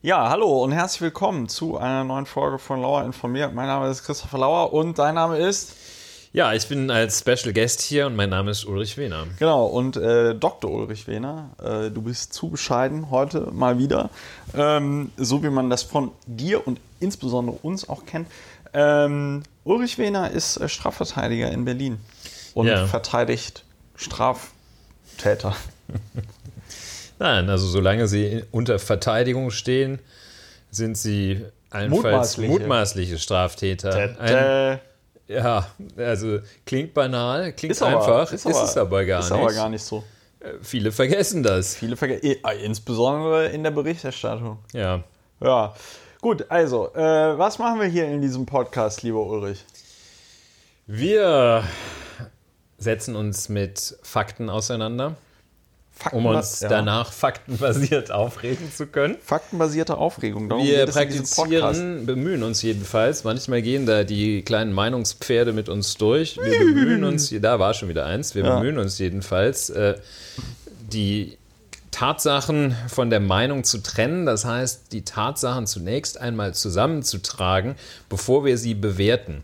Ja, hallo und herzlich willkommen zu einer neuen Folge von Lauer informiert. Mein Name ist Christopher Lauer und dein Name ist? Ja, ich bin als Special Guest hier und mein Name ist Ulrich Wehner. Genau, und äh, Dr. Ulrich Wehner, äh, du bist zu bescheiden heute mal wieder, ähm, so wie man das von dir und insbesondere uns auch kennt. Ähm, Ulrich Wehner ist äh, Strafverteidiger in Berlin und Ja. verteidigt Straftäter. Nein, also solange sie unter Verteidigung stehen, sind sie allenfalls Mutmaßliche. mutmaßliche Straftäter. Ein, ja, also klingt banal, klingt ist aber, einfach, ist, ist, es aber gar ist nicht. aber gar nicht so. Äh, Viele vergessen das. Viele vergessen, insbesondere in der Berichterstattung. Ja. Ja, gut, also, äh, was machen wir hier in diesem Podcast, lieber Ulrich? Wir setzen uns mit Fakten auseinander, um uns ja. danach faktenbasiert aufregen zu können. Faktenbasierte Aufregung. Darum Wir praktizieren, bemühen uns jedenfalls. Manchmal gehen da die kleinen Meinungspferde mit uns durch. Wir bemühen uns, da war schon wieder eins, wir Ja. bemühen uns jedenfalls, äh, die Tatsachen von der Meinung zu trennen. Das heißt, die Tatsachen zunächst einmal zusammenzutragen, bevor wir sie bewerten.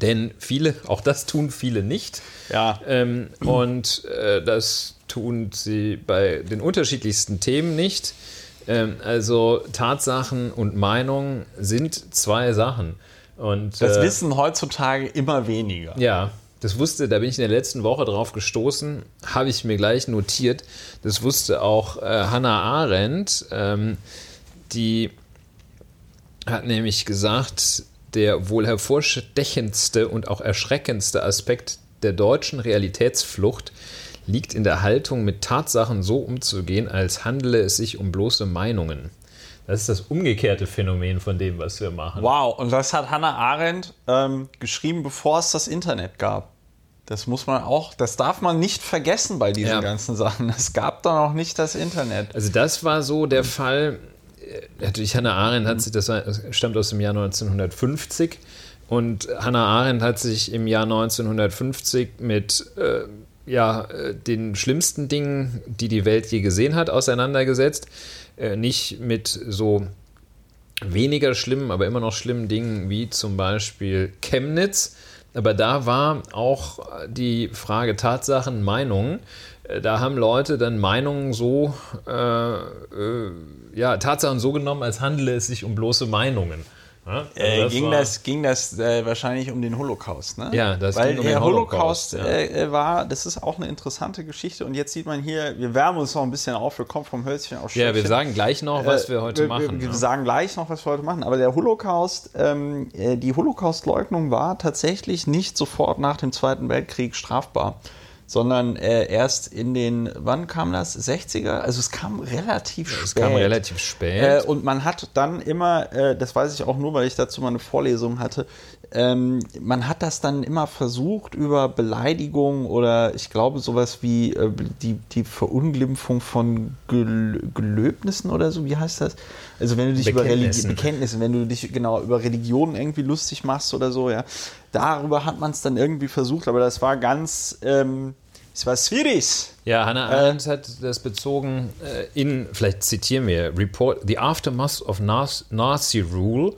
Denn viele, auch das tun viele nicht. Ja. Ähm, und äh, das tun sie bei den unterschiedlichsten Themen nicht. Ähm, also Tatsachen und Meinung sind zwei Sachen. Und Das äh, wissen heutzutage immer weniger. ja, das wusste, da bin ich in der letzten Woche drauf gestoßen, habe ich mir gleich notiert. Das wusste auch äh, Hannah Arendt, ähm, die hat nämlich gesagt, der wohl hervorstechendste und auch erschreckendste Aspekt der deutschen Realitätsflucht liegt in der Haltung, mit Tatsachen so umzugehen, als handele es sich um bloße Meinungen. Das ist das umgekehrte Phänomen von dem, was wir machen. Wow, und das hat Hannah Arendt ähm, geschrieben, bevor es das Internet gab. Das muss man auch, das darf man nicht vergessen bei diesen Ja. ganzen Sachen. Es gab da noch nicht das Internet. Also das war so der Fall. äh, Natürlich Hannah Arendt hat sich, das stammt aus dem Jahr 1950 und Hannah Arendt hat sich im Jahr 1950 mit äh, ja, äh, den schlimmsten Dingen, die die Welt je gesehen hat, auseinandergesetzt. Äh, nicht mit so weniger schlimmen, aber immer noch schlimmen Dingen wie zum Beispiel Chemnitz. Aber da war auch die Frage Tatsachen, Meinungen. Äh, Da haben Leute dann Meinungen so, äh, äh, ja, Tatsachen so genommen, als handele es sich um bloße Meinungen. Ja, also Äh, ging, war- das, ging das äh, wahrscheinlich um den Holocaust, ne? Ja, das Weil ging um der den Holocaust, Holocaust, ja. äh, äh, war, das ist auch eine interessante Geschichte. Und jetzt sieht man hier, wir wärmen uns noch ein bisschen auf, wir kommen vom Hölzchen auf Ja, wir sagen gleich noch, was Äh, wir heute machen. Wir, ne? sagen gleich noch, was wir heute machen. Aber der Holocaust, ähm, äh, die Holocaustleugnung war tatsächlich nicht sofort nach dem Zweiten Weltkrieg strafbar, sondern äh, erst in den, wann kam das? 60er? Also es kam relativ spät. Es kam relativ spät. Äh, und man hat dann immer, äh, das weiß ich auch nur, weil ich dazu mal eine Vorlesung hatte, ähm, man hat das dann immer versucht über Beleidigung oder ich glaube sowas wie äh, die, die Verunglimpfung von Gel Gelöbnissen oder so, wie heißt das? Also wenn du dich über Religi. Bekenntnissen, wenn du dich genau über Religionen irgendwie lustig machst oder so, ja, darüber hat man es dann irgendwie versucht, aber das war ganz, ähm, es war schwierig. Ja, Hannah Arendt hat das bezogen äh, in, vielleicht zitieren wir, Report, The Aftermath of Nas- Nazi Rule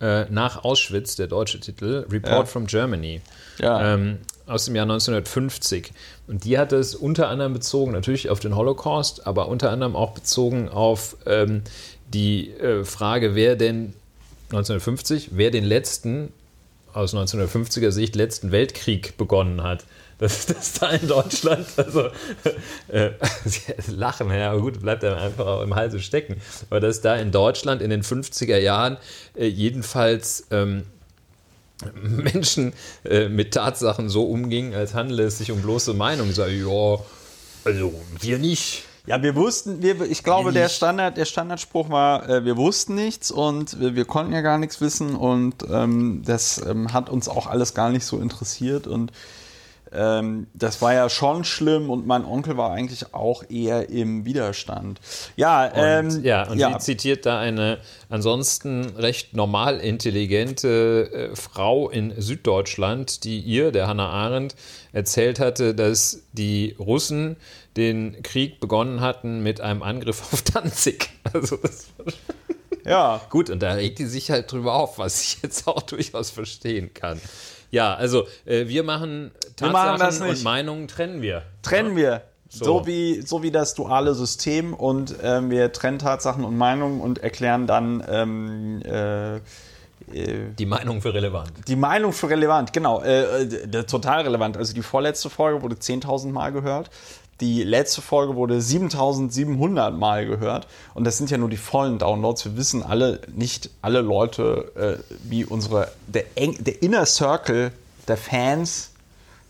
äh, nach Auschwitz, der deutsche Titel, Report Ja. from Germany. Ja. Ähm, aus dem Jahr 1950. Und die hat es unter anderem bezogen, natürlich auf den Holocaust, aber unter anderem auch bezogen auf ähm, die äh, Frage, wer denn 1950, wer den letzten, aus 1950er Sicht, letzten Weltkrieg begonnen hat. Dass das da in Deutschland, also äh, lachen, ja gut, bleibt einem einfach auch im Halse stecken, aber dass da in Deutschland in den 50er Jahren äh, jedenfalls ähm, Menschen äh, mit Tatsachen so umgingen, als handele es sich um bloße Meinung. Ich sage, ja, also wir nicht. Ja, wir wussten, wir, ich glaube, der. Standard, der Standardspruch war, äh, wir wussten nichts und wir, wir konnten ja gar nichts wissen und ähm, das ähm, hat uns auch alles gar nicht so interessiert und ähm, das war ja schon schlimm und mein Onkel war eigentlich auch eher im Widerstand. Ja, ähm, Und, ja, und sie zitiert da eine ansonsten recht normal intelligente äh, Frau in Süddeutschland, die ihr, der Hannah Arendt, erzählt hatte, dass die Russen den Krieg begonnen hatten mit einem Angriff auf Danzig. Also das Ja. Gut, und da regt die sich halt drüber auf, was ich jetzt auch durchaus verstehen kann. Ja, also äh, wir machen Wir machen Tatsachen und Meinungen trennen wir. trennen wir. So. So. wie, so wie das duale System und ähm, wir trennen Tatsachen und Meinungen und erklären dann ähm, äh, äh, Die Meinung für relevant. die Meinung für relevant. Genau, äh, äh, total relevant. Also die vorletzte Folge wurde 10.000 Mal gehört. Die letzte Folge wurde 7.700 Mal gehört. Und das sind ja nur die vollen Downloads. Wir wissen alle, nicht alle Leute, äh, wie unsere, der, eng, der Inner Circle der Fans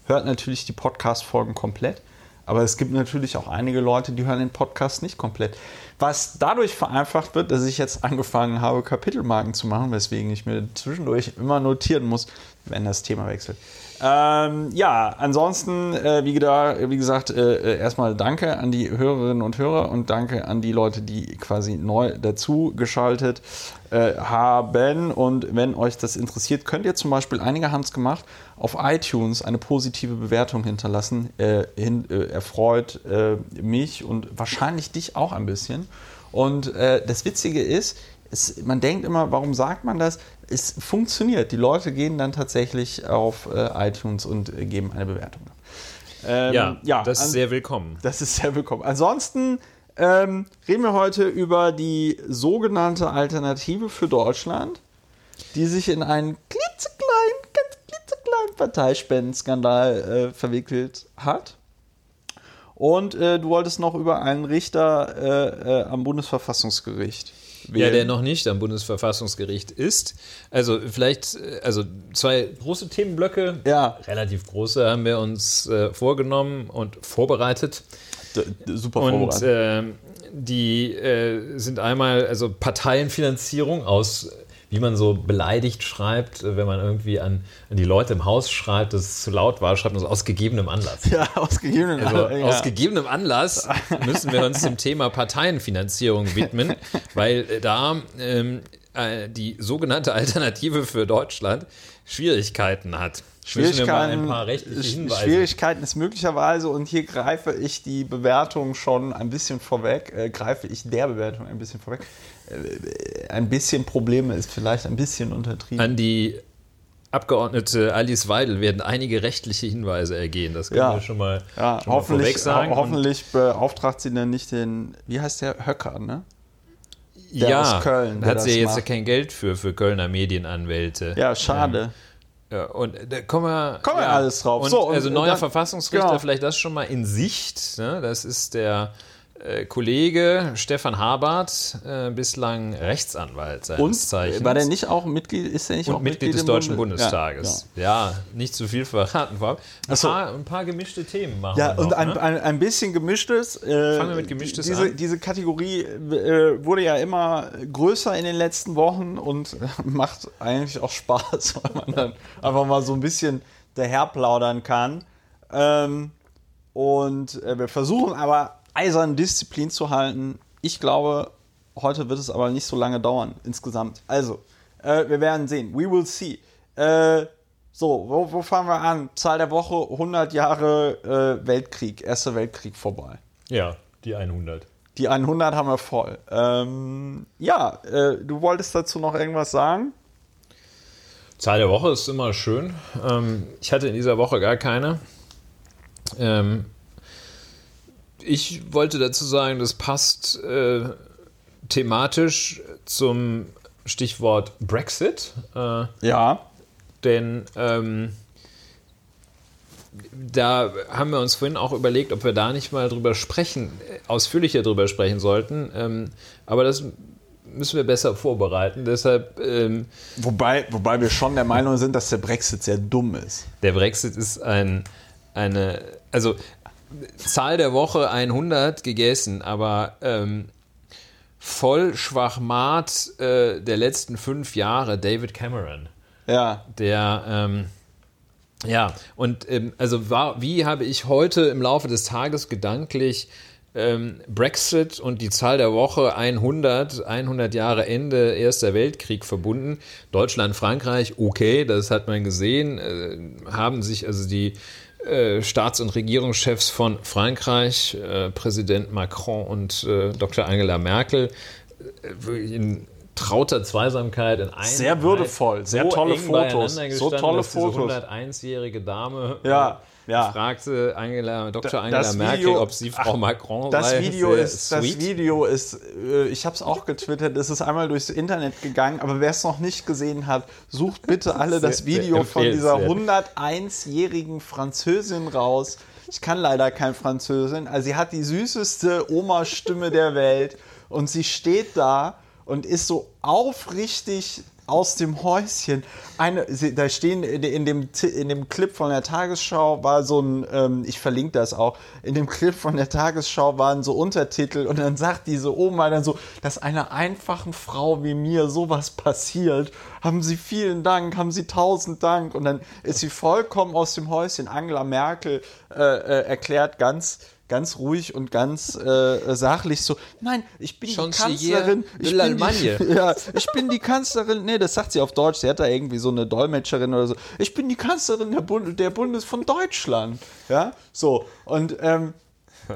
hört natürlich die Podcast-Folgen komplett. Aber es gibt natürlich auch einige Leute, die hören den Podcast nicht komplett. Was dadurch vereinfacht wird, dass ich jetzt angefangen habe, Kapitelmarken zu machen, weswegen ich mir zwischendurch immer notieren muss, wenn das Thema wechselt. Ähm, ja, ansonsten, äh, wie, wie gesagt, äh, äh, erstmal danke an die Hörerinnen und Hörer und danke an die Leute, die quasi neu dazu geschaltet äh, haben. Und wenn euch das interessiert, könnt ihr zum Beispiel, einige haben es gemacht, auf iTunes eine positive Bewertung hinterlassen. Äh, hin, äh, erfreut mich und wahrscheinlich dich auch ein bisschen. Und das Witzige ist, es, man denkt immer, warum sagt man das? Es funktioniert. Die Leute gehen dann tatsächlich auf äh, iTunes und äh, geben eine Bewertung. Ähm, Ja, das an- ist sehr willkommen. das ist sehr willkommen. Ansonsten ähm, reden wir heute über die sogenannte Alternative für Deutschland, die sich in einen klitzekleinen, ganz klitzekleinen Parteispendenskandal äh, verwickelt hat. Und äh, du wolltest noch über einen Richter äh, äh, am Bundesverfassungsgericht Ja, der noch nicht am Bundesverfassungsgericht ist. Also vielleicht, äh, also zwei große Themenblöcke, Ja. relativ große, haben wir uns äh, vorgenommen und vorbereitet. D- super Und vorbereitet. ähm, die äh, sind einmal also Parteienfinanzierung aus, wie man so beleidigt schreibt, äh, wenn man irgendwie an, an die Leute im Haus schreibt, dass es zu laut war, schreibt man so aus gegebenem Anlass. ja, ausgegebenen Also ja. aus gegebenem Anlass müssen wir uns dem Thema Parteienfinanzierung widmen, weil äh, da ähm, äh, die sogenannte Alternative für Deutschland Schwierigkeiten hat. Schwierigkeiten. Schwierigkeiten ist möglicherweise, und hier greife ich die Bewertung schon ein bisschen vorweg, äh, greife ich der Bewertung ein bisschen vorweg. Äh, ein bisschen Probleme ist vielleicht ein bisschen untertrieben. An die Abgeordnete Alice Weidel werden einige rechtliche Hinweise ergehen. Das können Ja. wir schon mal, ja, schon mal hoffentlich, vorweg sagen. ho hoffentlich beauftragt sie dann nicht den, wie heißt der, Höcker, ne? Der ja, aus Köln, hat sie jetzt macht. kein Geld für, für Kölner Medienanwälte. Ja, schade. Ja, und da kommen wir, Kommen wir ja. alles drauf. Und, So, und- also und neuer dann- Verfassungsrichter, genau. vielleicht das schon mal in Sicht. Ne? Das ist der äh, Kollege Stefan Habart, äh, bislang Rechtsanwalt seines Und Zeichens. war der nicht auch Mitglied, ist der nicht auch und Mitglied des Deutschen Bunde- Bundestages. Ja, Ja, nicht zu viel verraten. Ein, so. paar, ein paar gemischte Themen machen Ja, wir und noch, ein, ne? ein, ein bisschen gemischtes. Äh, Fangen wir mit Gemischtes diese, an. Diese Kategorie äh, wurde ja immer größer in den letzten Wochen und äh, macht eigentlich auch Spaß, weil man dann einfach mal so ein bisschen daherplaudern kann. Ähm, und äh, wir versuchen aber eisern Disziplin zu halten. Ich glaube, heute wird es aber nicht so lange dauern insgesamt. Also, äh, wir werden sehen. We will see. Äh, so, wo, wo fangen wir an? Zahl der Woche, 100 Jahre äh, Weltkrieg, Erster Weltkrieg vorbei. ja, die 100. Die 100 haben wir voll. Ähm, ja, äh, du wolltest dazu noch irgendwas sagen? Zahl der Woche ist immer schön. Ähm, ich hatte in dieser Woche gar keine. Ähm, ich wollte dazu sagen, das passt äh, thematisch zum Stichwort Brexit. Äh, Ja. denn ähm, da haben wir uns vorhin auch überlegt, ob wir da nicht mal drüber sprechen, äh, ausführlicher drüber sprechen sollten. Ähm, aber das müssen wir besser vorbereiten. Deshalb, ähm, Wobei, wobei wir schon der Meinung sind, dass der Brexit sehr dumm ist. der Brexit ist ein, eine, also Zahl der Woche 100 gegessen, aber ähm, voll Schwachmat äh, der letzten fünf Jahre, David Cameron. Ja. Der, ähm, ja, und ähm, also war, wie habe ich heute im Laufe des Tages gedanklich ähm, Brexit und die Zahl der Woche 100, 100 Jahre Ende Erster Weltkrieg verbunden. Deutschland, Frankreich, okay, das hat man gesehen, äh, haben sich also die äh, Staats- und Regierungschefs von Frankreich, äh, Präsident Macron und äh, Dr. Angela Merkel, äh, in trauter Zweisamkeit in einem Sehr würdevoll, sehr so tolle Fotos, so tolle dass diese Fotos. 101-jährige Dame Ja, äh, ja. fragte Angela, Dr. Da- Angela Merkel, Video- ob sie Frau Ach, Macron Das sei. Video ist, das. Video ist, ich habe es auch getwittert, es ist einmal durchs Internet gegangen, aber wer es noch nicht gesehen hat, sucht bitte alle das Video von dieser empfehlenswert. 101-jährigen Französin raus. Ich kann leider kein Französin, also sie hat die süßeste Oma-Stimme der Welt und sie steht da und ist so aufrichtig aus dem Häuschen. Eine, da stehen in, dem, in dem Clip von der Tagesschau war so ein, ähm, ich verlinke das auch, in dem Clip von der Tagesschau waren so Untertitel und dann sagt diese Oma dann so, dass einer einfachen Frau wie mir sowas passiert. Haben Sie vielen Dank, haben Sie tausend Dank und dann ist sie vollkommen aus dem Häuschen. Angela Merkel äh, äh, erklärt ganz ganz ruhig und ganz äh, sachlich so, nein, ich bin die Chancelier Kanzlerin, de ich bin die, ja, ich bin die Kanzlerin, nee, das sagt sie auf Deutsch, sie hat da irgendwie so eine Dolmetscherin oder so, ich bin die Kanzlerin der, Bund, der Bundes von Deutschland, ja, so, und ähm,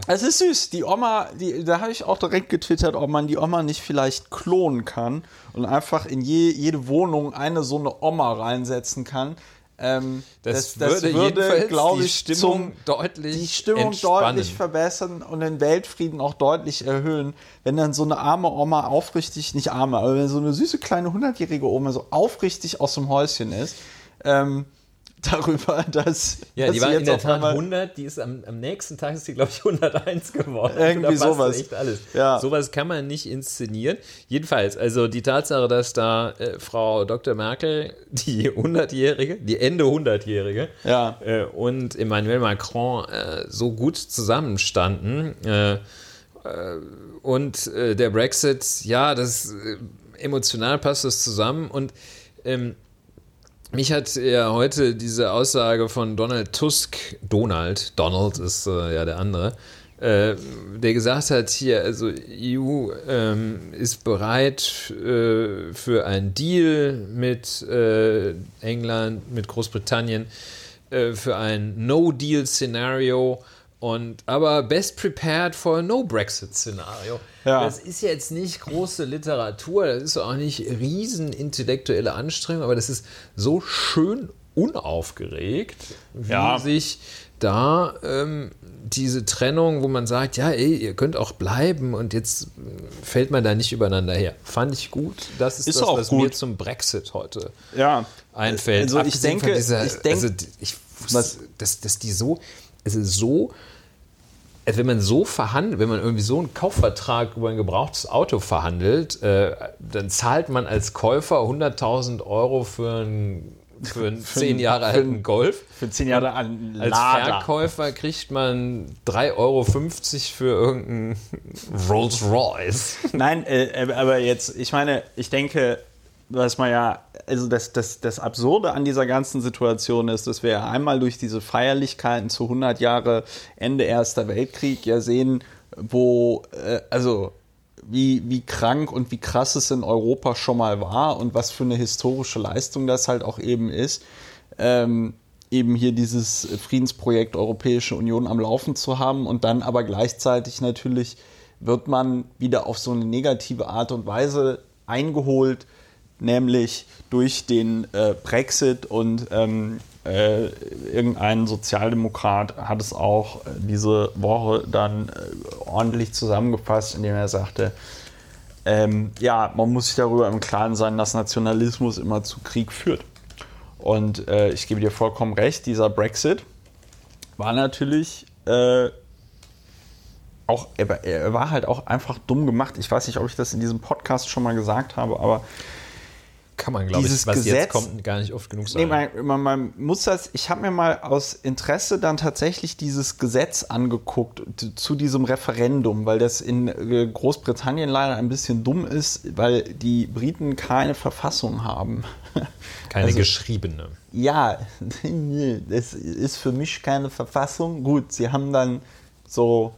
es ist süß, die Oma, die, da habe ich auch direkt getwittert, ob man die Oma nicht vielleicht klonen kann und einfach in je, jede Wohnung eine so eine Oma reinsetzen kann. Ähm, Das würde jedenfalls die Stimmung deutlich die Stimmung entspannen. deutlich verbessern und den Weltfrieden auch deutlich erhöhen, wenn dann so eine arme Oma aufrichtig, nicht arme, aber wenn so eine süße kleine 100-jährige Oma so aufrichtig aus dem Häuschen ist, ähm, darüber, dass, Ja, dass die sie war in der Tat einmal- 100, die ist am, am nächsten Tag ist die, glaube ich, 101 geworden. Irgendwie sowas. Echt alles. Ja. Sowas kann man nicht inszenieren. Jedenfalls, also die Tatsache, dass da äh, Frau Dr. Merkel, die 100-Jährige, die Ende 100-Jährige, Ja. äh, und Emmanuel Macron äh, so gut zusammenstanden, äh, äh, und äh, der Brexit, ja, das emotional passt das zusammen und ähm, mich hat ja heute diese Aussage von Donald Tusk, Donald, Donald ist äh, ja der andere, äh, der gesagt hat, hier, also EU ähm, ist bereit äh, für einen Deal mit äh, England, mit Großbritannien, äh, für ein No-Deal-Szenario. Und aber best prepared for a No-Brexit-Szenario. Ja. Das ist jetzt nicht große Literatur, das ist auch nicht riesen intellektuelle Anstrengung, aber das ist so schön unaufgeregt, wie Ja. sich da ähm, diese Trennung, wo man sagt, ja, ey, ihr könnt auch bleiben und jetzt äh, fällt man da nicht übereinander her. Fand ich gut. Das ist, Ist das, was gut. mir zum Brexit heute ja, einfällt. Also ich Abgesehen denke, dieser, ich denke, also ich, Was- dass, dass die so, ist so, also wenn man so verhandelt, wenn man irgendwie so einen Kaufvertrag über ein gebrauchtes Auto verhandelt, äh, dann zahlt man als Käufer 100.000 Euro für einen, für einen zehn Jahre für alten Golf. für zehn Jahre an Als Verkäufer kriegt man 3,50 Euro für irgendeinen Rolls Royce. Nein, äh, aber jetzt, ich meine, ich denke, was man ja, also das, das, das Absurde an dieser ganzen Situation ist, dass wir ja einmal durch diese Feierlichkeiten zu 100 Jahre Ende Erster Weltkrieg ja sehen, wo, äh, also wie, wie krank und wie krass es in Europa schon mal war und was für eine historische Leistung das halt auch eben ist. Ähm, eben hier dieses Friedensprojekt Europäische Union am Laufen zu haben und dann aber gleichzeitig natürlich wird man wieder auf so eine negative Art und Weise eingeholt, nämlich durch den äh, Brexit und ähm, äh, irgendein Sozialdemokrat hat es auch äh, diese Woche dann äh, ordentlich zusammengefasst, indem er sagte, ähm, ja, man muss sich darüber im Klaren sein, dass Nationalismus immer zu Krieg führt. Und äh, ich gebe dir vollkommen recht, dieser Brexit war natürlich äh, auch, er, war- er war halt auch einfach dumm gemacht. Ich weiß nicht, ob ich das in diesem Podcast schon mal gesagt habe, aber Kann man, glaube ich, was Gesetz- jetzt kommt, gar nicht oft genug Nee, sagen. man, man, man muss das, ich habe mir mal aus Interesse dann tatsächlich dieses Gesetz angeguckt zu diesem Referendum, weil das in äh, Großbritannien leider ein bisschen dumm ist, weil die Briten keine Verfassung haben. Keine also- geschriebene. Ja, das ist für mich keine Verfassung. Gut, sie haben dann so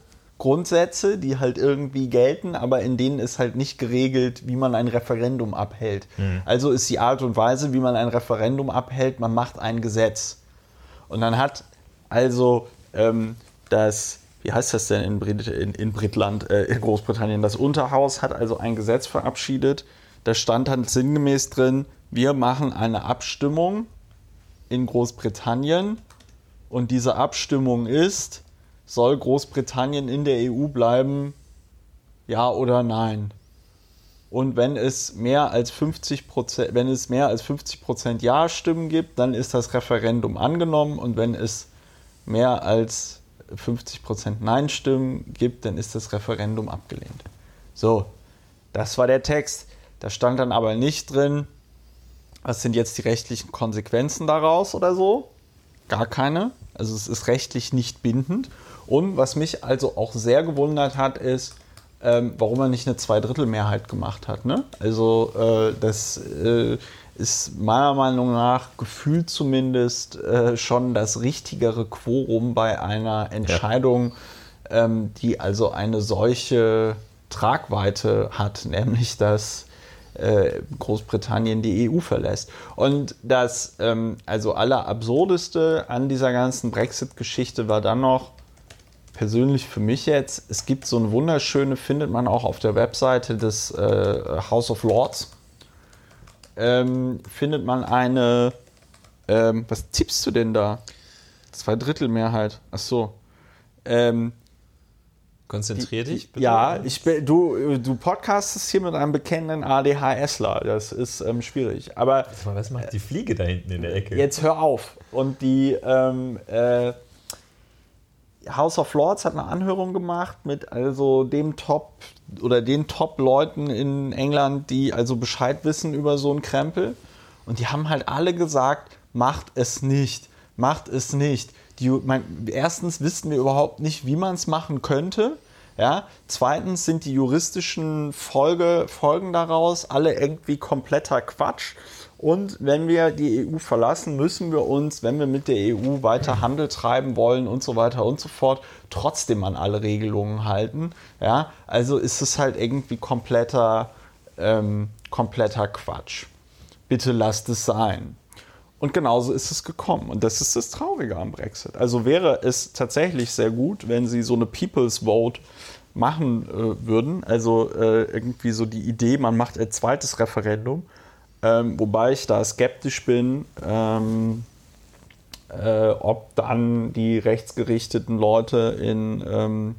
Grundsätze, die halt irgendwie gelten, aber in denen ist halt nicht geregelt, wie man ein Referendum abhält. Also ist die Art und Weise, wie man ein Referendum abhält, man macht ein Gesetz. Und dann hat also ähm, das, wie heißt das denn in, Brit in, in Britland, äh, in Großbritannien, das Unterhaus hat also ein Gesetz verabschiedet, da stand dann sinngemäß drin, wir machen eine Abstimmung in Großbritannien und diese Abstimmung ist, soll Großbritannien in der EU bleiben, ja oder nein? Und wenn es mehr als 50 Prozent, wenn es mehr als 50 Prozent Ja-Stimmen gibt, dann ist das Referendum angenommen. Und wenn es mehr als 50 Prozent Nein-Stimmen gibt, dann ist das Referendum abgelehnt. So, das war der Text. Da stand dann aber nicht drin, was sind jetzt die rechtlichen Konsequenzen daraus oder so. Gar keine. Also es ist rechtlich nicht bindend. Und was mich also auch sehr gewundert hat, ist, ähm, warum er nicht eine Zweidrittelmehrheit gemacht hat. Ne? Also äh, das äh, ist meiner Meinung nach gefühlt zumindest äh, schon das richtigere Quorum bei einer Entscheidung, ja. ähm, die also eine solche Tragweite hat, nämlich dass äh, Großbritannien die EU verlässt. Und das ähm, also allerabsurdeste an dieser ganzen Brexit-Geschichte war dann noch, persönlich für mich jetzt, es gibt so eine wunderschöne, findet man auch auf der Webseite des äh, House of Lords, ähm, findet man eine, ähm, was tippst du denn da? Zwei Drittel Mehrheit. Ach so. Ähm, Konzentrier dich bitte. Ja, ich, du, du podcastest hier mit einem bekennenden ADHSler. Das ist ähm, schwierig. Aber was macht die Fliege da hinten in der Ecke? Jetzt hör auf. Und die ähm, äh, House of Lords hat eine Anhörung gemacht mit also dem Top oder den Top-Leuten in England, die also Bescheid wissen über so einen Krempel. Und die haben halt alle gesagt, macht es nicht, macht es nicht. Die, mein, erstens wissen wir überhaupt nicht, wie man es machen könnte. Ja? Zweitens sind die juristischen Folge, Folgen daraus alle irgendwie kompletter Quatsch. Und wenn wir die EU verlassen, müssen wir uns, wenn wir mit der EU weiter Handel treiben wollen und so weiter und so fort, trotzdem an alle Regelungen halten. Ja, also ist es halt irgendwie kompletter, ähm, kompletter Quatsch. Bitte lasst es sein. Und genauso ist es gekommen. Und das ist das Traurige am Brexit. Also wäre es tatsächlich sehr gut, wenn sie so eine People's Vote machen äh, würden. Also äh, irgendwie so die Idee, man macht ein zweites Referendum ähm, wobei ich da skeptisch bin, ähm, äh, ob dann die rechtsgerichteten Leute in ähm,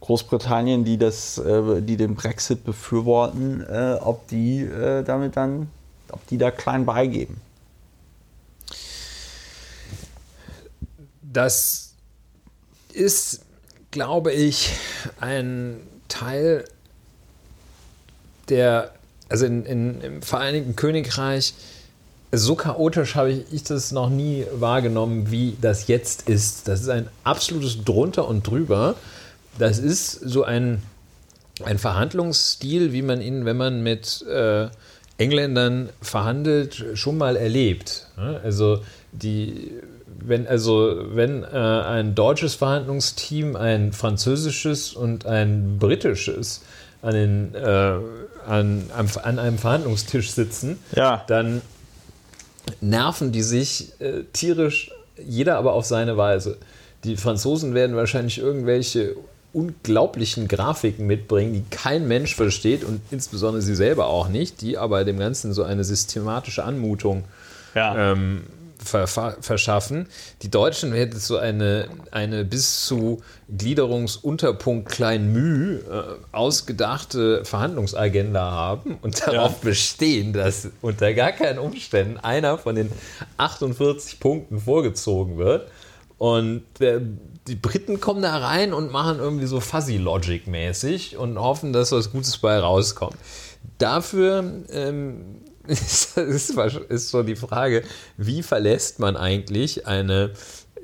Großbritannien, die, das, äh, die den Brexit befürworten, äh, ob die äh, damit dann, ob die da klein beigeben. Das ist, glaube ich, ein Teil der also in, in, im Vereinigten Königreich, so chaotisch habe ich, ich das noch nie wahrgenommen, wie das jetzt ist. Das ist ein absolutes Drunter und Drüber. Das ist so ein, ein Verhandlungsstil, wie man ihn, wenn man mit äh, Engländern verhandelt, schon mal erlebt. Also die, wenn, also wenn äh, ein deutsches Verhandlungsteam ein französisches und ein britisches an den äh, an, an einem Verhandlungstisch sitzen, ja. dann nerven die sich äh, tierisch, jeder aber auf seine Weise. Die Franzosen werden wahrscheinlich irgendwelche unglaublichen Grafiken mitbringen, die kein Mensch versteht und insbesondere sie selber auch nicht, die aber dem Ganzen so eine systematische Anmutung ja. ähm, verschaffen. Die Deutschen werden so eine, eine bis zu Gliederungsunterpunkt klein Müh äh, ausgedachte Verhandlungsagenda haben und darauf ja. bestehen, dass unter gar keinen Umständen einer von den 48 Punkten vorgezogen wird. Und der, die Briten kommen da rein und machen irgendwie so Fuzzy Logic mäßig und hoffen, dass was Gutes bei rauskommt. Dafür ähm, ist, ist, so die Frage, wie verlässt man eigentlich eine,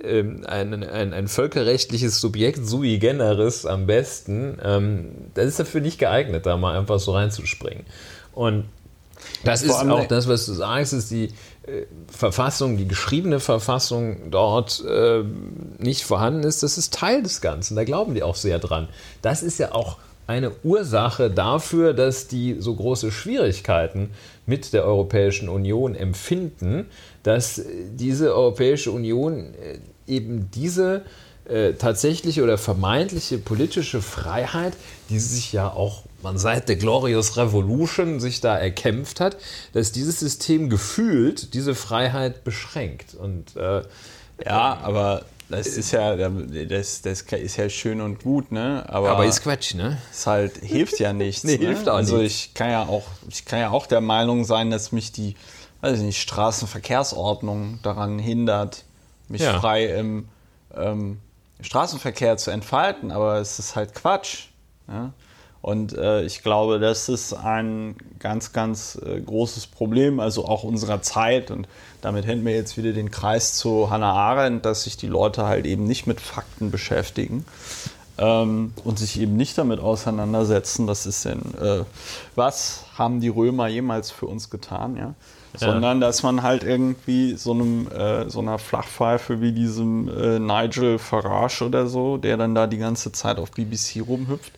ähm, ein, ein, ein, völkerrechtliches Subjekt sui generis am besten? Ähm, das ist dafür nicht geeignet, da mal einfach so reinzuspringen. Und das ist auch das, was du sagst, ist die äh, Verfassung, die geschriebene Verfassung dort äh, nicht vorhanden ist. Das ist Teil des Ganzen. Da glauben die auch sehr dran. Das ist ja auch eine Ursache dafür, dass die so große Schwierigkeiten mit der Europäischen Union empfinden, dass diese Europäische Union äh, eben diese äh, tatsächliche oder vermeintliche politische Freiheit, die sich ja auch man seit der Glorious Revolution sich da erkämpft hat, dass dieses System gefühlt diese Freiheit beschränkt. Und äh, ja, aber das ist ja, das, das ist ja schön und gut, ne? Aber, aber ist Quatsch, ne? Es halt hilft ja nichts. nee, ne? hilft auch also ich kann ja auch, ich kann ja auch der Meinung sein, dass mich die, weiß ich nicht, Straßenverkehrsordnung daran hindert, mich ja. frei im ähm, Straßenverkehr zu entfalten, aber es ist halt Quatsch. Ja? Und äh, ich glaube, das ist ein ganz, ganz äh, großes Problem, also auch unserer Zeit. Und damit hätten wir jetzt wieder den Kreis zu Hannah Arendt, dass sich die Leute halt eben nicht mit Fakten beschäftigen ähm, und sich eben nicht damit auseinandersetzen, was ist denn, äh, was haben die Römer jemals für uns getan, ja? Sondern dass man halt irgendwie so einem äh, so einer Flachpfeife wie diesem äh, Nigel Farage oder so, der dann da die ganze Zeit auf BBC rumhüpft,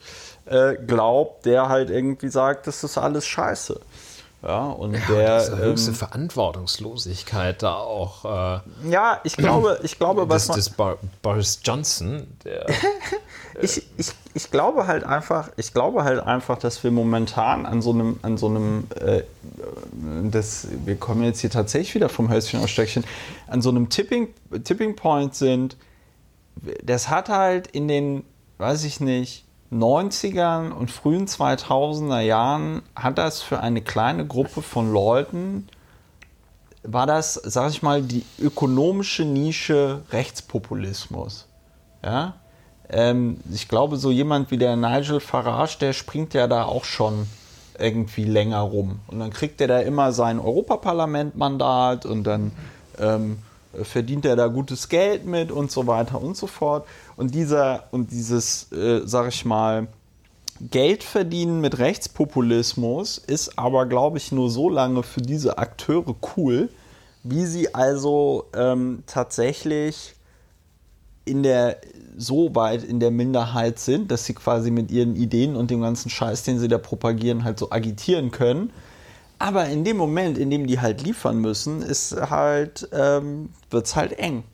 äh, glaubt, der halt irgendwie sagt, das ist alles scheiße. Ja, und ja, der diese höchste ähm, Verantwortungslosigkeit da auch. Äh, ja, ich glaube, ich glaube, was das, das Bar Boris Johnson, der, ich, ich, ich glaube halt einfach, ich glaube halt einfach, dass wir momentan an so einem, an so einem, äh, das, wir kommen jetzt hier tatsächlich wieder vom Höschen aus Stöckchen, an so einem Tipping, Tipping Point sind. Das hat halt in den, weiß ich nicht, 90ern und frühen 2000er Jahren hat das für eine kleine Gruppe von Leuten, war das, sag ich mal, die ökonomische Nische Rechtspopulismus. Ja? Ähm, ich glaube, so jemand wie der Nigel Farage, der springt ja da auch schon irgendwie länger rum. Und dann kriegt er da immer sein Europaparlament-Mandat und dann ähm, verdient er da gutes Geld mit und so weiter und so fort. Und dieser und dieses, äh, sag ich mal, Geld verdienen mit Rechtspopulismus ist aber, glaube ich, nur so lange für diese Akteure cool, wie sie also ähm, tatsächlich in der so weit in der Minderheit sind, dass sie quasi mit ihren Ideen und dem ganzen Scheiß, den sie da propagieren, halt so agitieren können. Aber in dem Moment, in dem die halt liefern müssen, ist halt, ähm, wird es halt eng.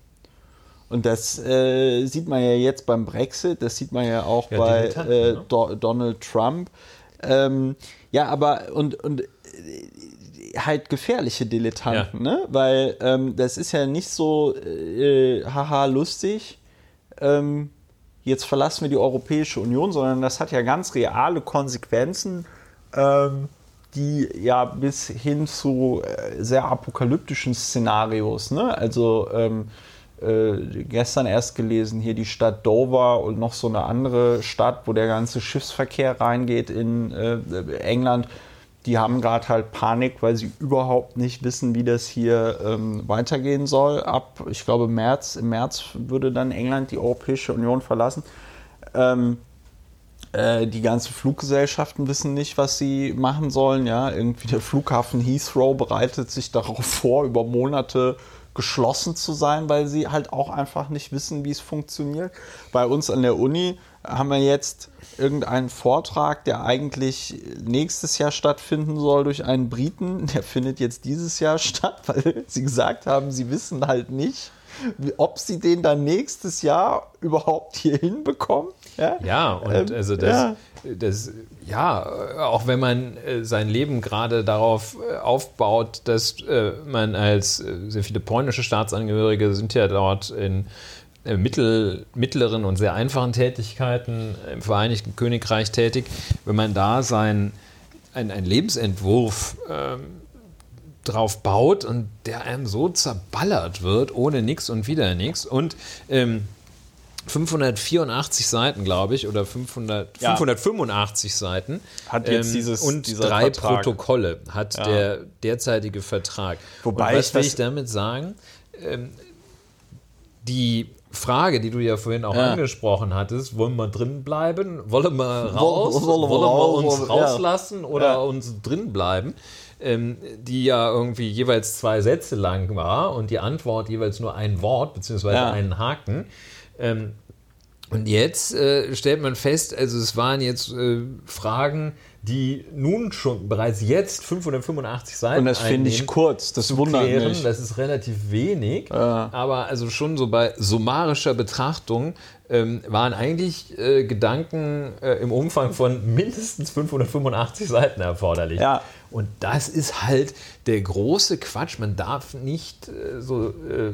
Und das äh, sieht man ja jetzt beim Brexit, das sieht man ja auch ja, bei äh, ne? Do Donald Trump. Ähm, ja, aber und, und äh, halt gefährliche Dilettanten, ja. ne? Weil ähm, das ist ja nicht so äh, haha lustig. Ähm, jetzt verlassen wir die Europäische Union, sondern das hat ja ganz reale Konsequenzen, ähm, die ja bis hin zu äh, sehr apokalyptischen Szenarios, ne? Also ähm, äh, gestern erst gelesen, hier die Stadt Dover und noch so eine andere Stadt, wo der ganze Schiffsverkehr reingeht in äh, England. Die haben gerade halt Panik, weil sie überhaupt nicht wissen, wie das hier ähm, weitergehen soll. Ab, ich glaube, März, im März würde dann England die Europäische Union verlassen. Ähm, äh, die ganzen Fluggesellschaften wissen nicht, was sie machen sollen. Ja, irgendwie der Flughafen Heathrow bereitet sich darauf vor, über Monate geschlossen zu sein, weil sie halt auch einfach nicht wissen, wie es funktioniert. Bei uns an der Uni haben wir jetzt irgendeinen Vortrag, der eigentlich nächstes Jahr stattfinden soll durch einen Briten. Der findet jetzt dieses Jahr statt, weil sie gesagt haben, sie wissen halt nicht, ob sie den dann nächstes Jahr überhaupt hier hinbekommen. Ja, ja und ähm, also das, ja. das, ja, auch wenn man äh, sein Leben gerade darauf äh, aufbaut, dass äh, man als sehr viele polnische Staatsangehörige sind ja dort in mittel, mittleren und sehr einfachen Tätigkeiten im Vereinigten Königreich tätig, wenn man da sein ein, ein Lebensentwurf ähm, drauf baut und der einem so zerballert wird, ohne nichts und wieder nichts. Und ähm, 584 Seiten, glaube ich, oder 500, ja. 585 Seiten. Hat jetzt ähm, dieses, und drei Vertrag. Protokolle hat ja. der derzeitige Vertrag. Wobei und was will ich damit sagen? Ähm, die Frage, die du ja vorhin auch ja. angesprochen hattest, wollen wir drin bleiben? Wollen wir raus? Wollen, wollen wir uns rauslassen oder uns drin bleiben? ähm, die ja irgendwie jeweils zwei Sätze lang war und die Antwort jeweils nur ein Wort beziehungsweise ja. einen Haken. Ähm, Und jetzt äh, stellt man fest, also es waren jetzt äh, Fragen, die nun schon bereits jetzt 585 Seiten Und das finde ich kurz, das wundert klären. mich. Das ist relativ wenig, aber also schon so bei summarischer Betrachtung ähm, waren eigentlich äh, Gedanken äh, im Umfang von mindestens 585 Seiten erforderlich. Ja. Und das ist halt der große Quatsch. Man darf nicht äh, so äh,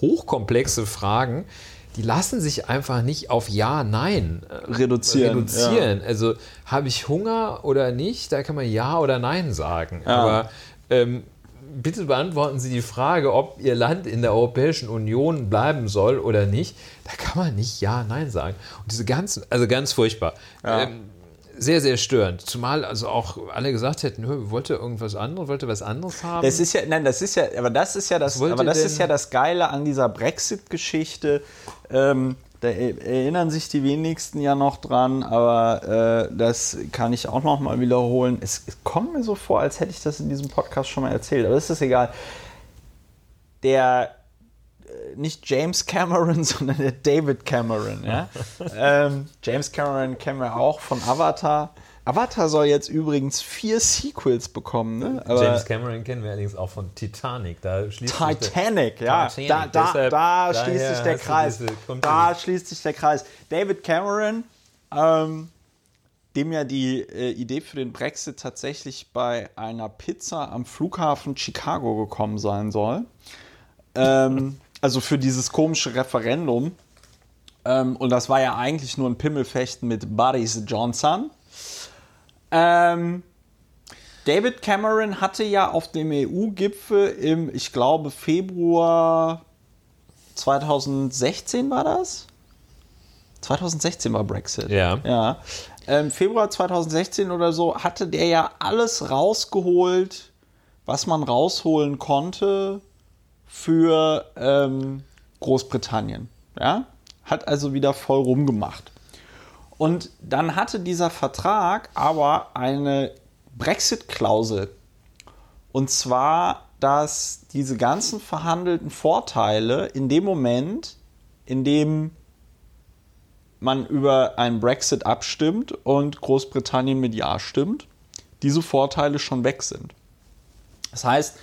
hochkomplexe Fragen, die lassen sich einfach nicht auf Ja, Nein äh, Reduzieren, reduzieren. Also habe ich Hunger oder nicht, da kann man Ja oder Nein sagen. Ja. Aber ähm, bitte beantworten Sie die Frage, ob Ihr Land in der Europäischen Union bleiben soll oder nicht. Da kann man nicht Ja, Nein sagen. Und diese ganzen, also ganz furchtbar. Ja. Ähm, sehr, sehr störend. Zumal also auch alle gesagt hätten, "Hö, wollte irgendwas anderes, wollte was anderes haben. Das ist ja, nein, das ist ja, aber das ist ja das, aber das ist ja das Geile an dieser Brexit-Geschichte. Ähm, da er- erinnern sich die wenigsten ja noch dran, aber äh, das kann ich auch noch mal wiederholen. Es, es kommt mir so vor, als hätte ich das in diesem Podcast schon mal erzählt, aber das ist egal. Der nicht James Cameron, sondern der David Cameron. Ja? ähm, James Cameron kennen wir auch von Avatar. Avatar soll jetzt übrigens vier Sequels bekommen. Ne? Aber James Cameron kennen wir allerdings auch von Titanic. Da schließt sich der- Titanic, ja. Titanic, da da, deshalb- da schließt sich der Kreis. diese- Da schließt sich der Kreis. David Cameron, ähm, dem ja die äh, Idee für den Brexit tatsächlich bei einer Pizza am Flughafen Chicago gekommen sein soll. Ähm, also für dieses komische Referendum. Ähm, und das war ja eigentlich nur ein Pimmelfechten mit Boris Johnson. Ähm, David Cameron hatte ja auf dem EU-Gipfel im, ich glaube, Februar 2016 war das? 2016 war Brexit. Ja. Ja. Ähm, Februar 2016 oder so hatte der ja alles rausgeholt, was man rausholen konnte für ähm, Großbritannien. Ja? Hat also wieder voll rumgemacht. Und dann hatte dieser Vertrag aber eine Brexit-Klausel. Und zwar, dass diese ganzen verhandelten Vorteile in dem Moment, in dem man über einen Brexit abstimmt und Großbritannien mit Ja stimmt, diese Vorteile schon weg sind. Das heißt,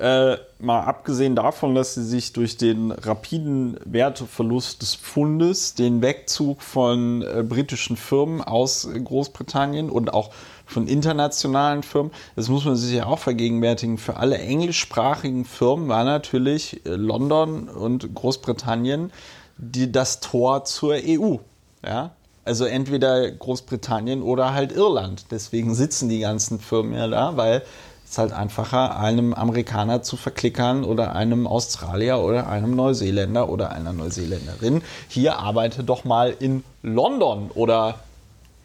äh, mal abgesehen davon, dass sie sich durch den rapiden Werteverlust des Pfundes, den Wegzug von äh, britischen Firmen aus äh, Großbritannien und auch von internationalen Firmen, das muss man sich ja auch vergegenwärtigen, für alle englischsprachigen Firmen war natürlich äh, London und Großbritannien die, das Tor zur EU. Ja? Also entweder Großbritannien oder halt Irland. Deswegen sitzen die ganzen Firmen ja da, weil es halt einfacher, einem Amerikaner zu verklickern oder einem Australier oder einem Neuseeländer oder einer Neuseeländerin. Hier arbeite doch mal in London oder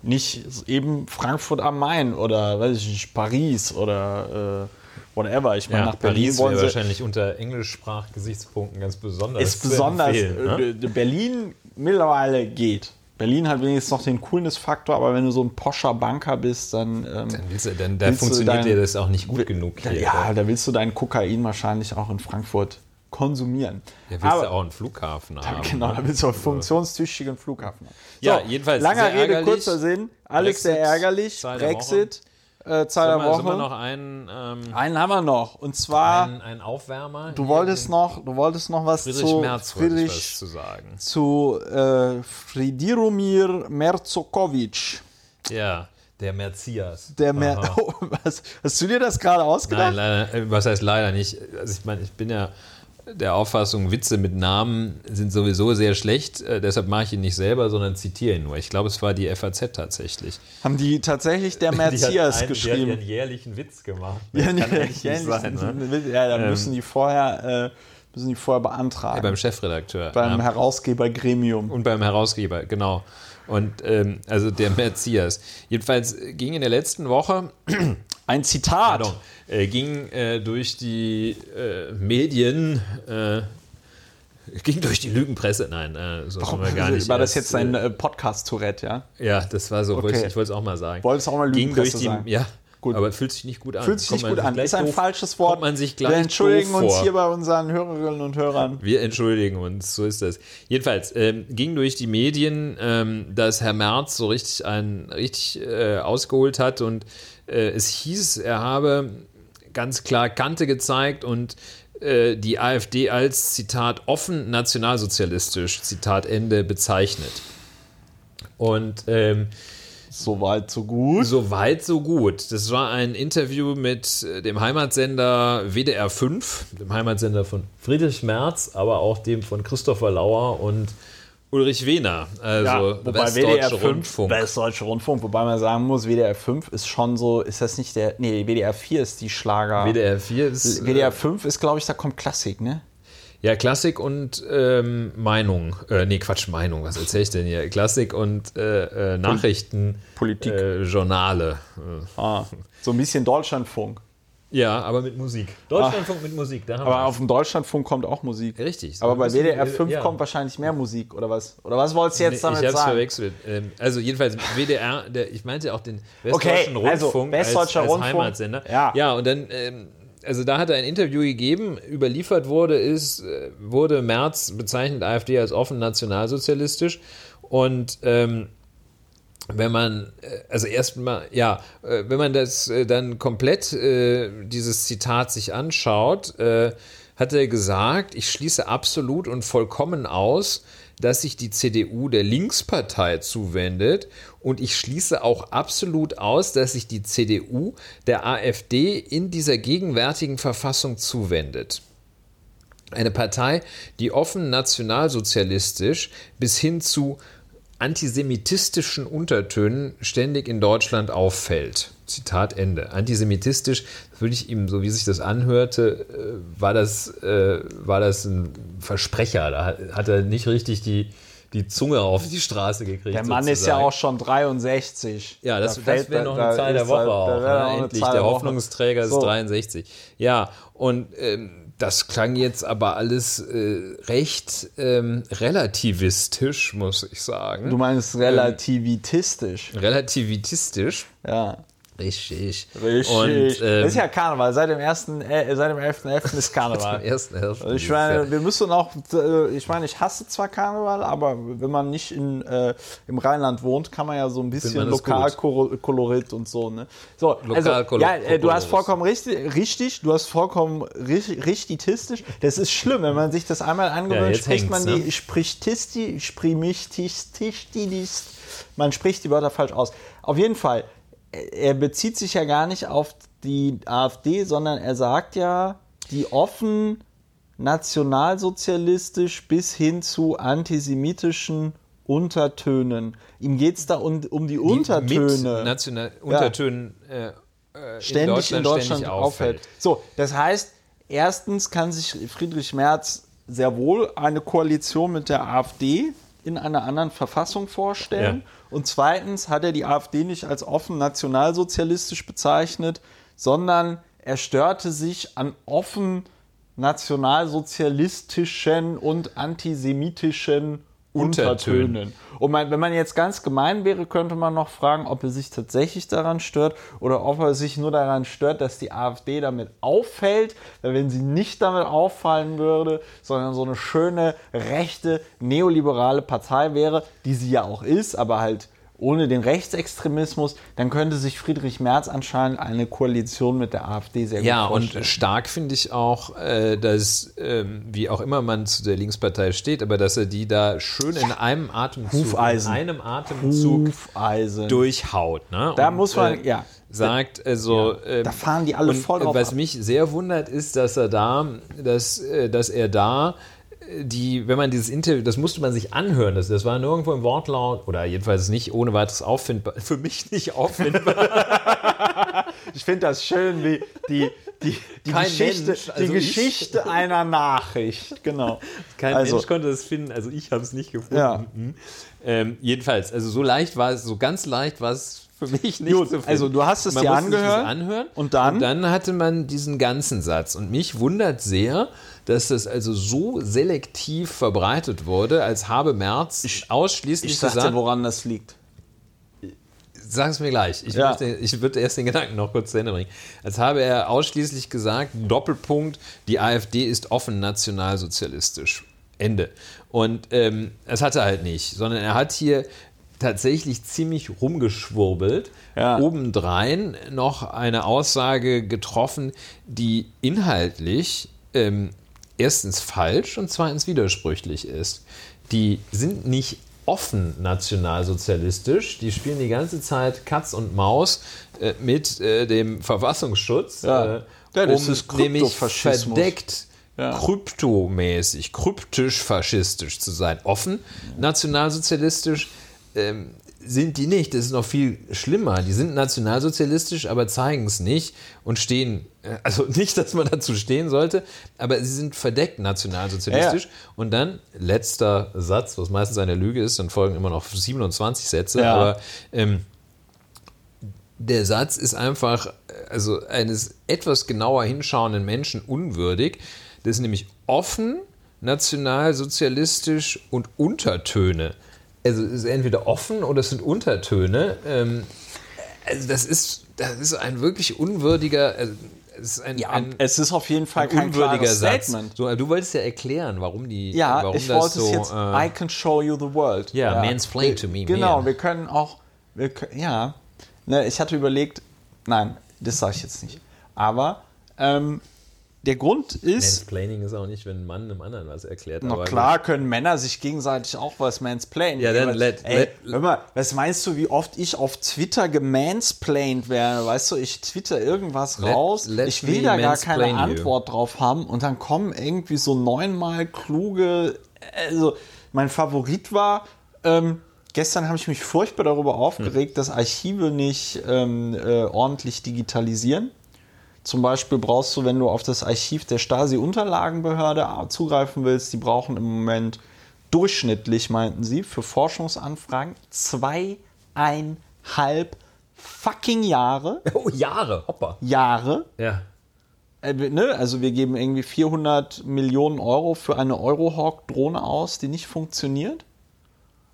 nicht eben Frankfurt am Main oder weiß ich nicht, Paris oder äh, whatever. Ich meine, Ja, nach Berlin Paris wollen sie wahrscheinlich unter Englischsprachgesichtspunkten ganz besonders. ist besonders. ne? äh, Berlin mittlerweile geht. Berlin hat wenigstens noch den Coolness-Faktor, aber wenn du so ein poscher Banker bist, dann. Ähm, Dann, willst du, dann da Willst funktioniert dein- dir das auch nicht gut genug hier. ja, da willst du deinen Kokain wahrscheinlich auch in Frankfurt konsumieren. Ja, willst aber, du auch einen Flughafen haben. Genau, da ne? willst du auch einen funktionstüchtigen Flughafen haben. Ja, jedenfalls Langer Rede, kurzer Sinn. Alles Brexit, sehr ärgerlich. Brexit, äh, Zahl der Woche. noch einen, ähm, Einen haben wir noch. Und zwar, einen Aufwärmer? du wolltest noch, du wolltest noch was Friedrich zu Merz wollte ich was Friedrich zu sagen. zu äh, Fridiromir Merzokovic. Ja, der Merzias. Der Mer oh, was, hast du dir das gerade ausgedacht? Nein, leider, äh, was heißt leider nicht? Also ich meine, ich bin ja der Auffassung, Witze mit Namen sind sowieso sehr schlecht. Äh, deshalb mache ich ihn nicht selber, sondern zitiere ihn nur. Ich glaube, es war die FAZ tatsächlich. Haben die tatsächlich der Merzias einen, geschrieben? Die hat ihren jährlichen Witz gemacht. Ja, Kann nicht sein, ne? ja, dann Ähm. müssen die vorher, äh, müssen die vorher beantragen. Ja, beim Chefredakteur. beim ja. Herausgebergremium. Und beim Herausgeber, genau. Und ähm, also der Merzias. Jedenfalls ging in der letzten Woche, Ein Zitat. pardon, äh, ging äh, durch die äh, Medien, äh, ging durch die Lügenpresse, nein, äh, so Warum, haben wir gar nicht. war das erst, jetzt ein äh, äh, Podcast-Tourette, ja? Ja, das war so, wollte Okay. ich, ich wollte es auch mal sagen. Wolltest auch mal ging durch Lügenpresse die, sagen? Ja, Gut. Aber fühlt sich nicht gut an. Fühlt sich nicht gut an. Ist ein doof- falsches Wort. Man sich gleich Wir entschuldigen uns vor. hier bei unseren Hörerinnen und Hörern. Wir entschuldigen uns, so ist das. Jedenfalls ähm, ging durch die Medien, ähm, dass Herr Merz so richtig ein richtig äh, ausgeholt hat und äh, es hieß, er habe ganz klar Kante gezeigt und äh, die AfD als Zitat offen nationalsozialistisch Zitat Ende bezeichnet. Und ähm, Soweit, so gut. so weit, so gut. Das war ein Interview mit äh, dem Heimatsender WDR 5, dem Heimatsender von Friedrich Merz, aber auch dem von Christopher Lauer und Ulrich Wehner, also Ja, wobei Westdeutsche WDR 5, Rundfunk. Westdeutsche Rundfunk, wobei man sagen muss, WDR 5 ist schon so, ist das nicht der, nee, WDR 4 ist die Schlager. WDR 4 ist WDR 5 ist, glaube ich, da kommt Klassik, ne? ja Klassik und ähm, Meinung. Äh, nee, Quatsch, Meinung, was erzähle ich denn hier? Klassik und äh, äh, Nachrichten, Politik. Äh, Journale. Ah, so ein bisschen Deutschlandfunk. Ja, aber mit Musik. Deutschlandfunk mit Musik, Aber auf dem Deutschlandfunk kommt auch Musik. Richtig. Aber bei WDR äh, 5 ja. kommt wahrscheinlich mehr Musik, oder was? Oder was wolltest du jetzt Nee, damit ich hab's sagen? verwechselt. Ähm, Also jedenfalls WDR, der, ich meinte auch den Okay, Westdeutschen also Rundfunk Westdeutscher als, als Rundfunk, Heimatsender. ja. ja, und dann, ähm, also da hat er ein Interview gegeben, überliefert wurde, ist, äh, wurde Merz bezeichnet AfD als offen nationalsozialistisch und ähm, wenn man, äh, also erstmal, ja, äh, wenn man das äh, dann komplett, dieses Zitat sich anschaut, hat er gesagt, ich schließe absolut und vollkommen aus, dass sich die CDU der Linkspartei zuwendet und ich schließe auch absolut aus, dass sich die CDU der AfD in dieser gegenwärtigen Verfassung zuwendet. Eine Partei, die offen nationalsozialistisch bis hin zu antisemitistischen Untertönen ständig in Deutschland auffällt. Zitat Ende. Antisemitistisch, das würde ich ihm, so wie sich das anhörte, äh, war das, äh, war das ein Versprecher. Da hat, er nicht richtig die, die Zunge auf die Straße gekriegt. Der Mann ist ja sozusagen. auch schon 63. Ja, das, Da das fällt- wäre noch da- eine Zahl der Woche halt- auch. Ne? noch Endlich, der. Hoffnungsträger ist So. 63. Ja, und ähm, das klang jetzt aber alles äh, recht ähm, relativistisch, muss ich sagen. Du meinst relativistisch. Relativistisch. Ja. Richtig. Richtig. Und, ähm, das ist ja Karneval. Seit dem 1., äh, seit dem 11.11. ist Karneval. ersten Hälfte. Also ich meine, wir müssen auch, äh, ich meine, ich hasse zwar Karneval, aber wenn man nicht in, äh, im Rheinland wohnt, kann man ja so ein bisschen. Lokalkolorit und so. Ne? So, also, Lokalkolo- ja, äh, du hast vollkommen richtig, richtig, du hast vollkommen richtig, richtistisch. Das ist schlimm, wenn man sich das einmal Ja, angewöhnt, jetzt spricht man die, ne? spricht Tisti, Sprimichtistist, man spricht die Wörter falsch aus. Auf jeden Fall, er bezieht sich ja gar nicht auf die AfD, sondern er sagt ja, die offen nationalsozialistisch bis hin zu antisemitischen Untertönen. Ihm geht es da um, um die, Die Untertöne Mit National Untertönen äh, äh, ständig in Deutschland, ständig auffällt. So, das heißt, erstens kann sich Friedrich Merz sehr wohl eine Koalition mit der AfD in einer anderen Verfassung vorstellen. Ja. Und zweitens hat er die AfD nicht als offen nationalsozialistisch bezeichnet, sondern er störte sich an offen nationalsozialistischen und antisemitischen Untertönen. Und man, wenn man jetzt ganz gemein wäre, könnte man noch fragen, ob er sich tatsächlich daran stört oder ob er sich nur daran stört, dass die AfD damit auffällt. Weil wenn sie nicht damit auffallen würde, sondern so eine schöne, rechte, neoliberale Partei wäre, die sie ja auch ist, aber halt ohne den Rechtsextremismus, dann könnte sich Friedrich Merz anscheinend eine Koalition mit der AfD sehr gut Ja, und vorstellen. stark finde ich auch, äh, dass, ähm, wie auch immer man zu der Linkspartei steht, aber dass er die da schön in einem Atemzug, Hufeisen. in einem Atemzug Hufeisen. durchhaut. Ne? Da Und, muss man- äh, ja. Sagt, also. ähm, Da fahren die alle und, voll drauf Was ab. mich sehr wundert, ist, dass er da, dass, äh, dass er da die, wenn man dieses Interview, das musste man sich anhören, das, das war nirgendwo im Wortlaut oder jedenfalls nicht ohne weiteres auffindbar, für mich nicht auffindbar. Ich finde das schön, wie die, die, die Geschichte, Mensch, also die ich- Geschichte einer Nachricht. Genau. Kein Also- Mensch konnte das finden, also ich habe es nicht gefunden. Ja. Mhm. Ähm, jedenfalls, also so leicht war es, so ganz leicht war es für mich nicht Gut, finden. also du hast es Man dir angehört anhören und dann? und dann hatte man diesen ganzen Satz und mich wundert sehr, dass das also so selektiv verbreitet wurde, als habe Merz ausschließlich Ich dir, gesagt, woran das liegt. sag es mir gleich. Ich, Ja. möchte, ich würde erst den Gedanken noch kurz zu Ende bringen. Als habe er ausschließlich gesagt, Doppelpunkt, die AfD ist offen nationalsozialistisch. Ende. Und ähm, das hat er halt nicht, sondern er hat hier tatsächlich ziemlich rumgeschwurbelt. Ja. Obendrein noch eine Aussage getroffen, die inhaltlich ähm, erstens falsch und zweitens widersprüchlich ist. Die sind nicht offen nationalsozialistisch, die spielen die ganze Zeit Katz und Maus äh, mit äh, dem Verfassungsschutz, Ja. äh, Ja, das um ist nämlich verdeckt Ja. kryptomäßig, kryptisch faschistisch zu sein. Offen nationalsozialistisch ähm, sind die nicht. Das ist noch viel schlimmer. Die sind nationalsozialistisch, aber zeigen es nicht und stehen, äh, also nicht, dass man dazu stehen sollte, aber sie sind verdeckt nationalsozialistisch. Ja. Und dann letzter Satz, was meistens eine Lüge ist, dann folgen immer noch 27 Sätze, Ja. aber ähm, der Satz ist einfach, also eines etwas genauer hinschauenden Menschen unwürdig. Das ist nämlich offen, nationalsozialistisch und Untertöne. Also es ist entweder offen oder es sind Untertöne. Ähm, also das ist, das ist ein wirklich unwürdiger, also es ist ein, Ja, ein, es ist auf jeden Fall ein kein unwürdiger klares Satz. Statement. So, du wolltest ja erklären, warum die, Ja, warum ich das wollte so. es jetzt. äh, I can show you the world. Ja, mansplain to me, Genau, man. wir können auch. Wir können, ja, ne, ich hatte überlegt. Nein, das sage ich jetzt nicht. Aber ähm, der Grund ist. Mansplaining ist auch nicht, wenn ein Mann einem anderen was erklärt. Na klar können Männer sich gegenseitig auch was mansplainen. Ja, dann let- ey, let- hör mal, was meinst du, wie oft ich auf Twitter gemansplained werde? Weißt du, ich twitter irgendwas Let- raus, ich will da gar keine you. Antwort drauf haben und dann kommen irgendwie so neunmal kluge, also mein Favorit war, ähm, gestern habe ich mich furchtbar darüber aufgeregt, dass Archive nicht ähm, äh, ordentlich digitalisieren. Zum Beispiel brauchst du, wenn du auf das Archiv der Stasi-Unterlagenbehörde zugreifen willst, die brauchen im Moment durchschnittlich, meinten sie, für Forschungsanfragen zweieinhalb fucking Jahre. Oh, Jahre, hoppa. Jahre. Ja. Äh, ne? Also wir geben irgendwie 400 Millionen Euro für eine Eurohawk-Drohne aus, die nicht funktioniert.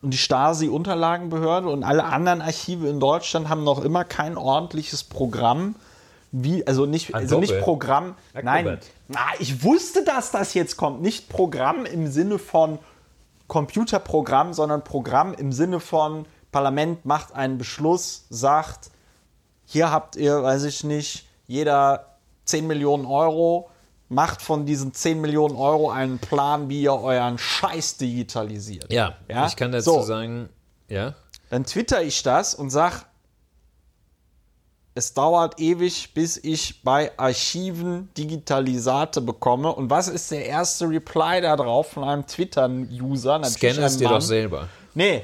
Und die Stasi-Unterlagenbehörde und alle anderen Archive in Deutschland haben noch immer kein ordentliches Programm. Wie, also nicht, also nicht. Programm. Nein, na, ich wusste, dass das jetzt kommt. Nicht Programm im Sinne von Computerprogramm, sondern Programm im Sinne von Parlament macht einen Beschluss, sagt, hier habt ihr, weiß ich nicht, jeder 10 Millionen Euro, macht von diesen 10 Millionen Euro einen Plan, wie ihr euren Scheiß digitalisiert. Ja, Ja? ich kann dazu So. sagen, ja. Dann twitter ich das und sag, es dauert ewig, bis ich bei Archiven Digitalisate bekomme. Und was ist der erste Reply da drauf von einem Twitter-User? Scanne es dir Mann. doch selber. Nee,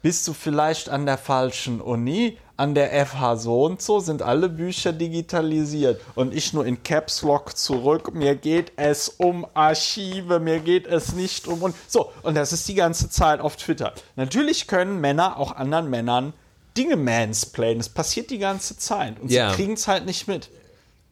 bist du vielleicht an der falschen Uni? An der FH so und so sind alle Bücher digitalisiert und ich nur in Caps Lock zurück. Mir geht es um Archive, mir geht es nicht um und so. Und das ist die ganze Zeit auf Twitter. Natürlich können Männer auch anderen Männern Dinge mansplainen. Das passiert die ganze Zeit und Ja. sie kriegen es halt nicht mit.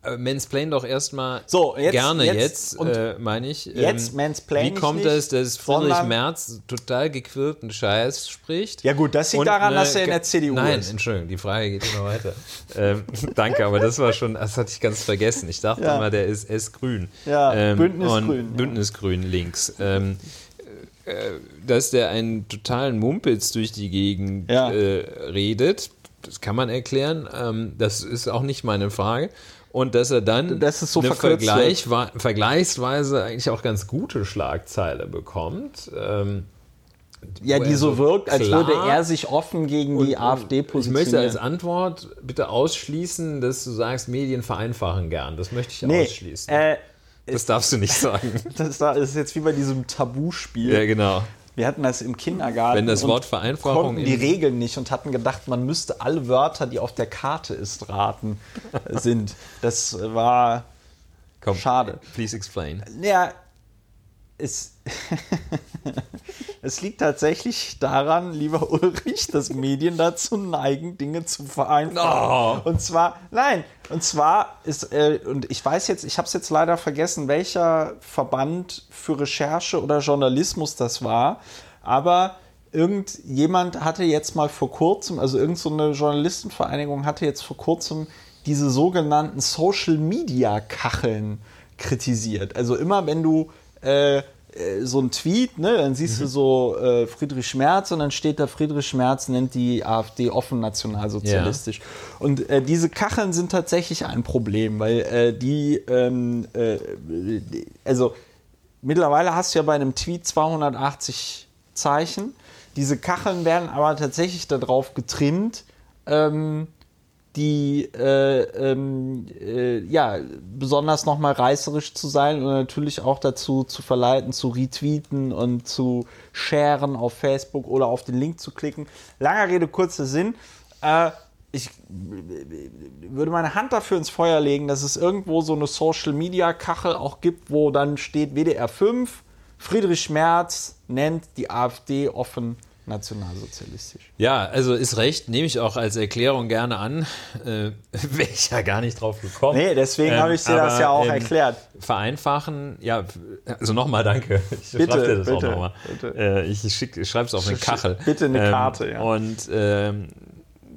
Äh, Mansplain doch erstmal So, jetzt- gerne jetzt jetzt, äh, meine ich. jetzt mansplain Wie kommt es, dass Friedrich Merz total gequirlten Scheiß spricht? Ja gut, das liegt daran, dass er in der CDU Nein, ist. Entschuldigung, die Frage geht immer weiter. ähm, danke, aber das war schon, das hatte ich ganz vergessen. Ich dachte Ja. immer, der ist S-Grün. Ja, ähm, Bündnisgrün, ja. Bündnisgrün links. Ähm, äh, dass der einen totalen Mumpitz durch die Gegend Ja. äh, redet, das kann man erklären. Ähm, das ist auch nicht meine Frage. Und dass er dann Dass es so eine Vergleich, wa- vergleichsweise eigentlich auch ganz gute Schlagzeile bekommt. Ähm, Ja, die so wirkt, als würde er sich offen gegen die AfD ich positionieren. möchte als Antwort bitte ausschließen, dass du sagst, Medien vereinfachen gern. Das möchte ich nee, ausschließen. äh, das darfst du nicht sagen. das da- das ist jetzt wie bei diesem Tabuspiel. ja, genau. Wir hatten das im Kindergarten. Wenn das Wort Vereinfachung konnten die Regeln nicht und hatten gedacht, man müsste alle Wörter, die auf der Karte ist, raten sind. Das war Komm, Schade. Please explain. Ja, es, es liegt tatsächlich daran, lieber Ulrich, dass Medien dazu neigen, Dinge zu vereinfachen. Oh. Und zwar, nein, und zwar ist, äh, und ich weiß jetzt, ich habe es jetzt leider vergessen, welcher Verband für Recherche oder Journalismus das war, aber irgendjemand hatte jetzt mal vor kurzem, also irgendeine so Journalistenvereinigung hatte jetzt vor kurzem diese sogenannten Social Media Kacheln kritisiert. Also immer wenn du äh, äh, so ein Tweet, ne, dann siehst mhm. du so äh, Friedrich Merz und dann steht da, Friedrich Merz nennt die AfD offen nationalsozialistisch. Ja. Und äh, diese Kacheln sind tatsächlich ein Problem, weil äh, die, ähm, äh, also mittlerweile hast du ja bei einem Tweet 280 Zeichen. Diese Kacheln werden aber tatsächlich darauf getrimmt, ähm, die äh, ähm, äh, ja besonders nochmal reißerisch zu sein und natürlich auch dazu zu verleiten, zu retweeten und zu sharen auf Facebook oder auf den Link zu klicken. Langer Rede, kurzer Sinn. Äh, ich würde meine Hand dafür ins Feuer legen, dass es irgendwo so eine Social Media Kachel auch gibt, wo dann steht WDR 5, Friedrich Merz nennt die AfD offen nationalsozialistisch. Ja, also ist recht, nehme ich auch als Erklärung gerne an. Äh, Wäre ich ja gar nicht drauf gekommen. Nee, deswegen ähm, habe ich dir das ja auch ähm, erklärt. Vereinfachen, ja, also nochmal danke. Ich bitte, dir das bitte, auch nochmal. Äh, ich schreibe es auf eine Kachel. Bitte eine ähm, Karte, ja. Und ähm,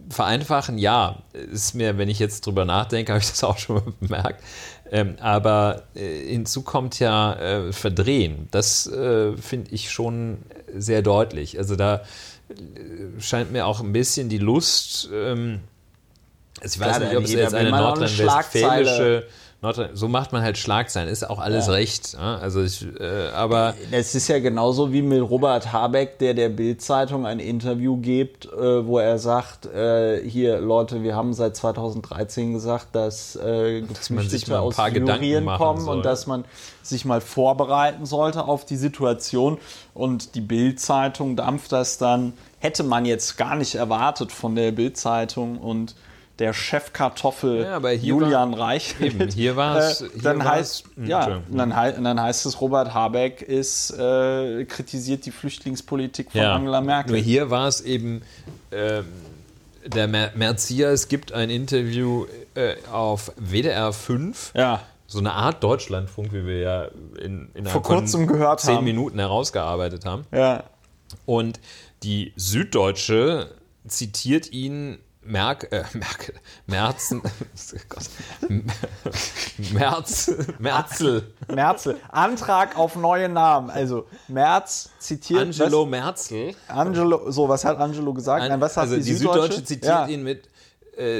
vereinfachen, ja, ist mir, wenn ich jetzt drüber nachdenke, habe ich das auch schon mal bemerkt. Ähm, aber äh, hinzu kommt ja äh, Verdrehen. Das äh, finde ich schon sehr deutlich. Also da äh, scheint mir auch ein bisschen die Lust, ähm, also ich weiß Klar, nicht, ob es jetzt eine nordrhein-westfälische so macht man halt Schlagzeilen, ist auch alles ja. recht. Also ich, äh, aber es ist ja genauso wie mit Robert Habeck, der der Bild-Zeitung ein Interview gibt, äh, wo er sagt: äh, Hier Leute, wir haben seit 2013 gesagt, dass, äh, dass Geflüchtete aus Syrien kommen soll. und dass man sich mal vorbereiten sollte auf die Situation. Und die Bild-Zeitung dampft das dann. Hätte man jetzt gar nicht erwartet von der Bild-Zeitung und der Chefkartoffel ja, Julian war, Reich. Eben, hier war es. Äh, dann, heißt, ja, dann, dann heißt es, Robert Habeck ist, äh, kritisiert die Flüchtlingspolitik von ja, Angela Merkel. Nur hier war es eben, äh, der Mer es gibt ein Interview äh, auf WDR 5. Ja. So eine Art Deutschlandfunk, wie wir ja in, in vor kurzem gehört zehn haben. Minuten herausgearbeitet haben. Ja. Und die Süddeutsche zitiert ihn Merk, äh, Merkel, Merzen, Merz, Merzel. Merzel. Antrag auf neue Namen. Also Merz zitiert. Angelo was? Merzel. Angelo, so, was hat Angelo gesagt? An, Nein, was hat also die, die Süddeutsche? Süddeutsche zitiert ja. ihn mit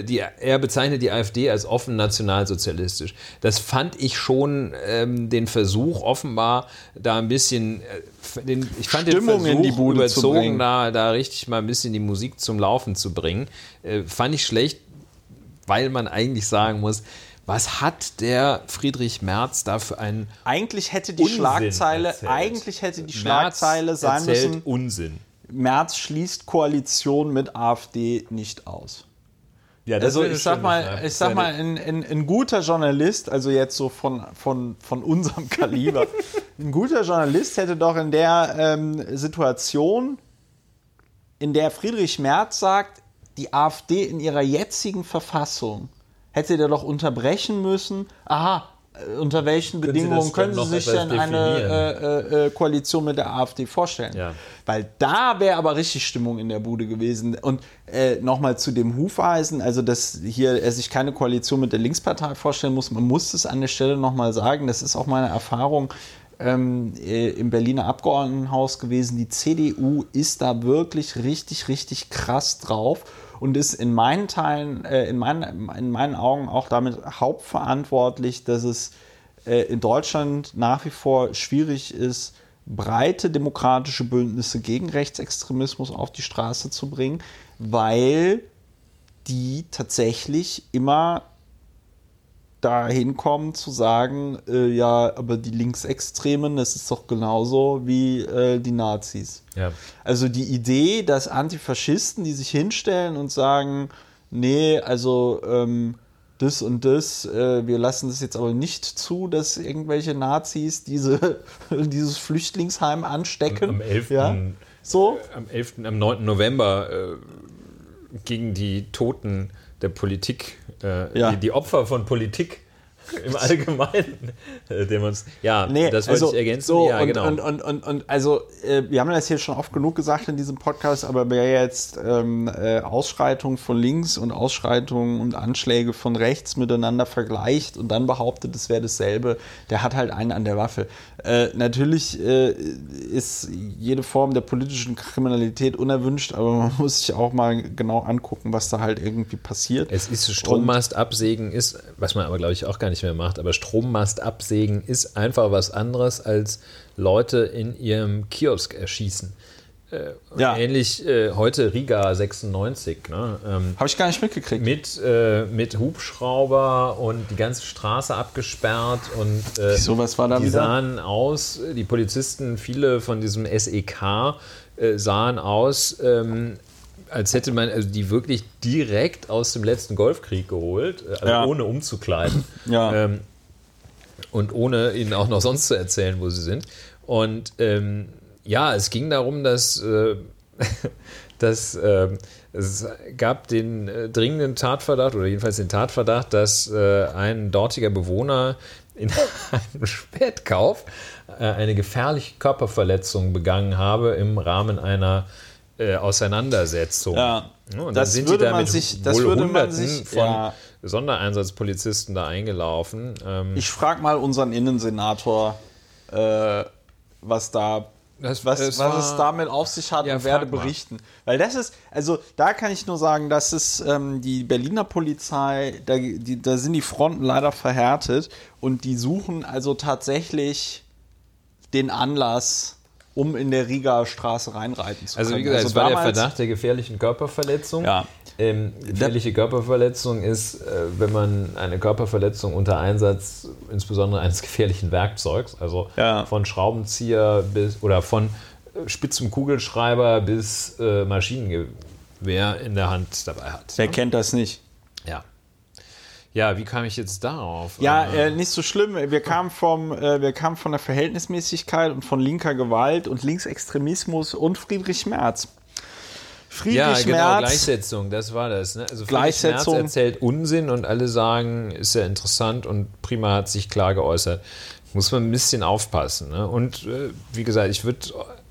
die, er bezeichnet die AfD als offen nationalsozialistisch. Das fand ich schon ähm, den Versuch, offenbar da ein bisschen, äh, den, ich fand Stimmung den Versuch überzogen, da, da richtig mal ein bisschen die Musik zum Laufen zu bringen. Äh, fand ich schlecht, weil man eigentlich sagen muss, was hat der Friedrich Merz da für einen Eigentlich hätte die Unsinn Schlagzeile, erzählt. eigentlich hätte die Schlagzeile Merz sein müssen. Unsinn. Merz schließt Koalition mit AfD nicht aus. Ja, also ich sag mal, ich sag mal, ein, ein, ein, guter Journalist, also jetzt so von, von, von unserem Kaliber, ein guter Journalist hätte doch in der ähm, Situation, in der Friedrich Merz sagt, die AfD in ihrer jetzigen Verfassung hätte der doch unterbrechen müssen. Aha, unter welchen können Bedingungen können Sie sich denn eine äh, äh, Koalition mit der AfD vorstellen? Ja. Weil da wäre aber richtig Stimmung in der Bude gewesen. Und äh, nochmal zu dem Hufeisen, also dass hier er sich keine Koalition mit der Linkspartei vorstellen muss, man muss es an der Stelle nochmal sagen, das ist auch meine Erfahrung ähm, äh, im Berliner Abgeordnetenhaus gewesen. Die CDU ist da wirklich richtig, richtig krass drauf und ist in meinen Teilen, äh, in, meinen, in meinen Augen auch damit hauptverantwortlich, dass es äh, in Deutschland nach wie vor schwierig ist, breite demokratische Bündnisse gegen Rechtsextremismus auf die Straße zu bringen, weil die tatsächlich immer dahin kommen zu sagen, äh, ja, aber die Linksextremen, das ist doch genauso wie äh, die Nazis. Ja. Also die Idee, dass Antifaschisten, die sich hinstellen und sagen, nee, also ähm, das und das, äh, wir lassen das jetzt aber nicht zu, dass irgendwelche Nazis diese, dieses Flüchtlingsheim anstecken. Am 11. Ja? So? Am 11. am 9. November äh, gegen die Toten der Politik, äh, ja. die, die, Opfer von Politik im Allgemeinen äh, demonstrieren. Ja, Nee, das wollte also, ich ergänzen. So, ja, und, genau. und, und, und, und also, äh, wir haben das hier schon oft genug gesagt in diesem Podcast, aber wer jetzt ähm, äh, Ausschreitungen von links und Ausschreitungen und Anschläge von rechts miteinander vergleicht und dann behauptet, es wäre dasselbe, der hat halt einen an der Waffe. Äh, natürlich äh, ist jede Form der politischen Kriminalität unerwünscht, aber man muss sich auch mal genau angucken, was da halt irgendwie passiert. Es ist Strommast absägen ist, was man aber glaube ich auch gar nicht mehr macht, aber Strommast absägen ist einfach was anderes als Leute in ihrem Kiosk erschießen. Äh, Ja. Ähnlich äh, heute Riga 96, ne? ähm, Habe ich gar nicht mitgekriegt. mit, äh, mit Hubschrauber und die ganze Straße abgesperrt und äh, Wieso, was war da die wieder? sahen aus, die Polizisten, viele von diesem SEK äh, sahen aus, ähm, als hätte man also die wirklich direkt aus dem letzten Golfkrieg geholt, äh, also Ja. ohne umzukleiden. Ja. Ähm, und ohne ihnen auch noch sonst zu erzählen, wo sie sind. Und ähm, ja, es ging darum, dass, äh, dass äh, es gab den äh, dringenden Tatverdacht oder jedenfalls den Tatverdacht, dass äh, ein dortiger Bewohner in einem Spätkauf äh, eine gefährliche Körperverletzung begangen habe im Rahmen einer äh, Auseinandersetzung. Ja. Ja, und Das dann sind würde die da man mit sich- das wohl würde man Hunderten sich- von ja. Sondereinsatzpolizisten da eingelaufen. Ähm, Ich frage mal unseren Innensenator, äh, was da. Das- was, es was war- es damit auf sich hat Ja, und werde frag mal. berichten. Weil das ist, also da kann ich nur sagen, das ist ähm, die Berliner Polizei, da, die, da sind die Fronten leider verhärtet und die suchen also tatsächlich den Anlass, um in der Riga Straße reinreiten zu Also können. wie gesagt, es war der Verdacht der gefährlichen Körperverletzung. Ja. Ähm, gefährliche Körperverletzung ist, äh, wenn man eine Körperverletzung unter Einsatz insbesondere eines gefährlichen Werkzeugs, also Ja. von Schraubenzieher bis oder von äh, spitzem Kugelschreiber bis äh, Maschinengewehr in der Hand dabei hat. Wer kennt das nicht? Ja. Wie kam ich jetzt darauf? Ja, Äh, äh, nicht so schlimm. Wir kamen, vom, äh, wir kamen von der Verhältnismäßigkeit und von linker Gewalt und Linksextremismus und Friedrich Merz. Friedrich ja, genau, Merz. Gleichsetzung, das war das. Ne? Also Friedrich Gleichsetzung. Merz erzählt Unsinn und alle sagen, ist ja interessant und Prima hat sich klar geäußert. Muss man ein bisschen aufpassen. Ne? Und äh, wie gesagt, ich würde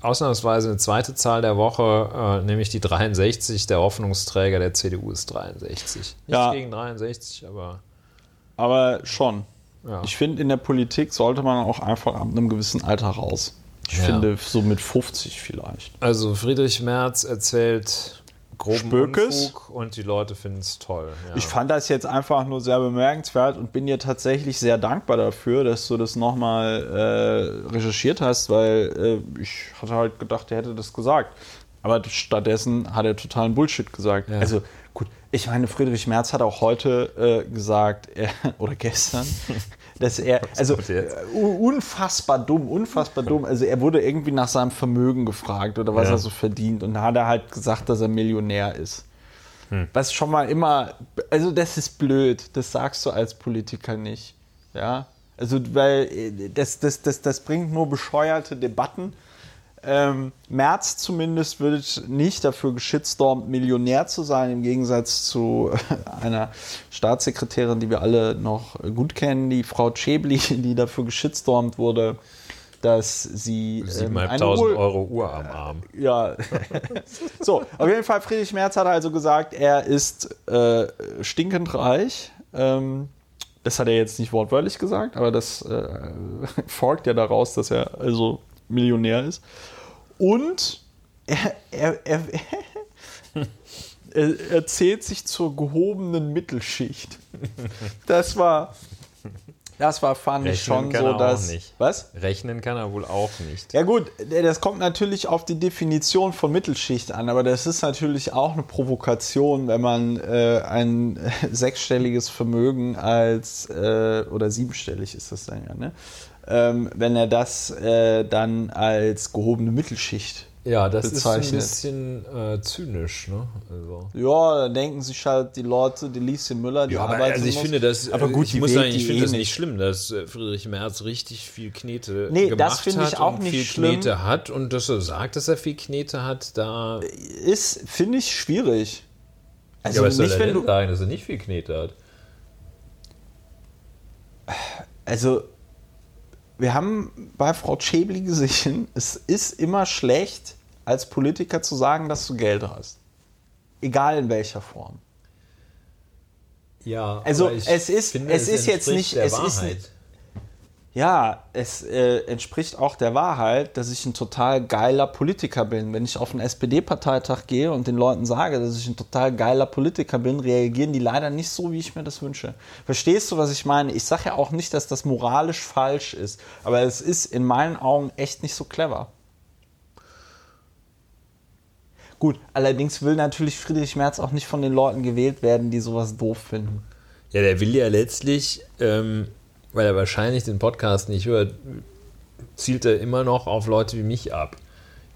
ausnahmsweise eine zweite Zahl der Woche, äh, nämlich die 63, der Hoffnungsträger der CDU ist 63. Nicht Ja. gegen 63, aber Aber schon. Ja. Ich finde, in der Politik sollte man auch einfach ab einem gewissen Alter raus. Ich Ja. finde, so mit 50 vielleicht. also Friedrich Merz erzählt groben Spökes. Unfug und die Leute finden es toll. Ja. Ich fand das jetzt einfach nur sehr bemerkenswert und bin dir tatsächlich sehr dankbar dafür, dass du das nochmal äh, recherchiert hast, weil äh, ich hatte halt gedacht, er hätte das gesagt. Aber stattdessen hat er totalen Bullshit gesagt. Ja. Also gut, ich meine, Friedrich Merz hat auch heute äh, gesagt, er, oder gestern, dass er, also äh, unfassbar dumm, unfassbar dumm. Also er wurde irgendwie nach seinem Vermögen gefragt oder was Ja. er so verdient und da hat er halt gesagt, dass er Millionär ist. Hm. Was schon mal immer, also das ist blöd, das sagst du als Politiker nicht. Ja, also weil äh, das, das, das, das bringt nur bescheuerte Debatten. Ähm, Merz zumindest wird nicht dafür geschitstormt, Millionär zu sein, im Gegensatz zu einer Staatssekretärin, die wir alle noch gut kennen, die Frau Schäbli, die dafür geschitstormt wurde, dass sie ähm, eine 7.500 Uhr- Euro Uhr am Arm. ja. so, auf jeden Fall, Friedrich Merz hat also gesagt, er ist äh, stinkend reich. Ähm, das hat er jetzt nicht wortwörtlich gesagt, aber das äh, folgt ja daraus, dass er also Millionär ist. Und er, er, er, er, er zählt sich zur gehobenen Mittelschicht. Das war, das war, fand ich Rechnen schon kann so, er auch dass. nicht. Was? Rechnen kann er wohl auch nicht. Ja gut, das kommt natürlich auf die Definition von Mittelschicht an, aber das ist natürlich auch eine Provokation, wenn man äh, ein sechsstelliges Vermögen als, äh, oder siebenstellig ist das dann ja, ne? Ähm, wenn er das äh, dann als gehobene Mittelschicht Ja, das bezeichnet. ist ein bisschen äh, zynisch, ne? Also. Ja, da denken sich halt die Leute, die Lieschen Müller, die Ja, aber arbeiten also ich muss. finde das, aber gut, ich muss sagen, ich finde eh das nicht schlimm, dass äh, Friedrich Merz richtig viel Knete Nee, gemacht das finde ich hat auch und nicht viel schlimm. Knete hat und dass er sagt, dass er viel Knete hat, da. Ist, finde ich, schwierig. Also ja, was soll nicht, er wenn denn du. sagen, dass er nicht viel Knete hat? also wir haben bei Frau Schäbli gesehen, es ist immer schlecht, als Politiker zu sagen, dass du Geld hast. Egal in welcher Form. Ja, Also es ist, finde, es ist jetzt nicht, es ist Wahrheit. nicht, ja, es äh, entspricht auch der Wahrheit, dass ich ein total geiler Politiker bin. Wenn ich auf einen SPD-Parteitag gehe und den Leuten sage, dass ich ein total geiler Politiker bin, reagieren die leider nicht so, wie ich mir das wünsche. Verstehst du, was ich meine? Ich sage ja auch nicht, dass das moralisch falsch ist, aber es ist in meinen Augen echt nicht so clever. Gut, allerdings will natürlich Friedrich Merz auch nicht von den Leuten gewählt werden, die sowas doof finden. Ja, der will ja letztlich, ähm, weil er wahrscheinlich den Podcast nicht hört, zielt er immer noch auf Leute wie mich ab.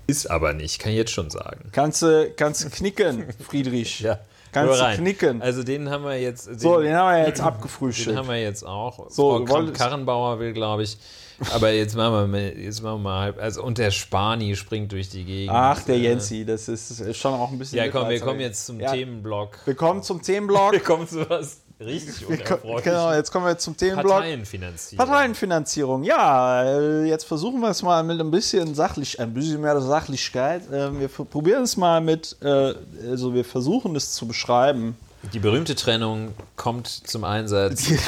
Ist aber nicht, kann ich jetzt schon sagen. Kannst du, kannst knicken, Friedrich. Ja, Kannst du knicken. Also den haben wir jetzt. Den, So, den haben wir jetzt den abgefrühstückt. haben wir jetzt auch. So, Frau Kramp-Karrenbauer will, glaube ich. Aber jetzt machen wir mal, jetzt machen wir mal halb. Also, und der Spani springt durch die Gegend. Ach, der Äh, Jensi, das ist schon auch ein bisschen. Ja, komm, wir kommen jetzt zum Ja, Themenblock. Wir kommen zum Themenblock. Wir kommen zu was richtig unerfreulichem. genau, jetzt kommen wir zum Themenblock. Parteienfinanzierung. Parteienfinanzierung, ja, äh, jetzt versuchen wir es mal mit ein bisschen sachlich, ein bisschen mehr Sachlichkeit. Äh, Wir probieren es mal mit, äh, also wir versuchen es zu beschreiben. Die berühmte Trennung kommt zum Einsatz.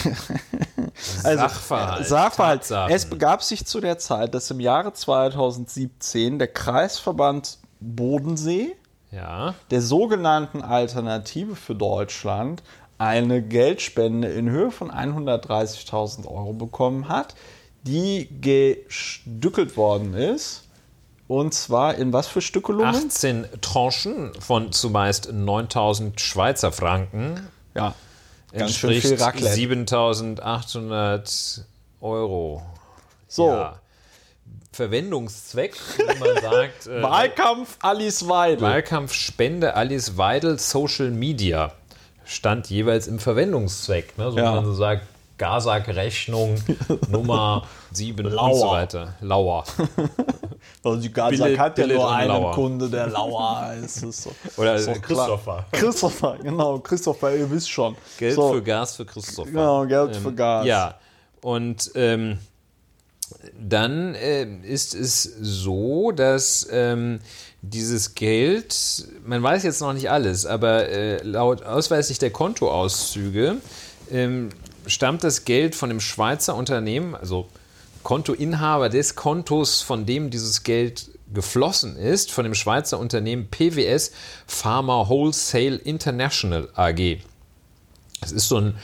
Also, Sachverhalt. Sachverhalt. Tatsachen. Es begab sich zu der Zeit, dass im Jahre 2017 der Kreisverband Bodensee Ja. der sogenannten Alternative für Deutschland eine Geldspende in Höhe von 130.000 Euro bekommen hat, die gestückelt worden ist. Und zwar in was für Stückelungen? 18 Tranchen von zumeist 9000 Schweizer Franken. Ja, ganz schön viel Entspricht Raclette. 7800 Euro. So, Ja. Verwendungszweck, wie man sagt. äh, Wahlkampf Alice Weidel. Wahlkampfspende Alice Weidel Social Media stand jeweils im Verwendungszweck. Ne? So Ja. wie man so sagt, Gasak-Rechnung Nummer 7 und so Lauer. weiter. Lauer. Also die Gaza Billet- hat ja Billet nur einen Lauer. Kunde, der Lauer heißt. Es so. Oder Ist klar. Christopher. Christopher, genau. Christopher, ihr wisst schon. Geld so, für Gas für Christopher. Genau, Geld für Gas. Ja, und ähm, dann äh, ist es so, dass ähm, dieses Geld, man weiß jetzt noch nicht alles, aber äh, laut ausweislich der Kontoauszüge ähm, stammt das Geld von dem Schweizer Unternehmen, also Kontoinhaber des Kontos, von dem dieses Geld geflossen ist, von dem Schweizer Unternehmen PWS Pharma Wholesale International AG. Es ist so ein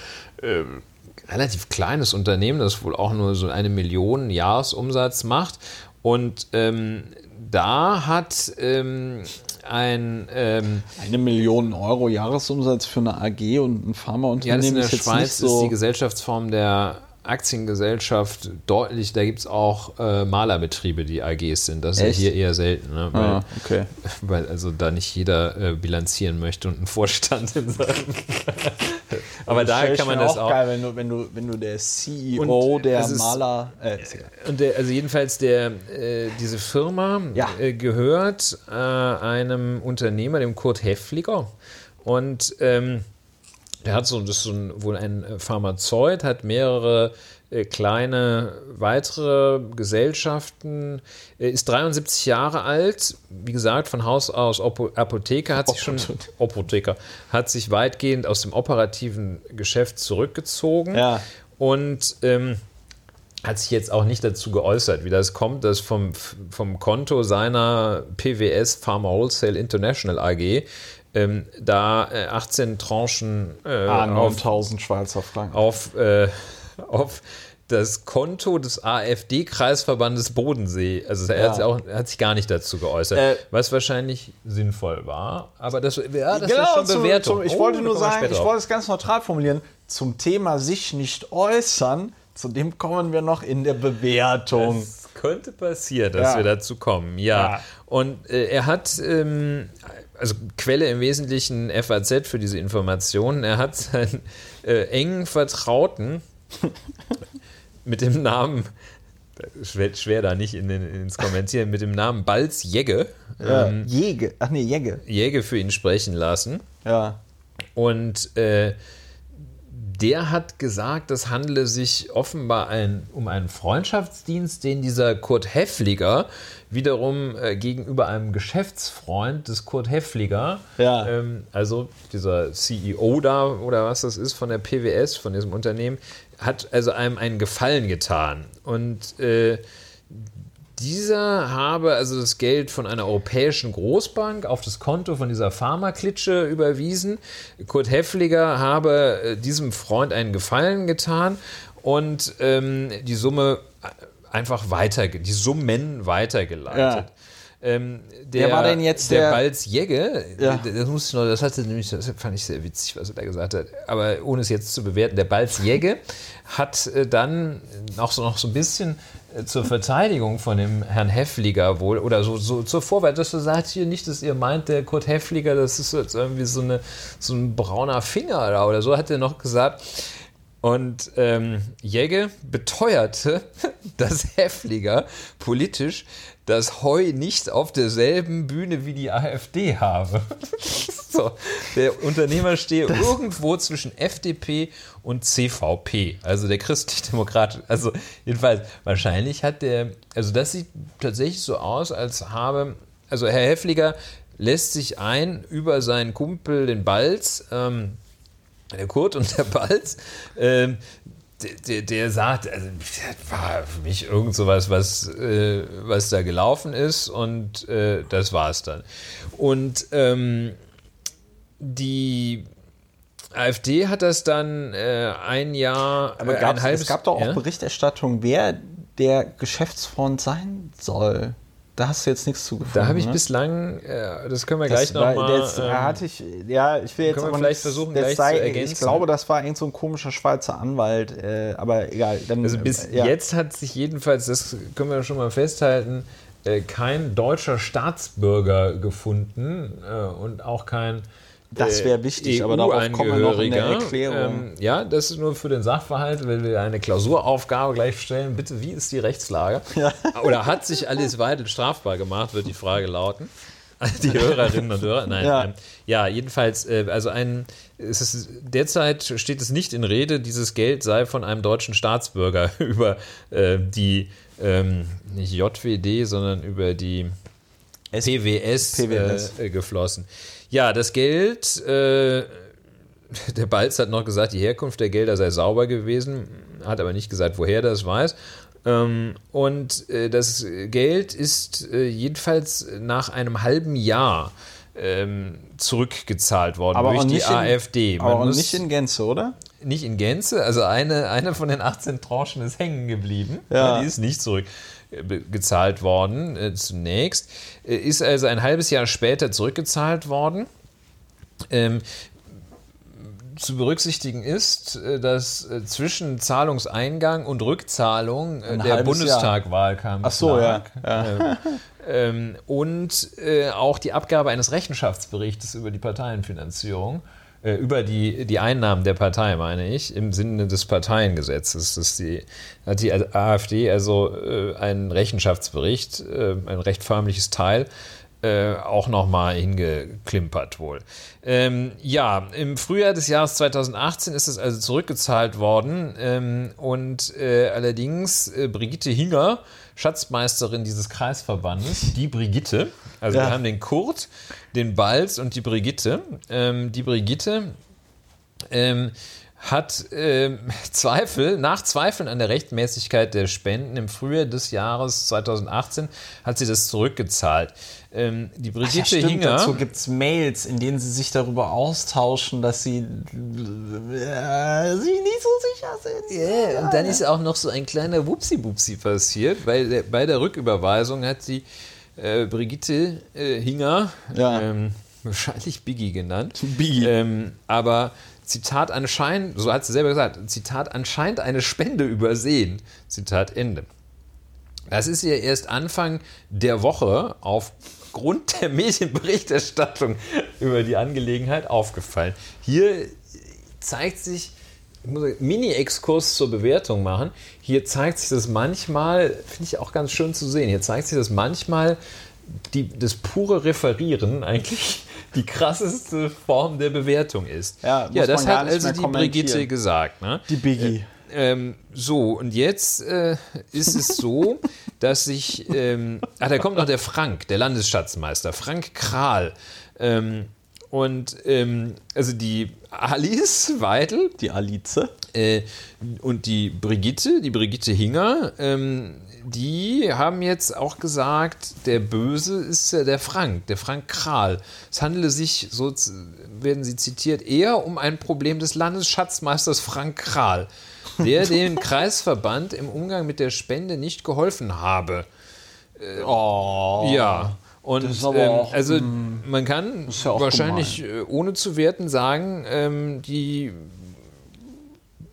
ähm, relativ kleines Unternehmen, das wohl auch nur so eine Million Jahresumsatz macht. Und ähm, da hat ähm, ein, ähm, Eine Million Euro Jahresumsatz für eine AG und ein ja, das Pharmaunternehmen in der ist jetzt Schweiz nicht so. ist die Gesellschaftsform der Aktiengesellschaft deutlich, da gibt es auch äh, Malerbetriebe, die AGs sind. Das ist Echt? ja hier eher selten, ne? weil, ah, okay. weil also da nicht jeder äh, bilanzieren möchte und einen Vorstand in seinem. Aber da kann man das auch geil, wenn du, wenn du, wenn du der CEO Und der ist- Maler. Äh, ist. Und der, also jedenfalls der, äh, diese Firma Ja. äh, gehört äh, einem Unternehmer, dem Kurt Heffliger. Und ähm, der hat so, das ist so ein, wohl ein äh, Pharmazeut, hat mehrere äh, kleine weitere Gesellschaften, äh, ist 73 Jahre alt, wie gesagt, von Haus aus Opo Apotheker, hat sich schon Apotheker, hat sich weitgehend aus dem operativen Geschäft zurückgezogen Ja. und ähm, hat sich jetzt auch nicht dazu geäußert, wie das kommt, dass vom, vom Konto seiner PWS Pharma Wholesale International AG ähm, da äh, 18 Tranchen äh, Ah, auf, 9000 Schweizer Franken. auf, äh, auf das Konto des AfD-Kreisverbandes Bodensee. Also er, Ja. hat, auch, hat sich gar nicht dazu geäußert, Äh, was wahrscheinlich sinnvoll war. Aber das, ja, das ist genau, schon zum- Bewertung. Zum, ich Oh, wollte nur sagen, ich drauf. wollte es ganz neutral formulieren. Zum Thema sich nicht äußern, zu dem kommen wir noch in der Bewertung. Es könnte passieren, dass Ja. wir dazu kommen, ja. Ja. Und äh, er hat, ähm, also Quelle im Wesentlichen FAZ für diese Informationen, er hat seinen äh, engen Vertrauten mit dem Namen, schwer, schwer da nicht in den, ins Kommentieren, mit dem Namen Balz Jägge, Ja, ähm, Jäge. Ach nee, Jäge. Jägge für ihn sprechen lassen. Ja. Und äh, der hat gesagt, es handle sich offenbar ein, um einen Freundschaftsdienst, den dieser Kurt Heffliger wiederum äh, gegenüber einem Geschäftsfreund des Kurt Heffliger, Ja. ähm, also dieser CEO da oder was das ist von der PWS, von diesem Unternehmen, hat also einem einen Gefallen getan. Und äh, dieser habe also das Geld von einer europäischen Großbank auf das Konto von dieser Pharmaklitsche überwiesen. Kurt Heffliger habe äh, diesem Freund einen Gefallen getan und ähm, die Summe einfach weiter, die Summen weitergeleitet. Ja. Ähm, der, Wer war denn jetzt der der- Balz Jegge? Ja. Das, muss ich noch, das hatte nämlich, das fand ich sehr witzig, was er da gesagt hat. Aber ohne es jetzt zu bewerten, der Balz Jegge hat äh, dann auch so noch so ein bisschen äh, zur Verteidigung von dem Herrn Heffliger wohl oder so, so zur Vorwärts, dass er sagt hier nicht, dass ihr meint, der Kurt Heffliger, das ist jetzt irgendwie so, eine, so ein brauner Finger da oder so, hat er noch gesagt. Und ähm, Jäge beteuerte, dass Heffliger politisch das Heu nicht auf derselben Bühne wie die AfD habe. so, der Unternehmer stehe irgendwo zwischen FDP und CVP, also der christlich-demokratische. Also jedenfalls, wahrscheinlich hat der, also das sieht tatsächlich so aus, als habe, also Herr Heffliger lässt sich ein über seinen Kumpel, den Balz, ähm, der Kurt und der Balz, ähm, der, der, sagt, also das war für mich irgend sowas, was, äh, was da gelaufen ist und äh, das war es dann. Und ähm, die AfD hat das dann äh, ein Jahr, Aber äh, ein halbes es gab doch auch ja? Berichterstattung, wer der Geschäftsfreund sein soll. Da hast du jetzt nichts zugefunden. Da habe ich ne? bislang, äh, das können wir gleich war- nochmal. das hatte ich, ja, ich will jetzt aber vielleicht nicht- versuchen, das gleich sei, zu ergänzen. Ich glaube, das war irgend so ein komischer Schweizer Anwalt, äh, aber egal. Dann, Also bis äh, ja. jetzt hat sich jedenfalls, das können wir schon mal festhalten, äh, kein deutscher Staatsbürger gefunden äh, und auch kein Das äh, wäre wichtig, aber darauf kommen wir noch in der EU-Angehöriger. Erklärung. Ähm, ja, das ist nur für den Sachverhalt, wenn wir eine Klausuraufgabe gleich stellen. Bitte, wie ist die Rechtslage? Oder hat sich Alice Weidel strafbar gemacht, wird die Frage lauten. Die Hörerinnen und Hörer, nein. Ja. Ähm, ja, jedenfalls, äh, also ein, es ist, derzeit steht es nicht in Rede, dieses Geld sei von einem deutschen Staatsbürger über äh, die, ähm, nicht JWD, sondern über die PWS, PWS. Äh, äh, geflossen. Ja, das Geld, äh, der Balz hat noch gesagt, die Herkunft der Gelder sei sauber gewesen, hat aber nicht gesagt, woher das weiß. Ähm, und äh, das Geld ist äh, jedenfalls nach einem halben Jahr ähm, zurückgezahlt worden aber durch die nicht in- AfD. Man aber nicht in Gänze, oder? nicht in Gänze. Also eine, eine von den 18 Tranchen ist hängen geblieben. Ja. Die ist nicht zurückgezahlt worden äh, zunächst. Ist also ein halbes Jahr später zurückgezahlt worden. Ähm, zu berücksichtigen ist, äh, dass äh, zwischen Zahlungseingang und Rückzahlung äh, Ein der Bundestagwahlkampf Ach so, ja. lag. Äh, ähm, und äh, auch die Abgabe eines Rechenschaftsberichtes über die Parteienfinanzierung, äh, über die, die Einnahmen der Partei, meine ich, im Sinne des Parteiengesetzes. Das die, hat die AfD also äh, einen Rechenschaftsbericht, äh, ein recht förmliches Teil, äh, auch nochmal hingeklimpert wohl. Ähm, ja, im Frühjahr des Jahres 2018 ist es also zurückgezahlt worden ähm, und äh, allerdings äh, Brigitte Hinger, Schatzmeisterin dieses Kreisverbandes, die Brigitte, also Ja. wir haben den Kurt, den Balz und die Brigitte. Ähm, die Brigitte ähm, hat ähm, Zweifel, nach Zweifeln an der Rechtmäßigkeit der Spenden im Frühjahr des Jahres 2018 hat sie das zurückgezahlt. Ähm, die Ach ja, Brigitte stimmt, Hinger. dazu gibt es Mails, in denen sie sich darüber austauschen, dass sie äh, sich nicht so sicher sind. Ja, und dann ist auch noch so ein kleiner Wupsi-Bupsi passiert. Bei der, bei der Rücküberweisung hat sie äh, Brigitte äh, Hinger, Ja. ähm, wahrscheinlich Biggie genannt, Biggie. Ähm, aber Zitat anscheinend, so hat sie selber gesagt, Zitat anscheinend eine Spende übersehen. Zitat Ende. Das ist ihr erst Anfang der Woche aufgrund der Medienberichterstattung über die Angelegenheit aufgefallen. Hier zeigt sich, ich muss einen Mini-Exkurs zur Bewertung machen. Hier zeigt sich das manchmal, finde ich auch ganz schön zu sehen, hier zeigt sich das manchmal die, das pure Referieren eigentlich die krasseste Form der Bewertung ist. Ja, ja das hat also die. Brigitte gesagt. Ne? Die Biggie. Ähm, so, und jetzt äh, ist es so, dass sich, ähm, ah, da kommt noch der Frank, der Landesschatzmeister, Frank Kral. Ähm, und ähm, also die Alice Weidel Die Alice. äh, und die Brigitte, die Brigitte Hinger, ähm, die haben jetzt auch gesagt, der Böse ist ja der Frank, der Frank Kral. Es handele sich, so werden sie zitiert, eher um ein Problem des Landesschatzmeisters Frank Kral, der den Kreisverband im Umgang mit der Spende nicht geholfen habe. Oh. Ja. Und ähm, auch, also man kann ja wahrscheinlich äh, ohne zu werten sagen, ähm, die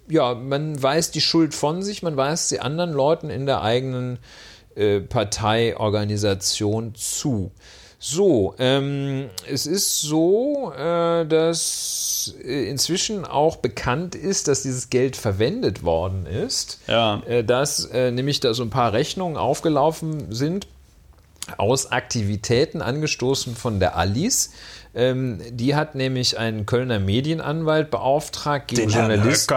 ja, man weiß die Schuld von sich, man weiß sie anderen Leuten in der eigenen äh, Parteiorganisation zu. So, ähm, es ist so, äh, dass äh, inzwischen auch bekannt ist, dass dieses Geld verwendet worden ist. Ja. Äh, dass äh, nämlich da so ein paar Rechnungen aufgelaufen sind aus Aktivitäten angestoßen von der Alice. Ähm, die hat nämlich einen Kölner Medienanwalt beauftragt gegen Journalisten.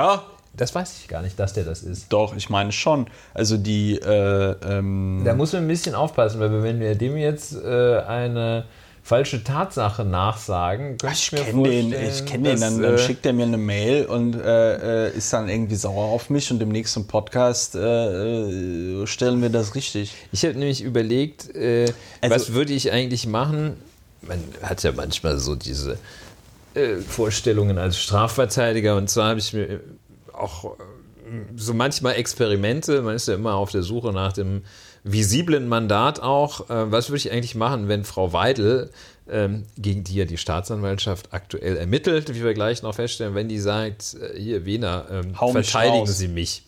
Das weiß ich gar nicht, dass der das ist. Doch, ich meine schon. Also die, äh, ähm, Da muss man ein bisschen aufpassen, weil wenn wir dem jetzt äh, eine falsche Tatsache nachsagen, könnte ich, ich mir kenne den, vorstellen, ich kenne den, dann, dann äh, schickt er mir eine Mail und äh, äh, ist dann irgendwie sauer auf mich und im nächsten Podcast äh, stellen wir das richtig. Ich habe nämlich überlegt, Also- was würde ich eigentlich machen? Man hat ja manchmal so diese Vorstellungen als Strafverteidiger und zwar habe ich mir auch äh, so manchmal Experimente, man ist ja immer auf der Suche nach dem visiblen Mandat auch. Äh, was würde ich eigentlich machen, wenn Frau Weidel, ähm, gegen die ja die Staatsanwaltschaft aktuell ermittelt, wie wir gleich noch feststellen, wenn die sagt, äh, hier, Wiener, ähm, verteidigen. Sie mich.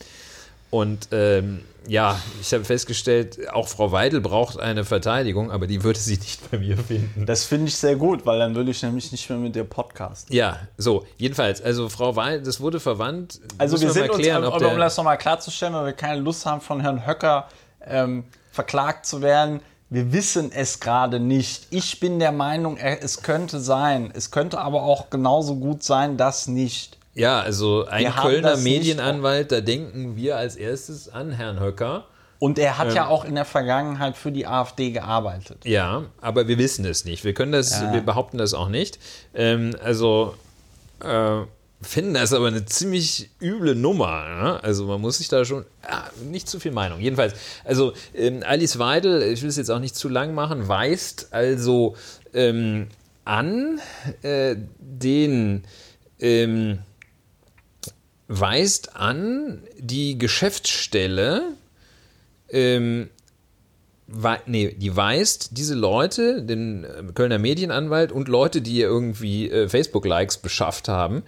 Und ähm, ja, ich habe festgestellt, auch Frau Weidel braucht eine Verteidigung, aber die würde sie nicht bei mir finden. Das finde ich sehr gut, weil dann würde ich nämlich nicht mehr mit dir podcasten. Ja, so, jedenfalls, also Frau Weidel, das wurde verwandt. Also Muss wir sind klären, uns, ob um das nochmal klarzustellen, weil wir keine Lust haben, von Herrn Höcker ähm, verklagt zu werden. Wir wissen es gerade nicht. Ich bin der Meinung, es könnte sein. Es könnte aber auch genauso gut sein, dass nicht. Ja, also ein Kölner Medienanwalt, da denken wir als erstes an Herrn Höcker. Und er hat ja auch in der Vergangenheit für die AfD gearbeitet. Ja, aber wir wissen es nicht. Wir können das, wir behaupten das auch nicht. Ähm, also äh, finden das aber eine ziemlich üble Nummer. Ne? Also man muss sich da schon ah, nicht zu viel Meinung. Jedenfalls, also ähm, Alice Weidel, ich will es jetzt auch nicht zu lang machen, weist also ähm, an äh, den ähm, weist an die Geschäftsstelle ähm, nee, die weist diese Leute, den äh, Kölner Medienanwalt und Leute, die ihr irgendwie äh, Facebook-Likes beschafft haben,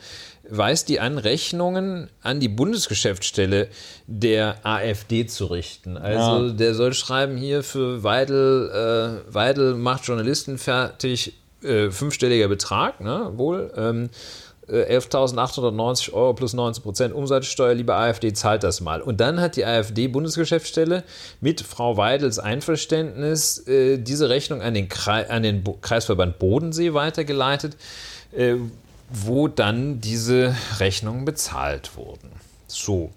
weist die an, Rechnungen an die Bundesgeschäftsstelle der AfD zu richten. Also der soll schreiben hier für Weidel, äh, Weidel macht Journalisten fertig, äh, fünfstelliger Betrag, ne, wohl, ähm, äh, 11.890 Euro plus 19% Umsatzsteuer, liebe AfD, zahlt das mal. Und dann hat die AfD-Bundesgeschäftsstelle mit Frau Weidels Einverständnis äh, diese Rechnung an den, Krei an den Kreisverband Bodensee weitergeleitet, äh, wo dann diese Rechnungen bezahlt wurden. So.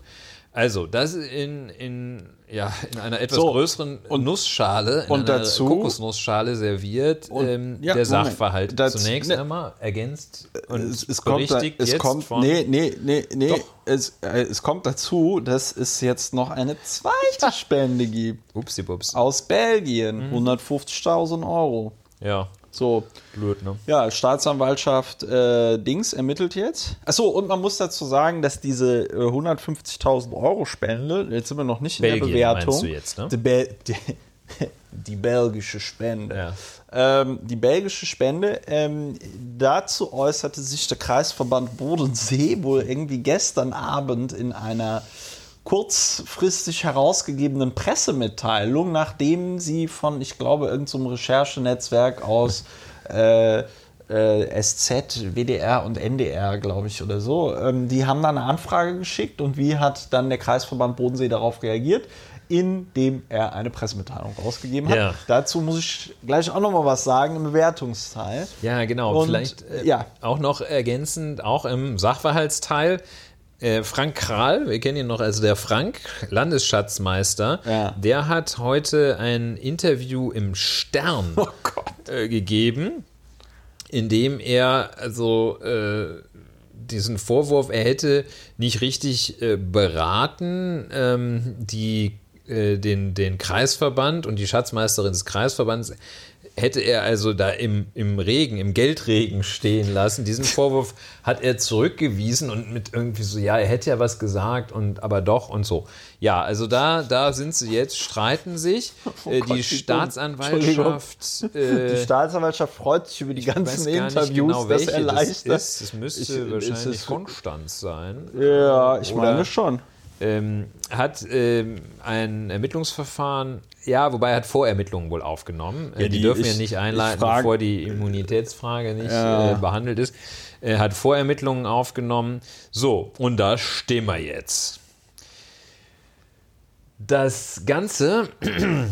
Also, das in, in, ja, in einer etwas So, größeren Nussschale, in und einer dazu- Kokosnussschale serviert, ähm, ja, der Moment. Sachverhalt Das- zunächst ne- einmal ergänzt und Es, es kommt, da, es kommt von nee, nee, nee, nee. Doch. Es, äh, es kommt dazu, dass es jetzt noch eine zweite Spende gibt. Upsi-Bups. Aus Belgien. Mhm. 150.000 Euro. Ja, So, blöd, ne? Ja, Staatsanwaltschaft äh, Dings ermittelt jetzt. Achso, und man muss dazu sagen, dass diese äh, 150.000 Euro Spende, jetzt sind wir noch nicht in Belgien, der Bewertung. meinst du jetzt, ne? Die, Bel die, die belgische Spende. Ja. Ähm, die belgische Spende, ähm, dazu äußerte sich der Kreisverband Bodensee wohl irgendwie gestern Abend in einer kurzfristig herausgegebenen Pressemitteilung, nachdem sie von, ich glaube, irgendeinem Recherchenetzwerk aus äh, äh, SZ, WDR und NDR, glaube ich, oder so. Ähm, die haben dann eine Anfrage geschickt und wie hat dann der Kreisverband Bodensee darauf reagiert? Indem er eine Pressemitteilung rausgegeben hat. Ja. Dazu muss ich gleich auch noch mal was sagen im Bewertungsteil. Ja, genau. Und, Vielleicht äh, ja. auch noch ergänzend, auch im Sachverhaltsteil. Äh, Frank Kral, wir kennen ihn noch als der Frank, Landesschatzmeister, Ja. der hat heute ein Interview im Stern Oh äh, gegeben, in dem er also äh, diesen Vorwurf, er hätte nicht richtig äh, beraten, ähm, die, äh, den, den Kreisverband und die Schatzmeisterin des Kreisverbands hätte er also da im, im Regen, im Geldregen stehen lassen. Diesen Vorwurf hat er zurückgewiesen und mit irgendwie so, ja, er hätte ja was gesagt und aber doch und so. Ja, also da, da sind sie jetzt, streiten sich. äh, Oh Gott, die. Staatsanwaltschaft. Die Äh, Staatsanwaltschaft freut sich über die ganzen Interviews, genau, dass er leichter. das ist. Es müsste Ich- wahrscheinlich ist Konstanz sein. ja, ich Oder- meine schon. Ähm, hat ähm, ein Ermittlungsverfahren, ja, wobei er hat Vorermittlungen wohl aufgenommen. Äh, Ja, die, die- dürfen ja ich- nicht einleiten, frag- bevor die Immunitätsfrage nicht Ja. äh, behandelt ist. Er hat Vorermittlungen aufgenommen. So, und da stehen wir jetzt. Das Ganze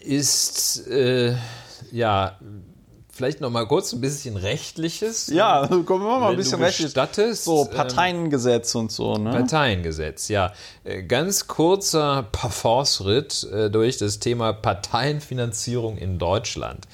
ist, äh, ja, vielleicht noch mal kurz ein bisschen rechtliches. Ja, also kommen wir mal ein bisschen du recht. gestattest, So, ähm, Parteiengesetz und so, ne? Parteiengesetz, ja. Äh, Ganz kurzer Parforce-Ritt äh, durch das Thema Parteienfinanzierung in Deutschland.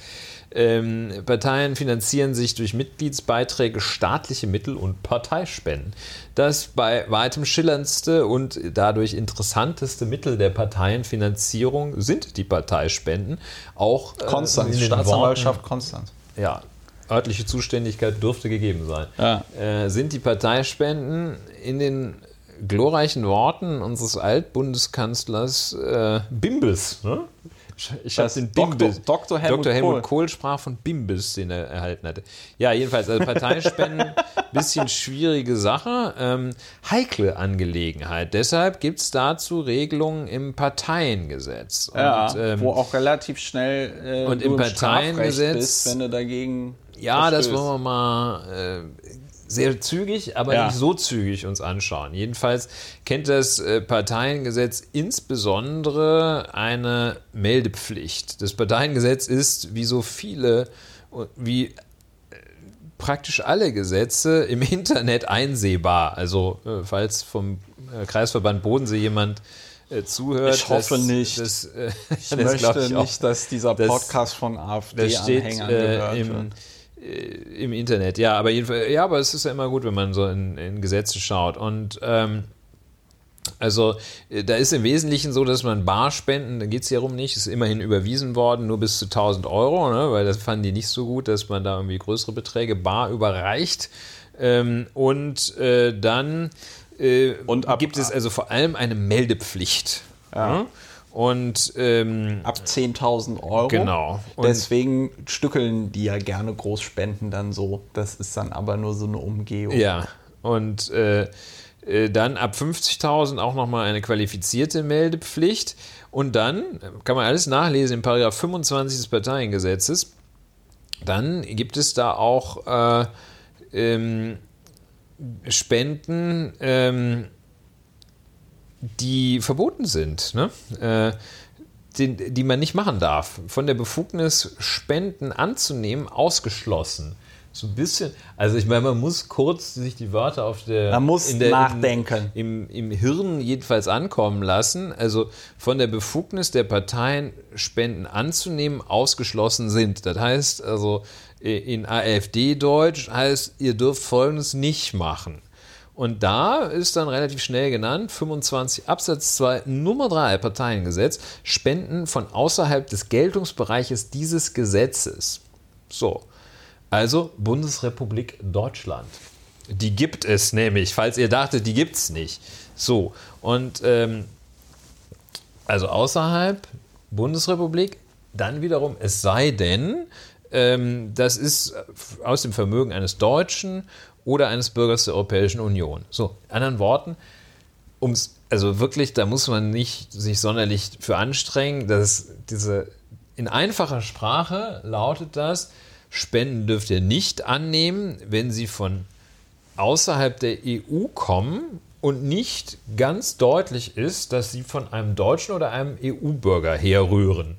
Ähm, Parteien finanzieren sich durch Mitgliedsbeiträge, staatliche Mittel und Parteispenden. Das bei weitem schillerndste und dadurch interessanteste Mittel der Parteienfinanzierung sind die Parteispenden. Auch äh, Konstanz, in den Staatsanwaltschaft Konstanz. ja, örtliche Zuständigkeit dürfte gegeben sein. Ja. Äh, sind die Parteispenden in den glorreichen Worten unseres Altbundeskanzlers äh, Bimbes, ne? Ich- habe den Bimbes. Dr. Helmut Dr. Helmut Kohl. Kohl sprach von Bimbes, den er erhalten hatte. Ja, jedenfalls, also Parteispenden, bisschen schwierige Sache, ähm, heikle Angelegenheit. Deshalb gibt es dazu Regelungen im Parteiengesetz. Und, Ja, ähm, wo auch relativ schnell äh, und im Parteiengesetz- bist, wenn du dagegen Ja, das wollen wir mal äh, sehr zügig, aber Ja. nicht so zügig uns anschauen. Jedenfalls kennt das äh, Parteiengesetz insbesondere eine Meldepflicht. Das Parteiengesetz ist, wie so viele, wie äh, praktisch alle Gesetze im Internet einsehbar. Also äh, falls vom Kreisverband Bodensee jemand zuhört. Ich hoffe das, nicht. Das, äh, Ich das möchte ich auch. nicht, dass dieser Podcast von AfD-Anhängern äh, gehört wird. Äh, im Internet. Ja, aber jedenfalls, ja, aber es ist ja immer gut, wenn man so in, in Gesetze schaut. Und ähm, also äh, da ist im Wesentlichen so, dass man Barspenden, da geht es hierum nicht, ist immerhin überwiesen worden, nur bis zu 1000 Euro, ne, weil das fanden die nicht so gut, dass man da irgendwie größere Beträge bar überreicht. Ähm, und äh, dann äh, Und ab- gibt es also vor allem eine Meldepflicht. Ja. Und ähm, Ab 10.000 Euro. Genau. Und- Deswegen stückeln die ja gerne Großspenden dann so. Das ist dann aber nur so eine Umgehung. Ja, und äh, äh, dann ab 50.000 auch nochmal eine qualifizierte Meldepflicht. Und dann kann man alles nachlesen im Paragraph 25 des Parteiengesetzes. Dann gibt es da auch äh, ähm, Spenden, ähm, die verboten sind, ne? äh, die, die man nicht machen darf. Von der Befugnis, Spenden anzunehmen, ausgeschlossen. So ein bisschen, also ich meine, man muss kurz sich die Wörter auf der. Man muss der, nachdenken. Im, Im Hirn jedenfalls ankommen lassen. Also von der Befugnis der Parteien, Spenden anzunehmen, ausgeschlossen sind. Das heißt also in AfD-Deutsch heißt, ihr dürft Folgendes nicht machen. Und da ist dann relativ schnell genannt, 25 Absatz 2 Nummer 3 Parteiengesetz, Spenden von außerhalb des Geltungsbereiches dieses Gesetzes. So, also Bundesrepublik Deutschland. Die gibt es nämlich, falls ihr dachtet, die gibt es nicht. So, und ähm, also außerhalb Bundesrepublik, dann wiederum, es sei denn, ähm, das ist aus dem Vermögen eines Deutschen oder eines Bürgers der Europäischen Union. So, in anderen Worten, ums, also wirklich, da muss man nicht sich sonderlich für anstrengen, dass diese, in einfacher Sprache lautet das, Spenden dürft ihr nicht annehmen, wenn sie von außerhalb der EU kommen und nicht ganz deutlich ist, dass sie von einem Deutschen oder einem EU-Bürger herrühren.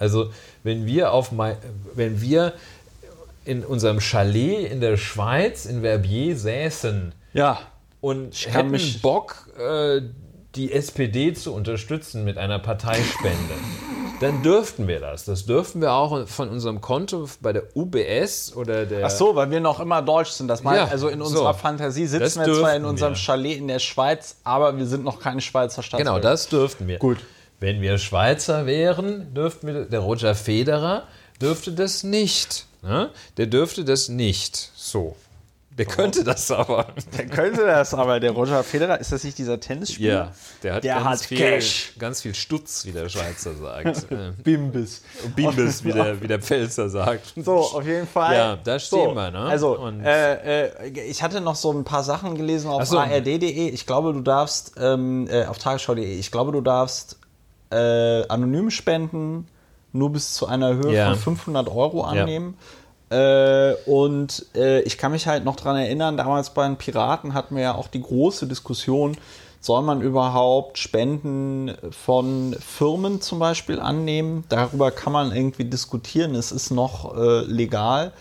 Also wenn wir auf wenn wir in unserem Chalet in der Schweiz in Verbier säßen ja, und hätten Bock, äh, die SPD zu unterstützen mit einer Parteispende, dann dürften wir das. Das dürften wir auch von unserem Konto bei der UBS oder der. Ach so, weil wir noch immer deutsch sind. Das meint, ja, also in unserer so. Fantasie sitzen wir zwar in unserem wir. Chalet in der Schweiz, aber wir sind noch keine Schweizer Staatsbürger. Genau, das dürften wir. Gut. Wenn wir Schweizer wären, dürften wir, der Roger Federer dürfte das nicht. Ne? Der dürfte das nicht. So. Der könnte das aber. Der könnte das aber. Der Roger Federer, ist das nicht dieser Tennisspieler? Ja, der hat, der ganz, hat viel, Cash. ganz viel Stutz, wie der Schweizer sagt. Bimbis. Bimbis, wie der, wie der Pfälzer sagt. So, auf jeden Fall. Ja, da stehen so, wir. Ne? Also, äh, äh, ich hatte noch so ein paar Sachen gelesen auf so. ard.de. Ich glaube, du darfst, ähm, äh, auf tagesschau.de, ich glaube, du darfst äh, anonym spenden nur bis zu einer Höhe ja. von 500 Euro annehmen. Ja. Äh, und äh, ich kann mich halt noch daran erinnern, damals bei den Piraten hatten wir ja auch die große Diskussion, soll man überhaupt Spenden von Firmen zum Beispiel annehmen? Darüber kann man irgendwie diskutieren. Es ist noch äh, legal.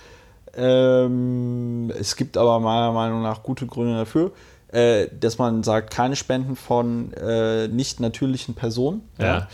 Ähm, es gibt aber meiner Meinung nach gute Gründe dafür, äh, dass man sagt, keine Spenden von äh, nicht natürlichen Personen. Ja.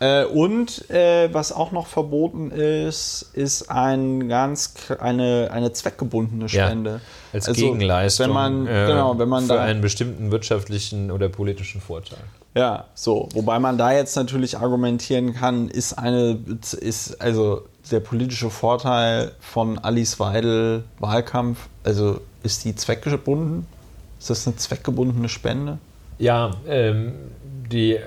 Äh, und äh, was auch noch verboten ist, ist ein ganz eine, eine zweckgebundene Spende. Ja, als also, Gegenleistung wenn man, äh, genau, wenn man für einen bestimmten wirtschaftlichen oder politischen Vorteil. Ja, so. Wobei man da jetzt natürlich argumentieren kann, ist eine, ist also der politische Vorteil von Alice Weidel Wahlkampf, also ist die zweckgebunden? Ist das eine zweckgebundene Spende? Ja, ähm, die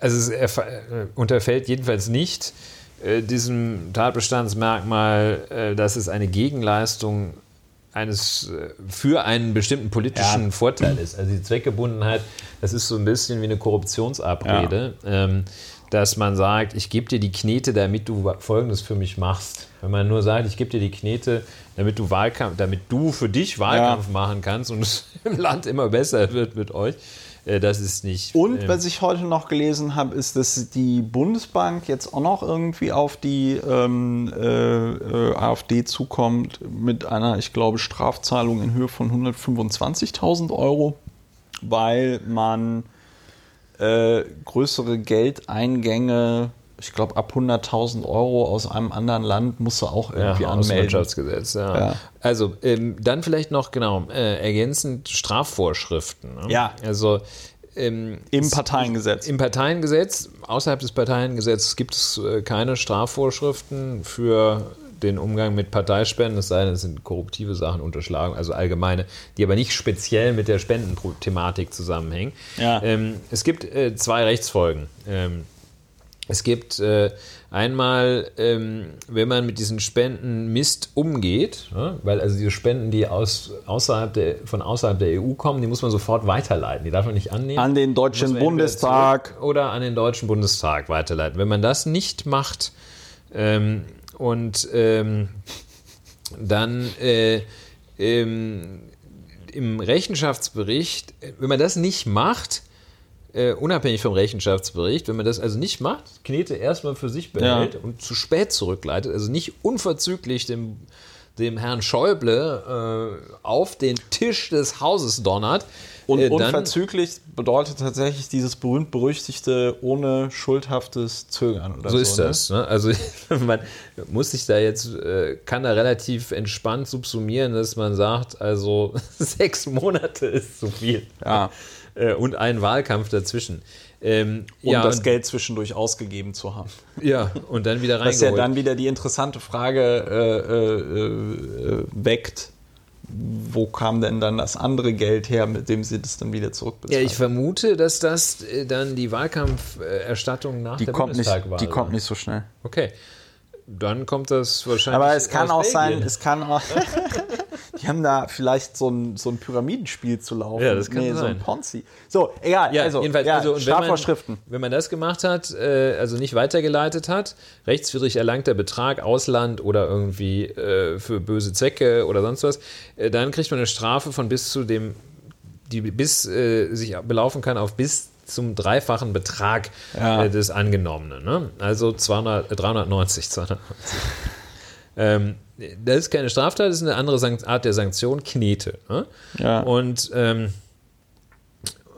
also es äh, unterfällt jedenfalls nicht äh, diesem Tatbestandsmerkmal, äh, dass es eine Gegenleistung eines äh, für einen bestimmten politischen ja. Vorteil ist. Also die Zweckgebundenheit, das ist so ein bisschen wie eine Korruptionsabrede, ja. ähm, dass man sagt, ich gebe dir die Knete, damit du Folgendes für mich machst. Wenn man nur sagt, ich gebe dir die Knete, damit du Wahlkampf, damit du für dich Wahlkampf ja. machen kannst und es im Land immer besser wird mit euch, das ist nicht. Und ähm, was ich heute noch gelesen habe, ist, dass die Bundesbank jetzt auch noch irgendwie auf die ähm, äh, äh AfD zukommt mit einer, ich glaube, Strafzahlung in Höhe von 125.000 Euro, weil man äh, größere Geldeingänge ich glaube, ab 100.000 Euro aus einem anderen Land musst du auch irgendwie ja, anmelden. Wirtschaftsgesetz, ja. ja. Also ähm, dann vielleicht noch, genau, äh, ergänzend Strafvorschriften. Ne? Ja. Also ähm, Im Parteiengesetz. Im Parteiengesetz, außerhalb des Parteiengesetzes gibt es äh, keine Strafvorschriften für den Umgang mit Parteispenden, es sei denn, es sind korruptive Sachen unterschlagen, also allgemeine, die aber nicht speziell mit der Spendenthematik zusammenhängen. Ja. Ähm, es gibt äh, zwei Rechtsfolgen. Ähm, es gibt äh, einmal, ähm, wenn man mit diesen Spenden Mist umgeht, ne, weil also diese Spenden, die aus, außerhalb der, von außerhalb der EU kommen, die muss man sofort weiterleiten. Die darf man nicht annehmen. An den Deutschen Bundestag. Oder an den Deutschen Bundestag weiterleiten. Wenn man das nicht macht ähm, und ähm, dann äh, ähm, im Rechenschaftsbericht, wenn man das nicht macht, äh, unabhängig vom Rechenschaftsbericht, wenn man das also nicht macht, Knete erstmal für sich behält ja. und zu spät zurückleitet, also nicht unverzüglich dem, dem Herrn Schäuble äh, auf den Tisch des Hauses donnert. Und äh, unverzüglich bedeutet tatsächlich dieses berühmt-berüchtigte ohne schuldhaftes Zögern. Oder so, so ist ne? das. Ne? Also man muss sich da jetzt, äh, kann da relativ entspannt subsumieren, dass man sagt, also sechs Monate ist zu viel. Ja äh, und einen Wahlkampf dazwischen. Ähm, um ja, das Geld zwischendurch ausgegeben zu haben. Ja, und dann wieder reingeholt. Was ja dann wieder die interessante Frage äh, äh, äh, weckt, wo kam denn dann das andere Geld her, mit dem sie das dann wieder zurückbezahlen? Ja, ich vermute, dass das äh, dann die Wahlkampferstattung nach die der kommt Bundestag war. Die kommt nicht so schnell. Okay. Dann kommt das wahrscheinlich. Aber es kann auch Belgien. sein, es kann auch. die haben da vielleicht so ein, so ein Pyramidenspiel zu laufen. Ja, das kann nee, so sein. ein Ponzi. So, egal. Ja, also, jedenfalls, ja, also, und wenn man- Strafvorschriften. Wenn man das gemacht hat, äh, also nicht weitergeleitet hat, rechtswidrig erlangter Betrag, Ausland oder irgendwie äh, für böse Zwecke oder sonst was, äh, dann kriegt man eine Strafe von bis zu dem, die bis äh, sich belaufen kann auf bis zum dreifachen Betrag Ja. äh, des Angenommenen. Ne? Also 200, äh, 390, 290. ähm, das ist keine Straftat, das ist eine andere Art der Sanktion, Knete. Ne? Ja. Und, ähm,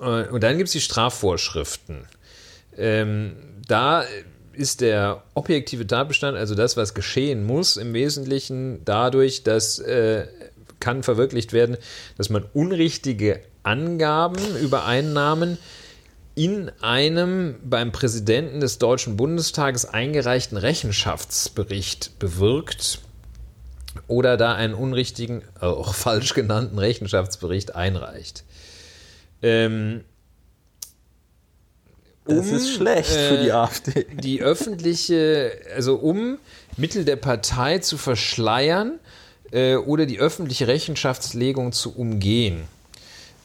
äh, und dann gibt es die Strafvorschriften. Ähm, da ist der objektive Tatbestand, also das, was geschehen muss, im Wesentlichen dadurch, dass äh, kann verwirklicht werden, dass man unrichtige Angaben über Einnahmen in einem beim Präsidenten des Deutschen Bundestages eingereichten Rechenschaftsbericht bewirkt oder da einen unrichtigen, äh, auch falsch genannten Rechenschaftsbericht einreicht. Ähm, Das um, ist schlecht für die äh, AfD. die öffentliche, also um Mittel der Partei zu verschleiern äh, oder die öffentliche Rechenschaftslegung zu umgehen.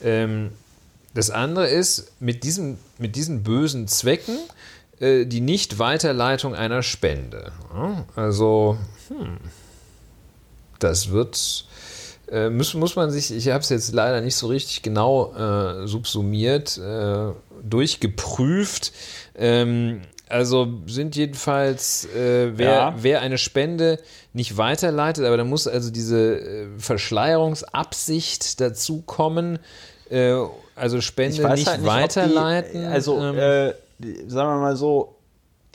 Ähm, das andere ist, mit, diesem, mit diesen bösen Zwecken äh, die Nicht-Weiterleitung einer Spende. Ja, also, hm, das wird, äh, muss, muss man sich, ich habe es jetzt leider nicht so richtig genau äh, subsumiert, äh, durchgeprüft. Ähm, also sind jedenfalls, äh, wer, Ja. wer eine Spende nicht weiterleitet, aber da muss also diese äh, Verschleierungsabsicht dazu kommen, äh, also Spende nicht, halt ob weiterleiten. Die, also, ähm, äh, sagen wir mal so,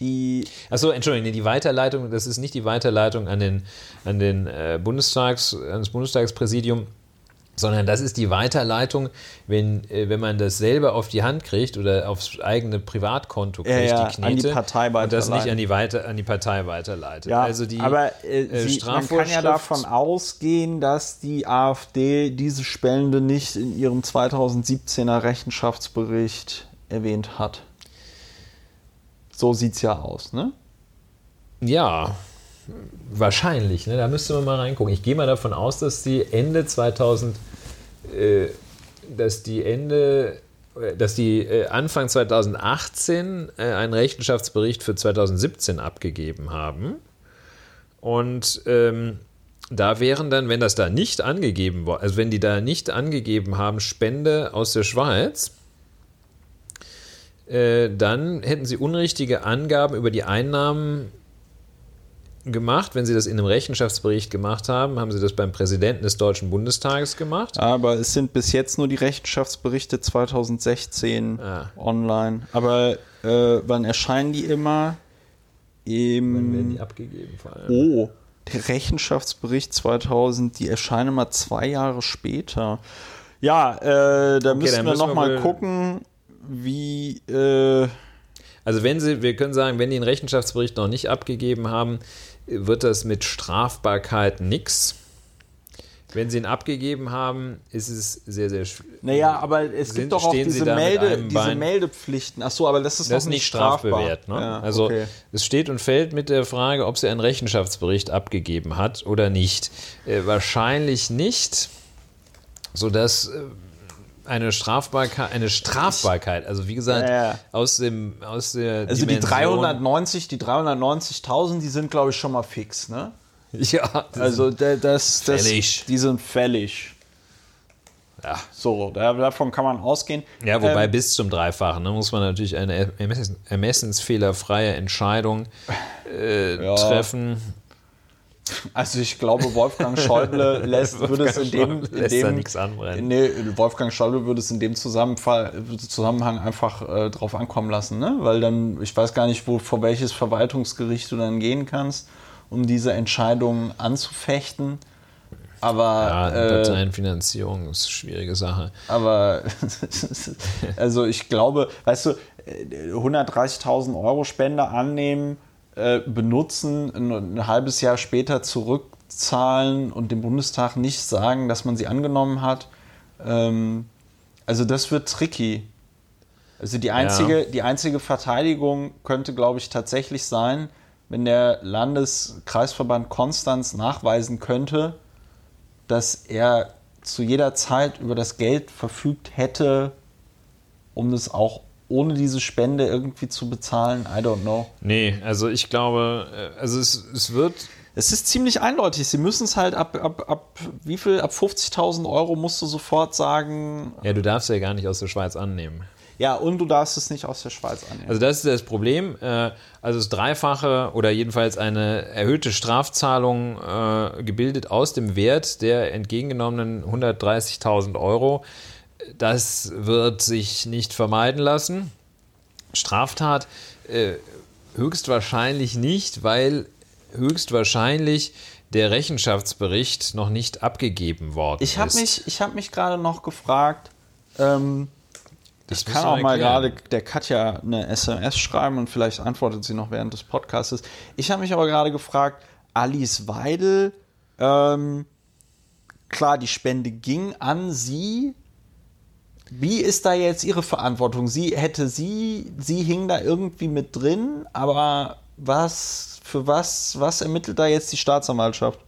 die. Achso, Entschuldigung, die Weiterleitung, das ist nicht die Weiterleitung an den, an den äh, Bundestags, an das Bundestagspräsidium, sondern das ist die Weiterleitung, wenn, äh, wenn man das selber auf die Hand kriegt oder aufs eigene Privatkonto kriegt, Ja, ja, die Knete, an die Partei und das nicht an die, Weiter, an die Partei weiterleitet. Ja, also die aber äh, äh, sie, man kann ja davon ausgehen, dass die AfD diese Spende nicht in ihrem 2017er Rechenschaftsbericht erwähnt hat. So sieht's ja aus, ne? Ja, wahrscheinlich. Ne? Da müsste man mal reingucken. Ich gehe mal davon aus, dass die Ende 2000, äh, dass die Ende, äh, dass die äh, Anfang 2018 äh, einen Rechenschaftsbericht für 2017 abgegeben haben. Und ähm, da wären dann, wenn das da nicht angegeben war, also wenn die da nicht angegeben haben, Spende aus der Schweiz, äh, dann hätten sie unrichtige Angaben über die Einnahmen gemacht. Wenn sie das in einem Rechenschaftsbericht gemacht haben, haben sie das beim Präsidenten des Deutschen Bundestages gemacht. Aber es sind bis jetzt nur die Rechenschaftsberichte 2016 Ah. online. Aber äh, wann erscheinen die immer? Wann werden Im die abgegeben vor allem? Oh, der Rechenschaftsbericht 2000, die erscheinen mal zwei Jahre später. Ja, äh, da wir müssen wir noch mal wohl- gucken, wie. Äh, Also wenn sie, wir können sagen, wenn die einen Rechenschaftsbericht noch nicht abgegeben haben, wird das mit Strafbarkeit nix. Wenn sie ihn abgegeben haben, ist es sehr, sehr schwierig. naja, aber es Sind- gibt doch auch diese, Melde, diese Meldepflichten. Ach so, aber das ist Das noch nicht strafbar. strafbewehrt. Ne? Ja, also okay. es steht und fällt mit der Frage, ob sie einen Rechenschaftsbericht abgegeben hat oder nicht. Äh, wahrscheinlich nicht, sodass äh, eine Strafbarkeit, eine Strafbarkeit, also wie gesagt, Ja, ja. aus dem aus der Also die Dimension- 390, die 390.000, die sind, glaube ich, schon mal fix, ne? ja, das Also da- das, das, Fällig. die sind fällig. Ja. So, da, davon kann man ausgehen. Ja, wobei Ähm, bis zum Dreifachen ne, muss man natürlich eine ermessen, ermessensfehlerfreie Entscheidung äh, Ja. treffen. Also ich glaube, Wolfgang Schäuble lässt, würde es in dem, in dem nichts anbrennen. Nee, Wolfgang Schäuble würde es in dem Zusammenfall, Zusammenhang einfach äh, drauf ankommen lassen, ne? Weil dann, ich weiß gar nicht, wo, vor welches Verwaltungsgericht du dann gehen kannst, um diese Entscheidung anzufechten. Aber, Ja, äh, Parteienfinanzierung ist eine schwierige Sache. aber also ich glaube, weißt du, äh, 130.000 Euro Spende annehmen, äh, benutzen, ein, ein halbes Jahr später zurückzahlen und dem Bundestag nicht sagen, dass man sie angenommen hat. Ähm, also das wird tricky. Also die einzige, die einzige Verteidigung könnte, glaube ich, tatsächlich sein, wenn der Landeskreisverband Konstanz nachweisen könnte, dass er zu jeder Zeit über das Geld verfügt hätte, um das auch ohne diese Spende irgendwie zu bezahlen? I don't know. Nee, also ich glaube, äh, also es, es wird. Es ist ziemlich eindeutig. Sie müssen es halt ab, ab, ab wie viel? Ab 50.000 Euro musst du sofort sagen. Ja, du darfst ja gar nicht aus der Schweiz annehmen. Ja, und du darfst es nicht aus der Schweiz annehmen. Also das ist das Problem. Äh, also das Dreifache oder jedenfalls eine erhöhte Strafzahlung äh, gebildet aus dem Wert der entgegengenommenen 130.000 Euro. Das wird sich nicht vermeiden lassen. Straftat äh, höchstwahrscheinlich nicht, weil höchstwahrscheinlich der Rechenschaftsbericht noch nicht abgegeben worden ich hab ist. Mich, ich habe mich gerade noch gefragt, ähm, Das ich kann auch mal gerade der Katja eine SMS schreiben und vielleicht antwortet sie noch während des Podcasts. Ich habe mich aber gerade gefragt, Alice Weidel, ähm, klar, die Spende ging an sie. Wie ist da jetzt ihre Verantwortung? Sie hätte sie, sie hing da irgendwie mit drin, aber was, für was, was ermittelt da jetzt die Staatsanwaltschaft?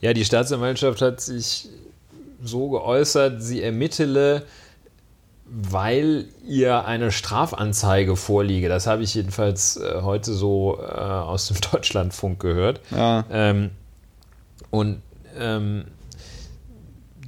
Ja, die Staatsanwaltschaft hat sich so geäußert, sie ermittele, weil ihr eine Strafanzeige vorliege. Das habe ich jedenfalls äh, heute so äh, aus dem Deutschlandfunk gehört. Ja. Ähm, und ähm,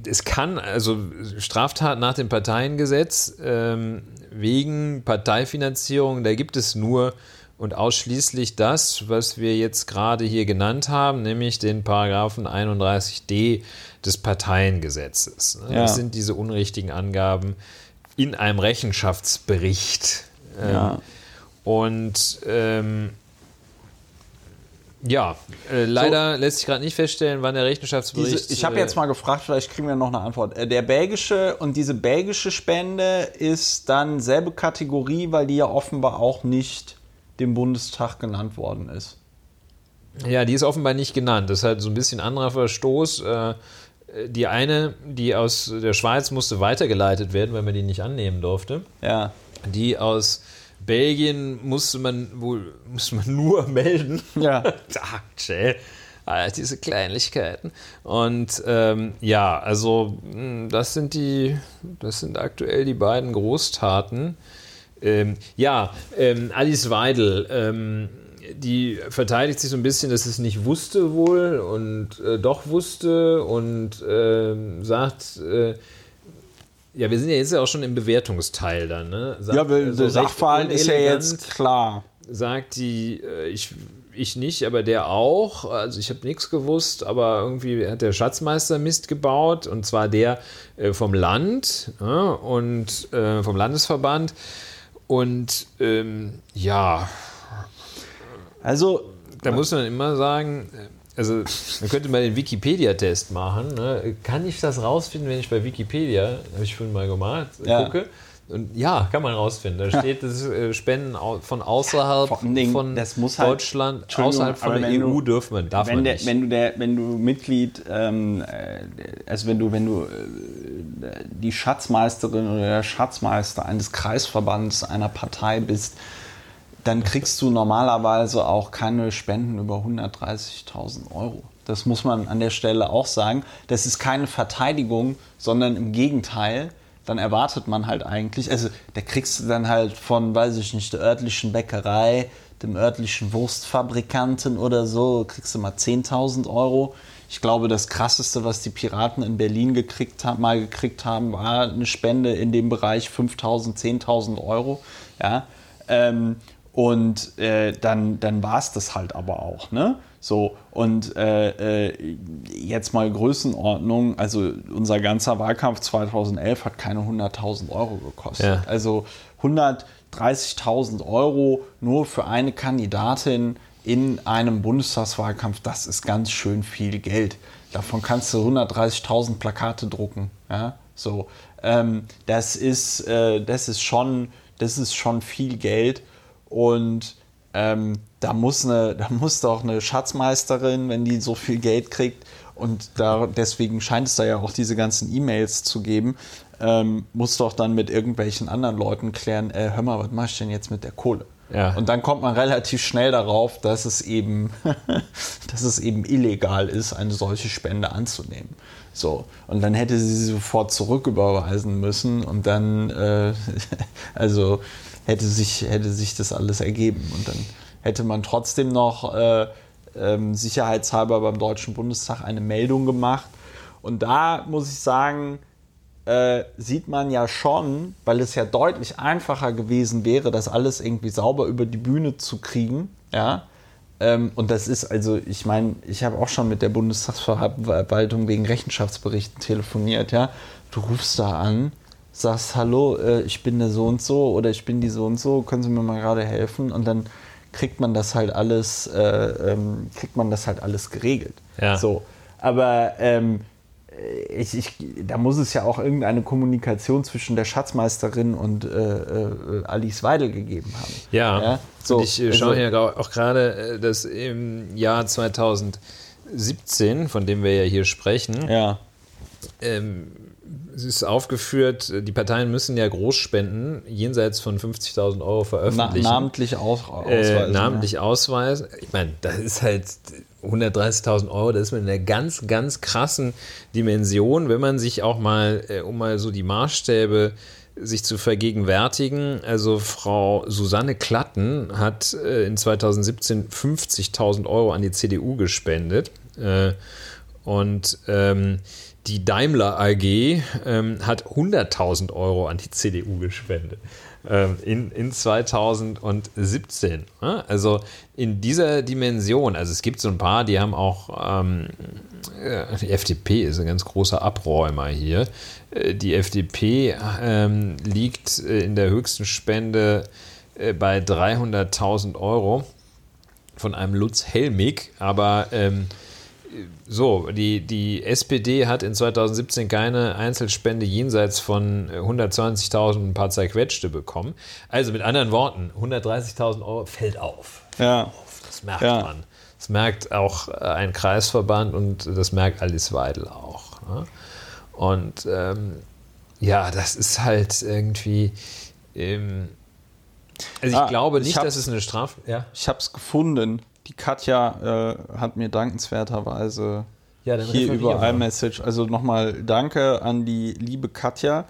es kann, also Straftat nach dem Parteiengesetz ähm, wegen Parteifinanzierung, da gibt es nur und ausschließlich das, was wir jetzt gerade hier genannt haben, nämlich den Paragraphen 31d des Parteiengesetzes. ne? Ja. Das sind diese unrichtigen Angaben in einem Rechenschaftsbericht. Ähm, Ja. Und ähm, ja, äh, leider lässt sich gerade nicht feststellen, wann der Rechenschaftsbericht. Diese, ich habe äh, jetzt mal gefragt, vielleicht kriegen wir noch eine Antwort. Äh, Der belgische und diese belgische Spende ist dann selbe Kategorie, weil die ja offenbar auch nicht dem Bundestag genannt worden ist. Ja, die ist offenbar nicht genannt. Das ist halt so ein bisschen anderer Verstoß. Äh, Die eine, die aus der Schweiz musste weitergeleitet werden, weil man die nicht annehmen durfte. Ja. Die aus Belgien musste man wohl musste man nur melden. Ja. Ach. Ah, diese Kleinlichkeiten. Und ähm, ja, also mh, das sind die, das sind aktuell die beiden Großtaten. Ähm, ja, ähm, Alice Weidel, ähm, die verteidigt sich so ein bisschen, dass es nicht wusste wohl und äh, doch wusste und ähm, sagt, äh, ja, wir sind ja jetzt ja auch schon im Bewertungsteil dann, ne? Sagt, Ja, weil so der Sachverhalt ist ja jetzt klar. sagt die, äh, ich, ich nicht, aber der auch. Also ich habe nichts gewusst, aber irgendwie hat der Schatzmeister Mist gebaut und zwar der äh, vom Land ja, und äh, vom Landesverband. Und ähm, ja, Also, da muss man immer sagen, äh, also man könnte mal den Wikipedia-Test machen. Ne? Kann ich das rausfinden, wenn ich bei Wikipedia, habe ich vorhin mal gemacht, Ja. gucke? Und ja, kann man rausfinden. Da steht, das äh, Spenden von außerhalb Dingen, von das muss halt- Deutschland, Entschuldigung, außerhalb von der EU du- dürfen man, darf wenn, man der, nicht. wenn du der, wenn du Mitglied, ähm, äh, also wenn du, wenn du äh, die Schatzmeisterin oder der Schatzmeister eines Kreisverbands einer Partei bist, dann kriegst du normalerweise auch keine Spenden über 130.000 Euro. Das muss man an der Stelle auch sagen. Das ist keine Verteidigung, sondern im Gegenteil. Dann erwartet man halt eigentlich, also da kriegst du dann halt von, weiß ich nicht, der örtlichen Bäckerei, dem örtlichen Wurstfabrikanten oder so, kriegst du mal 10.000 Euro. Ich glaube, das krasseste, was die Piraten in Berlin gekriegt mal gekriegt haben, war eine Spende in dem Bereich 5.000, 10.000 Euro. Ja, ähm, und äh, dann, dann war es das halt aber auch. Ne? So, und äh, äh, jetzt mal Größenordnung, also unser ganzer Wahlkampf 2011 hat keine 100.000 Euro gekostet. Ja. Also 130.000 Euro nur für eine Kandidatin in einem Bundestagswahlkampf, das ist ganz schön viel Geld. Davon kannst du 130.000 Plakate drucken. Ja? So, ähm, das, ist, äh, das, ist schon, das ist schon viel Geld und ähm, da, muss eine, da muss doch eine Schatzmeisterin, wenn die so viel Geld kriegt, und da, deswegen scheint es da ja auch diese ganzen E-Mails zu geben, ähm, muss doch dann mit irgendwelchen anderen Leuten klären, äh, hör mal, was mach ich denn jetzt mit der Kohle? Ja. Und dann kommt man relativ schnell darauf, dass es eben, dass es eben illegal ist, eine solche Spende anzunehmen. So. Und dann hätte sie sie sofort zurücküberweisen müssen und dann, äh, also hätte sich, hätte sich das alles ergeben. Und dann hätte man trotzdem noch äh, äh, sicherheitshalber beim Deutschen Bundestag eine Meldung gemacht. Und da muss ich sagen, äh, sieht man ja schon, weil es ja deutlich einfacher gewesen wäre, das alles irgendwie sauber über die Bühne zu kriegen. Ja. Ähm, und das ist also, ich meine, ich habe auch schon mit der Bundestagsverwaltung wegen Rechenschaftsberichten telefoniert. Ja. Du rufst da an, sagst, hallo, äh, ich bin der so und so oder ich bin die so und so, können Sie mir mal gerade helfen? Und dann kriegt man das halt alles, äh, ähm, kriegt man das halt alles geregelt. Ja. So. Aber ähm, ich, ich, da muss es ja auch irgendeine Kommunikation zwischen der Schatzmeisterin und äh, äh, Alice Weidel gegeben haben. Ja, ja? So, ich äh, schaue also, hier auch gerade, äh, dass im Jahr 2017, von dem wir ja hier sprechen, ja. ähm, ist aufgeführt, die Parteien müssen ja Großspenden jenseits von 50.000 Euro veröffentlichen. Na, namentlich aus, ausweisen. Äh, namentlich ja. ausweisen. Ich meine, das ist halt 130.000 Euro, das ist mit einer ganz, ganz krassen Dimension, wenn man sich auch mal, äh, um mal so die Maßstäbe sich zu vergegenwärtigen. Also Frau Susanne Klatten hat äh, in 2017 50.000 Euro an die CDU gespendet. Äh, und ähm, die Daimler AG ähm, hat 100.000 Euro an die CDU gespendet ähm, in, in 2017. Also in dieser Dimension, also es gibt so ein paar, die haben auch, ähm, die FDP ist ein ganz großer Abräumer hier. Äh, die FDP ähm, liegt äh, in der höchsten Spende äh, bei 300.000 Euro von einem Lutz Helmig, aber ähm, so, die, die SPD hat in 2017 keine Einzelspende jenseits von 120.000 ein paar zerquetschte bekommen. Also mit anderen Worten, 130.000 Euro fällt auf. Ja. Auf. Das merkt ja. man. Das merkt auch äh, ein Kreisverband und das merkt Alice Weidel auch. Ne? Und ähm, ja, das ist halt irgendwie. Ähm, also ich ah, glaube nicht, ich dass es eine Strafe. Ja? Ich habe es gefunden die Katja äh, hat mir dankenswerterweise ja, hier über iMessage, also nochmal Danke an die liebe Katja.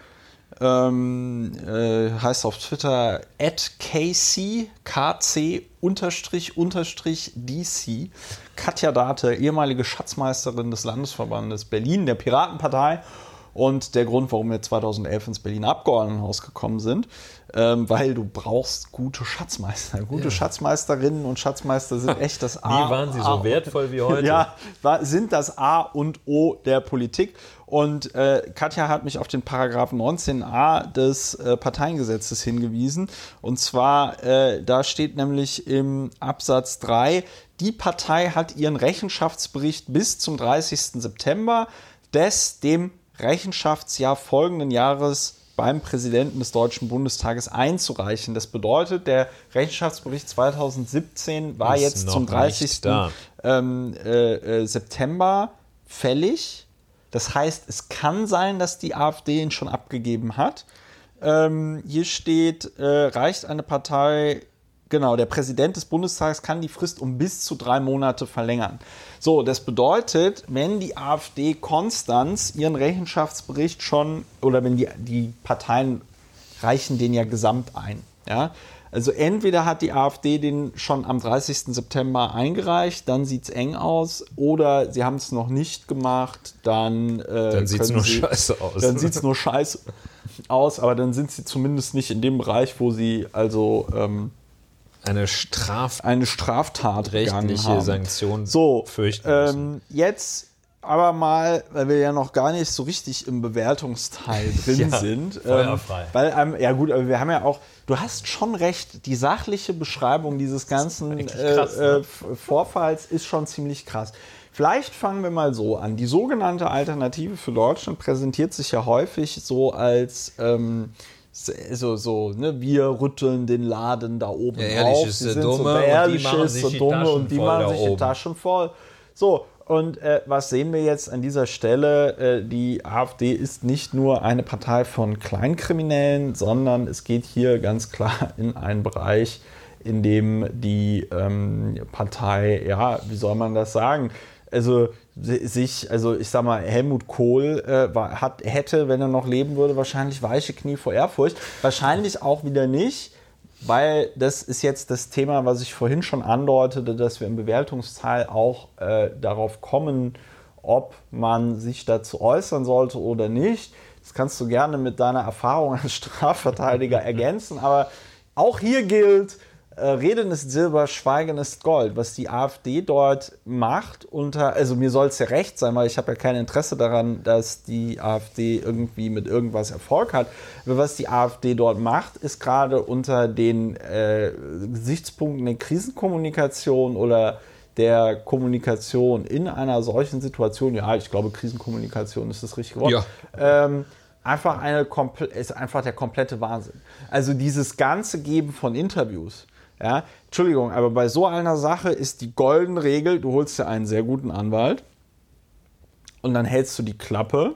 Ähm, äh, heißt auf Twitter at KC, KC unterstrich unterstrich DC. Katja Date, ehemalige Schatzmeisterin des Landesverbandes Berlin, der Piratenpartei und der Grund, warum wir 2011 ins Berliner Abgeordnetenhaus gekommen sind ähm, weil du brauchst gute Schatzmeister. Gute ja. Schatzmeisterinnen und Schatzmeister sind echt das A. Nie waren sie so wertvoll wie heute. Ja, sind das A und O der Politik. Und äh, Katja hat mich auf den Paragraph 19a des äh, Parteiengesetzes hingewiesen. Und zwar, äh, da steht nämlich im Absatz 3, die Partei hat ihren Rechenschaftsbericht bis zum 30. September des dem Rechenschaftsjahr folgenden Jahres beim Präsidenten des Deutschen Bundestages einzureichen. Das bedeutet, der Rechenschaftsbericht 2017 war Ist jetzt zum 30. Ähm, äh, äh, September fällig. Das heißt, es kann sein, dass die AfD ihn schon abgegeben hat. Ähm, hier steht, äh, reicht eine Partei Genau, der Präsident des Bundestages kann die Frist um bis zu drei Monate verlängern. So, das bedeutet, wenn die AfD Konstanz ihren Rechenschaftsbericht schon, oder wenn die, die Parteien reichen den ja gesamt ein, ja, also entweder hat die AfD den schon am 30. September eingereicht, dann sieht es eng aus, oder sie haben es noch nicht gemacht, dann, äh, dann sieht es nur scheiße aus. Dann sieht es nur scheiße aus, aber dann sind sie zumindest nicht in dem Bereich, wo sie also ähm, eine, Straf eine Straftat rechtliche Sanktion so, fürchten ähm, jetzt aber mal, weil wir ja noch gar nicht so richtig im Bewertungsteil drin ja, sind. Ähm, weil, ähm, ja gut, aber wir haben ja auch, du hast schon recht, die sachliche Beschreibung dieses ganzen krass, äh, äh, Vorfalls ist schon ziemlich krass. Vielleicht fangen wir mal so an. Die sogenannte Alternative für Deutschland präsentiert sich ja häufig so als ähm, so, so ne, wir rütteln den Laden da oben ja, auf. Ist die sind Dumme so ehrlich ist so dumme und die machen sich die Taschen voll. So, und äh, was sehen wir jetzt an dieser Stelle? Äh, die AfD ist nicht nur eine Partei von Kleinkriminellen, sondern es geht hier ganz klar in einen Bereich, in dem die ähm, Partei, ja, wie soll man das sagen? Also sich, also ich sag mal, Helmut Kohl äh, war, hat, hätte, wenn er noch leben würde, wahrscheinlich weiche Knie vor Ehrfurcht. Wahrscheinlich auch wieder nicht, weil das ist jetzt das Thema, was ich vorhin schon andeutete, dass wir im Bewertungsteil auch äh, darauf kommen, ob man sich dazu äußern sollte oder nicht. Das kannst du gerne mit deiner Erfahrung als Strafverteidiger ergänzen, aber auch hier gilt, Reden ist Silber, Schweigen ist Gold. Was die AfD dort macht, unter, also mir soll es ja recht sein, weil ich habe ja kein Interesse daran, dass die AfD irgendwie mit irgendwas Erfolg hat. Aber was die AfD dort macht, ist gerade unter den äh, Gesichtspunkten der Krisenkommunikation oder der Kommunikation in einer solchen Situation, ja, ich glaube, Krisenkommunikation ist das richtige Wort. Ja. Ähm, einfach eine ist einfach der komplette Wahnsinn. Also dieses ganze Geben von Interviews, ja, Entschuldigung, aber bei so einer Sache ist die goldene Regel, du holst dir einen sehr guten Anwalt und dann hältst du die Klappe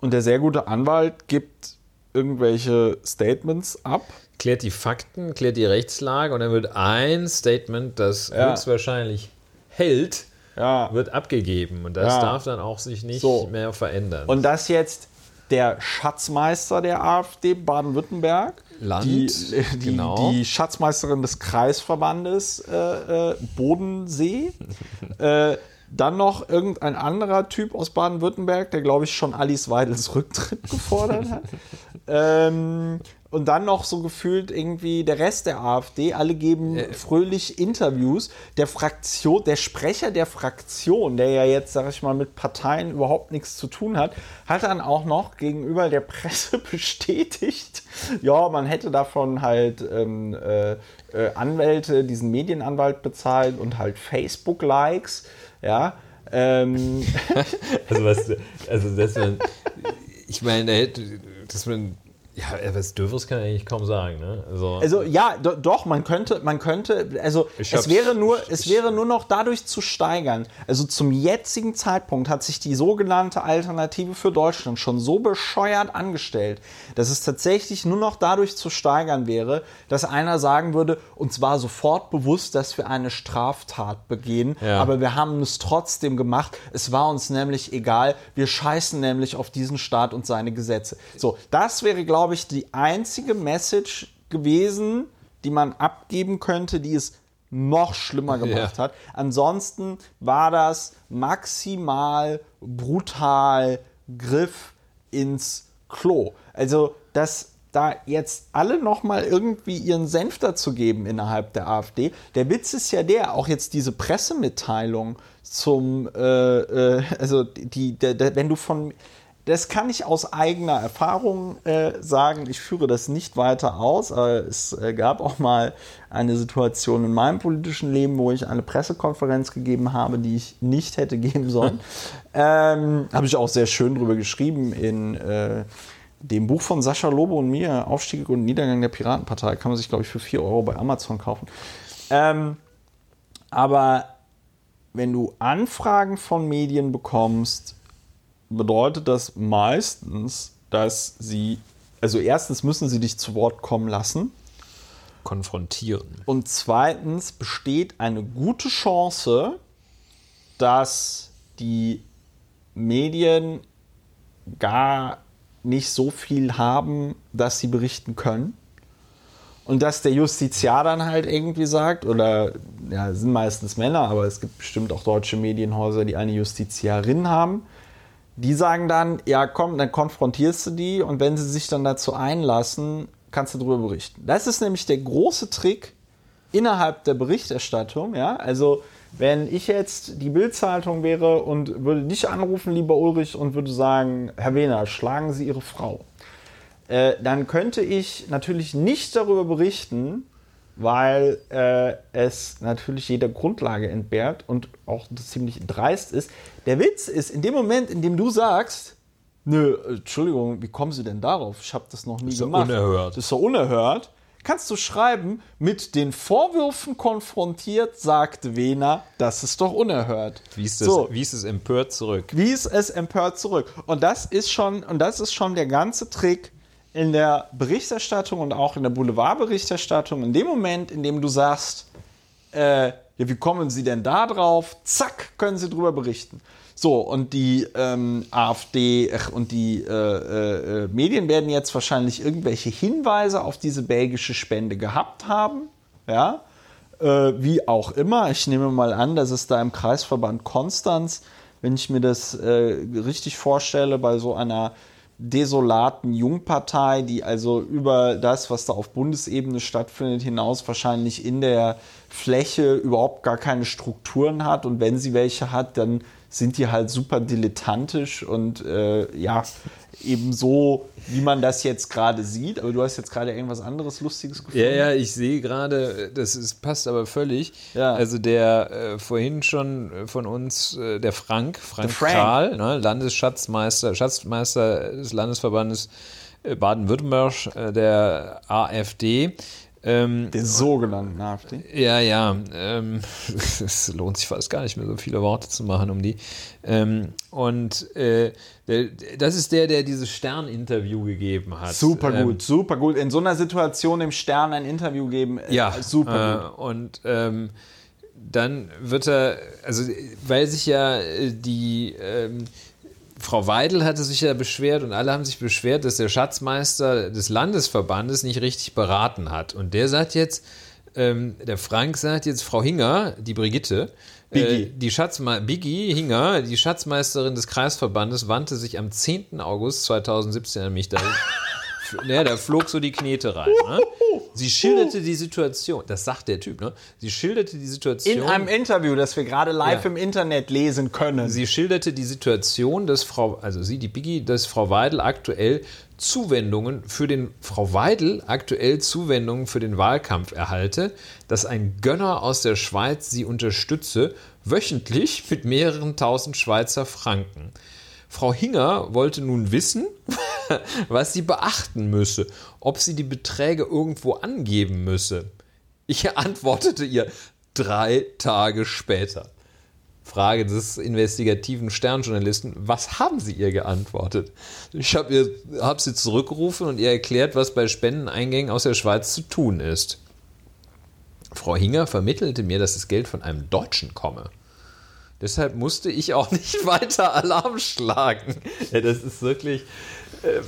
und der sehr gute Anwalt gibt irgendwelche Statements ab. Klärt die Fakten, klärt die Rechtslage und dann wird ein Statement, das ja. höchstwahrscheinlich hält, ja. wird abgegeben und das ja. darf dann auch sich nicht so. mehr verändern. Und das jetzt der Schatzmeister der AfD Baden-Württemberg, Land, die, die, genau. die, Schatzmeisterin des Kreisverbandes äh, äh, Bodensee, äh, dann noch irgendein anderer Typ aus Baden-Württemberg, der glaube ich schon Alice Weidels Rücktritt gefordert hat. ähm, und dann noch so gefühlt irgendwie der Rest der AfD, alle geben äh, fröhlich Interviews. Der Fraktion, der Sprecher der Fraktion, der ja jetzt, sag ich mal, mit Parteien überhaupt nichts zu tun hat, hat dann auch noch gegenüber der Presse bestätigt, ja, man hätte davon halt ähm, äh, äh, Anwälte, diesen Medienanwalt bezahlt und halt Facebook-Likes, ja. Ähm. also was, also dass man, ich meine, dass man ja, was Dürfes kann er eigentlich kaum sagen, ne? Also, also ja, do, doch, man könnte, man könnte, also es wäre nur, es wäre nur noch dadurch zu steigern. Also zum jetzigen Zeitpunkt hat sich die sogenannte Alternative für Deutschland schon so bescheuert angestellt, dass es tatsächlich nur noch dadurch zu steigern wäre, dass einer sagen würde, uns war sofort bewusst, dass wir eine Straftat begehen, ja. aber wir haben es trotzdem gemacht. Es war uns nämlich egal. Wir scheißen nämlich auf diesen Staat und seine Gesetze. So, das wäre, glaube glaube ich, die einzige Message gewesen, die man abgeben könnte, die es noch schlimmer gemacht ja. hat. Ansonsten war das maximal brutal Griff ins Klo. Also, dass da jetzt alle nochmal irgendwie ihren Senf dazu geben innerhalb der AfD. Der Witz ist ja der, auch jetzt diese Pressemitteilung zum, äh, äh, also die, der, der, wenn du von das kann ich aus eigener Erfahrung äh, sagen. Ich führe das nicht weiter aus. Aber es äh, gab auch mal eine Situation in meinem politischen Leben, wo ich eine Pressekonferenz gegeben habe, die ich nicht hätte geben sollen. ähm, habe ich auch sehr schön drüber geschrieben in äh, dem Buch von Sascha Lobo und mir, Aufstieg und Niedergang der Piratenpartei. Kann man sich, glaube ich, für 4 Euro bei Amazon kaufen. Ähm, aber wenn du Anfragen von Medien bekommst, bedeutet das meistens, dass sie, also erstens müssen sie dich zu Wort kommen lassen. Konfrontieren. Und zweitens besteht eine gute Chance, dass die Medien gar nicht so viel haben, dass sie berichten können. Und dass der Justiziar dann halt irgendwie sagt, oder ja, sind meistens Männer, aber es gibt bestimmt auch deutsche Medienhäuser, die eine Justiziarin haben, die sagen dann, ja komm, dann konfrontierst du die und wenn sie sich dann dazu einlassen, kannst du darüber berichten. Das ist nämlich der große Trick innerhalb der Berichterstattung. Ja? Also wenn ich jetzt die Bildzeitung wäre und würde dich anrufen, lieber Ulrich, und würde sagen, Herr Wehner, schlagen Sie Ihre Frau. Äh, dann könnte ich natürlich nicht darüber berichten, weil äh, es natürlich jeder Grundlage entbehrt und auch ziemlich dreist ist. Der Witz ist, in dem Moment, in dem du sagst, nö, Entschuldigung, wie kommen Sie denn darauf? Ich habe das noch nie das ist gemacht. Unerhört. Das ist so unerhört. Kannst du schreiben, mit den Vorwürfen konfrontiert, sagt Wehner, das ist doch unerhört. Wie ist, das, so. wie ist es empört zurück? Wie ist es empört zurück? Und das ist schon, und das ist schon der ganze Trick, in der Berichterstattung und auch in der Boulevardberichterstattung, in dem Moment, in dem du sagst, äh, ja, wie kommen Sie denn da drauf? Zack, können Sie drüber berichten. So, und die ähm, AfD ach, und die äh, äh, Medien werden jetzt wahrscheinlich irgendwelche Hinweise auf diese belgische Spende gehabt haben. Ja, äh, wie auch immer. Ich nehme mal an, dass es da im Kreisverband Konstanz, wenn ich mir das äh, richtig vorstelle, bei so einer desolaten Jungpartei, die also über das, was da auf Bundesebene stattfindet, hinaus wahrscheinlich in der Fläche überhaupt gar keine Strukturen hat. Und wenn sie welche hat, dann sind die halt super dilettantisch und äh, ja, eben so, wie man das jetzt gerade sieht. Aber du hast jetzt gerade irgendwas anderes Lustiges gefunden. Ja, ja, ich sehe gerade, das ist, passt aber völlig. Ja. Also der äh, vorhin schon von uns, äh, der Frank, Frank, Frank. Kral, ne, Landesschatzmeister, Schatzmeister des Landesverbandes äh, Baden-Württemberg, äh, der AfD, ähm, Den sogenannten AfD. Ja, ja. Ähm, es lohnt sich fast gar nicht mehr, so viele Worte zu machen um die. Ähm, und äh, der, das ist der, der dieses Stern-Interview gegeben hat. Super ähm, gut, super gut. In so einer Situation im Stern ein Interview geben, äh, ja, super gut. Äh, und ähm, dann wird er, also weil sich ja äh, die ähm, Frau Weidel hatte sich ja beschwert und alle haben sich beschwert, dass der Schatzmeister des Landesverbandes nicht richtig beraten hat. Und der sagt jetzt, ähm, der Frank sagt jetzt, Frau Hinger, die Brigitte, äh, die Schatzme Biggie Hinger, die Schatzmeisterin des Kreisverbandes, wandte sich am 10. August 2017 an mich. Da, ne, da flog so die Knete rein. Ne? Sie schilderte die Situation, das sagt der Typ, ne? Sie schilderte die Situation. In einem Interview, das wir gerade live ja. im Internet lesen können. Sie schilderte die Situation, dass Frau, also sie, die Biggie, dass Frau Weidel aktuell Zuwendungen für den, Frau Weidel aktuell Zuwendungen für den Wahlkampf erhalte, dass ein Gönner aus der Schweiz sie unterstütze, wöchentlich mit mehreren tausend Schweizer Franken. Frau Hinger wollte nun wissen, was sie beachten müsse, ob sie die Beträge irgendwo angeben müsse. Ich antwortete ihr drei Tage später. Frage des investigativen Sternjournalisten, was haben Sie ihr geantwortet? Ich habe hab sie zurückgerufen und ihr erklärt, was bei Spendeneingängen aus der Schweiz zu tun ist. Frau Hinger vermittelte mir, dass das Geld von einem Deutschen komme. Deshalb musste ich auch nicht weiter Alarm schlagen. Ja, das ist wirklich, äh,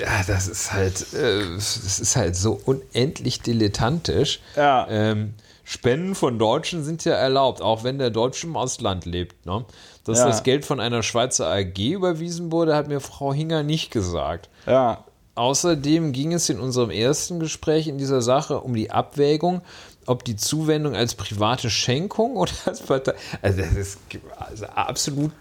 ja, das ist halt, äh, das ist halt so unendlich dilettantisch. Ja. Ähm, Spenden von Deutschen sind ja erlaubt, auch wenn der Deutsche im Ausland lebt. Ne? Dass ja. das Geld von einer Schweizer AG überwiesen wurde, hat mir Frau Hinger nicht gesagt. Ja. Außerdem ging es in unserem ersten Gespräch in dieser Sache um die Abwägung, ob die Zuwendung als private Schenkung oder als Partei. Also, das ist also absolut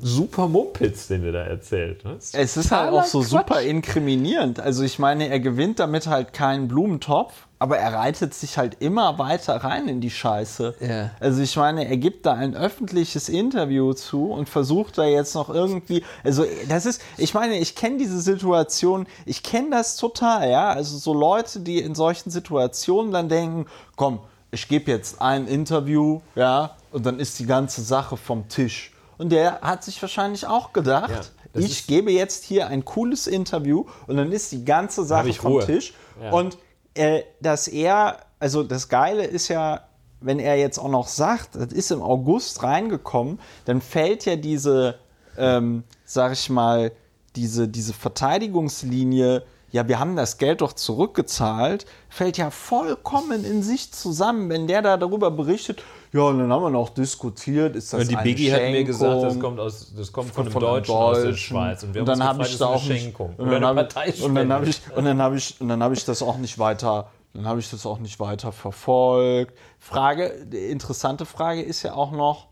super Mumpitz, den er da erzählt. Ne? Es ist halt auch so Quatsch. super inkriminierend. Also ich meine, er gewinnt damit halt keinen Blumentopf, aber er reitet sich halt immer weiter rein in die Scheiße. Ja. Also ich meine, er gibt da ein öffentliches Interview zu und versucht da jetzt noch irgendwie, also das ist, ich meine, ich kenne diese Situation, ich kenne das total, ja. Also so Leute, die in solchen Situationen dann denken, komm, ich gebe jetzt ein Interview, ja, und dann ist die ganze Sache vom Tisch. Und der hat sich wahrscheinlich auch gedacht, ja, ich gebe jetzt hier ein cooles Interview und dann ist die ganze Sache vom Ruhe. Tisch. Ja. Und äh, dass er, also das Geile ist ja, wenn er jetzt auch noch sagt, das ist im August reingekommen, dann fällt ja diese, ähm, sag ich mal, diese, diese Verteidigungslinie, ja, wir haben das Geld doch zurückgezahlt, fällt ja vollkommen in sich zusammen, wenn der da darüber berichtet, ja, und dann haben wir noch diskutiert, ist das und die eine Biggie Schenkung? hat mir gesagt, das kommt, aus, das kommt von, von einem Deutschen, aus der Deutschen. Schweiz. Und, wir und dann habe ich da auch nicht, und dann habe und dann habe ich und dann habe ich und dann habe ich das auch nicht weiter dann habe ich das auch nicht weiter verfolgt. Frage, die interessante Frage ist ja auch noch,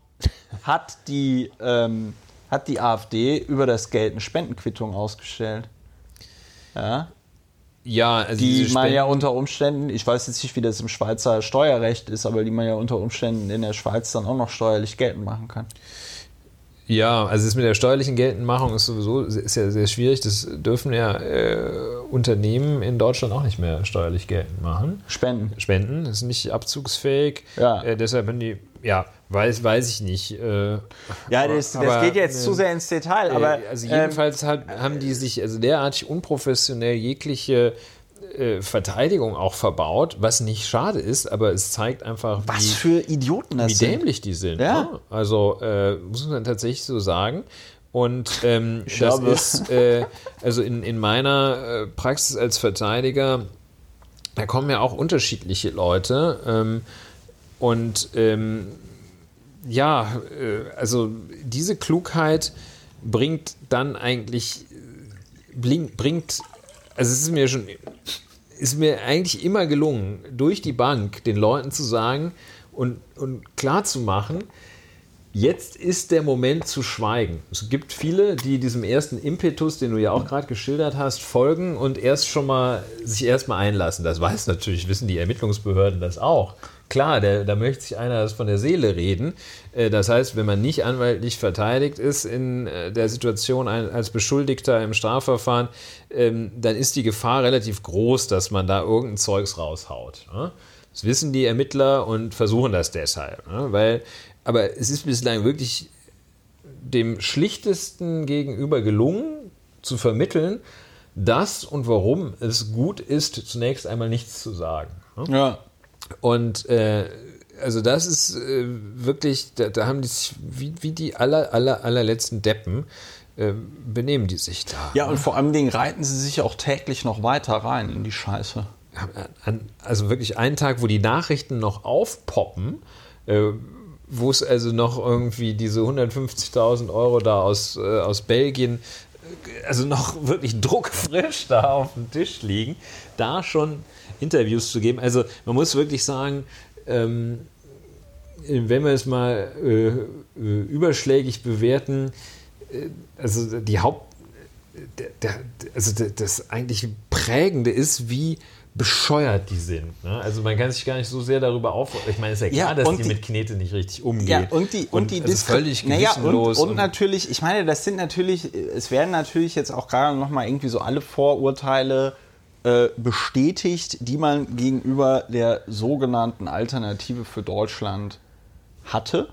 hat die, ähm, hat die AfD über das Geld eine Spendenquittung ausgestellt? Ja. Ja, also die man ja unter Umständen, ich weiß jetzt nicht, wie das im Schweizer Steuerrecht ist, aber die man ja unter Umständen in der Schweiz dann auch noch steuerlich geltend machen kann. Ja, also das mit der steuerlichen Geltendmachung ist sowieso ist ja sehr schwierig. Das dürfen ja äh, Unternehmen in Deutschland auch nicht mehr steuerlich geltend machen. Spenden. Spenden, das ist nicht abzugsfähig. Ja. Äh, deshalb, wenn die, ja, Weiß, weiß ich nicht. Äh, ja, das, aber, das geht jetzt äh, zu sehr ins Detail, äh, aber. also ähm, jedenfalls hat, haben die sich also derartig unprofessionell jegliche äh, Verteidigung auch verbaut, was nicht schade ist, aber es zeigt einfach, was wie, für Idioten das wie sind. dämlich die sind. Ja. ne? Also äh, muss man tatsächlich so sagen. Und ähm, das ist, äh, also in, in meiner Praxis als Verteidiger, da kommen ja auch unterschiedliche Leute. Ähm, und ähm, ja, äh, also diese Klugheit bringt dann eigentlich, bringt, also es ist mir schon, ist mir eigentlich immer gelungen, durch die Bank den Leuten zu sagen und, und klar zu machen, Jetzt ist der Moment zu schweigen. Es gibt viele, die diesem ersten Impetus, den du ja auch gerade geschildert hast, folgen und erst schon mal sich erstmal einlassen. Das weiß natürlich, wissen die Ermittlungsbehörden das auch. Klar, der, da möchte sich einer das von der Seele reden. Äh, Das heißt, wenn man nicht anwaltlich verteidigt ist in äh, der Situation als Beschuldigter im Strafverfahren, ähm, dann ist die Gefahr relativ groß, dass man da irgendein Zeugs raushaut. ne? Das wissen die Ermittler und versuchen das deshalb. ne? Weil, aber es ist bislang wirklich dem schlichtesten gegenüber gelungen, zu vermitteln, dass und warum es gut ist, zunächst einmal nichts zu sagen. ne? ja. Und äh, also das ist äh, wirklich, da, da haben die sich wie, wie die aller, aller, allerletzten Deppen äh, benehmen die sich da. ja, und vor allem Dingen reiten sie sich auch täglich noch weiter rein in die Scheiße. Also wirklich einen Tag, wo die Nachrichten noch aufpoppen, äh, wo es also noch irgendwie diese 150.000 Euro da aus, äh, aus Belgien, äh, also noch wirklich druckfrisch da auf dem Tisch liegen, da schon Interviews zu geben. Also man muss wirklich sagen, ähm, wenn wir es mal äh, äh, überschlägig bewerten, äh, also die Haupt, der, der, also der, das eigentlich Prägende ist, wie bescheuert die sind. Ne? Also man kann sich gar nicht so sehr darüber auf. Ich meine, es ist ja klar, Ja, dass und die, die- mit Knete nicht richtig umgehen. Ja, und die, und, die also völlig naja, und, gewissenlos. und, natürlich, ich meine, das sind natürlich, es werden natürlich jetzt auch gerade nochmal irgendwie so alle Vorurteile äh, bestätigt, die man gegenüber der sogenannten Alternative für Deutschland hatte.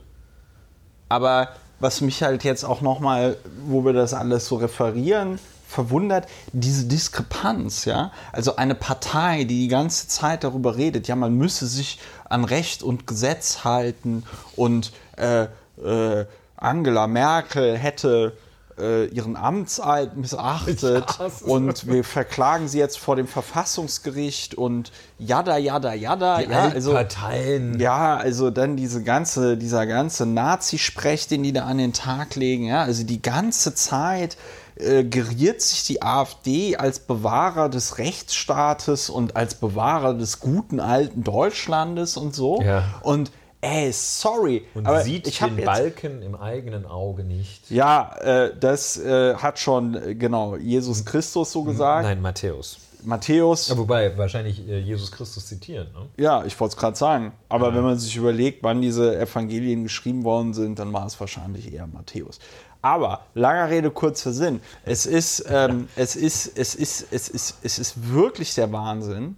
Aber was mich halt jetzt auch nochmal, wo wir das alles so referieren, verwundert, diese Diskrepanz, ja. Also eine Partei, die die ganze Zeit darüber redet, ja, man müsse sich an Recht und Gesetz halten und äh, äh, Angela Merkel hätte äh, ihren Amtseid missachtet und wir verklagen sie jetzt vor dem Verfassungsgericht und jada, jada, jada. die ja, also, Parteien. ja, also dann diese ganze, dieser ganze Nazi-Sprech, den die da an den Tag legen, ja, also die ganze Zeit äh, geriert sich die AfD als Bewahrer des Rechtsstaates und als Bewahrer des guten alten Deutschlandes und so. Ja. Und ey, sorry, und aber sieht ich den Balken im eigenen Auge nicht. Ja, äh, das äh, hat schon äh, genau Jesus Christus so gesagt. Nein, Matthäus. Matthäus. Ja, wobei wahrscheinlich äh, Jesus Christus zitieren. Ne? Ja, ich wollte es gerade sagen. Aber wenn man sich überlegt, wann diese Evangelien geschrieben worden sind, dann war es wahrscheinlich eher Matthäus. Aber langer Rede, kurzer Sinn. Es ist, ähm, es ist, es ist, es ist, es ist wirklich der Wahnsinn.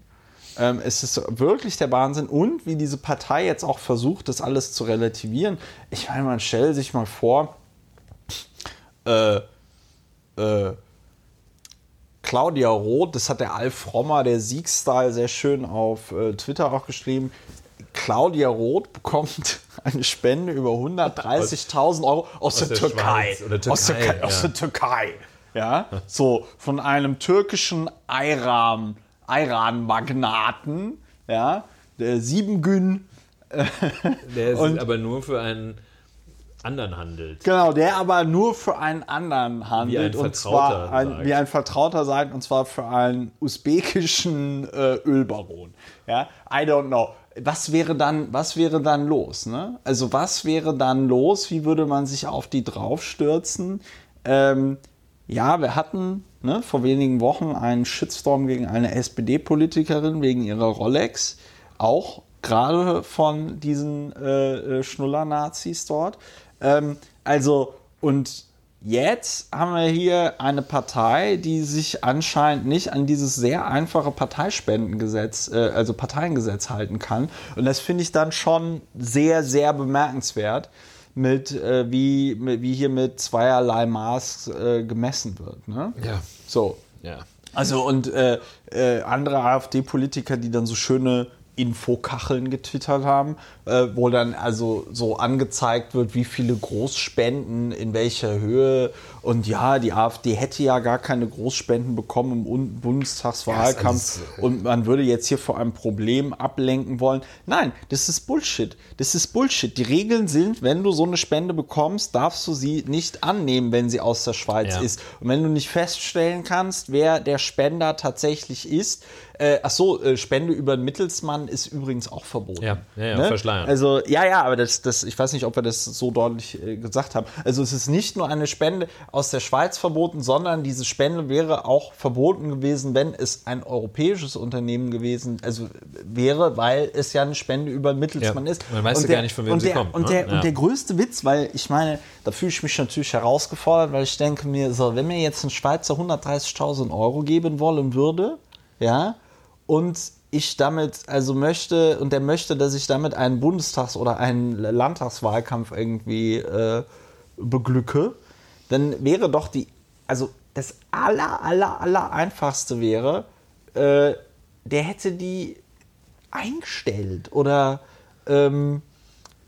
Ähm, es ist wirklich der Wahnsinn. Und wie diese Partei jetzt auch versucht, das alles zu relativieren. Ich meine, man stellt sich mal vor, äh, äh, Claudia Roth, das hat der Alf Frommer, der Siegstyle, sehr schön auf äh, Twitter auch geschrieben. Claudia Roth bekommt eine Spende über 130.000 Euro aus, der, der Türkei. Oder Aus, der, Türkei, Türkei, aus ja. der Türkei. Ja, so von einem türkischen Ayran, Ayran-Magnaten, ja, der Siebengün, Der ist aber nur für einen anderen handelt. Genau, der aber nur für einen anderen handelt. Ein und zwar ein, wie ein Vertrauter sagt, und zwar für einen usbekischen äh, Ölbaron. Ja, I don't know. Was wäre dann, was wäre dann los? Ne? Also was wäre dann los? Wie würde man sich auf die draufstürzen? Ähm, ja, wir hatten ne, vor wenigen Wochen einen Shitstorm gegen eine SPD-Politikerin wegen ihrer Rolex. Auch gerade von diesen äh, äh, Schnuller-Nazis dort. Ähm, also, und jetzt haben wir hier eine Partei, die sich anscheinend nicht an dieses sehr einfache Parteispendengesetz, äh, also Parteiengesetz halten kann. Und das finde ich dann schon sehr, sehr bemerkenswert, mit, äh, wie, wie hier mit zweierlei Maß äh, gemessen wird. Ne? Ja. So. Ja. Also und äh, äh, andere AfD-Politiker, die dann so schöne Infokacheln getwittert haben, äh, wo dann also so angezeigt wird, wie viele Großspenden in welcher Höhe. Und ja, die AfD hätte ja gar keine Großspenden bekommen im Un Bundestagswahlkampf Ja, äh, und man würde jetzt hier vor einem Problem ablenken wollen. Nein, das ist Bullshit. Das ist Bullshit. Die Regeln sind, wenn du so eine Spende bekommst, darfst du sie nicht annehmen, wenn sie aus der Schweiz Ja. ist. Und wenn du nicht feststellen kannst, wer der Spender tatsächlich ist, äh, ach so, äh, Spende über einen Mittelsmann ist übrigens auch verboten. Ja, ja, ja, verschleiern. Also, ja, ja, aber das, das, ich weiß nicht, ob wir das so deutlich äh, gesagt haben. Also, es ist nicht nur eine Spende aus der Schweiz verboten, sondern diese Spende wäre auch verboten gewesen, wenn es ein europäisches Unternehmen gewesen also wäre, weil es ja eine Spende über Mittelsmann Ja, ist. man weiß Und ja der- gar nicht, von wem sie der, kommt, Und, ne? der, Ja. und der größte Witz, weil ich meine, da fühle ich mich natürlich herausgefordert, weil ich denke mir, so, wenn mir jetzt ein Schweizer 130.000 Euro geben wollen würde, ja, und ich damit also möchte, und der möchte, dass ich damit einen Bundestags- oder einen Landtagswahlkampf irgendwie äh, beglücke, dann wäre doch die, also das aller, aller, aller einfachste wäre, äh, der hätte die eingestellt oder ähm,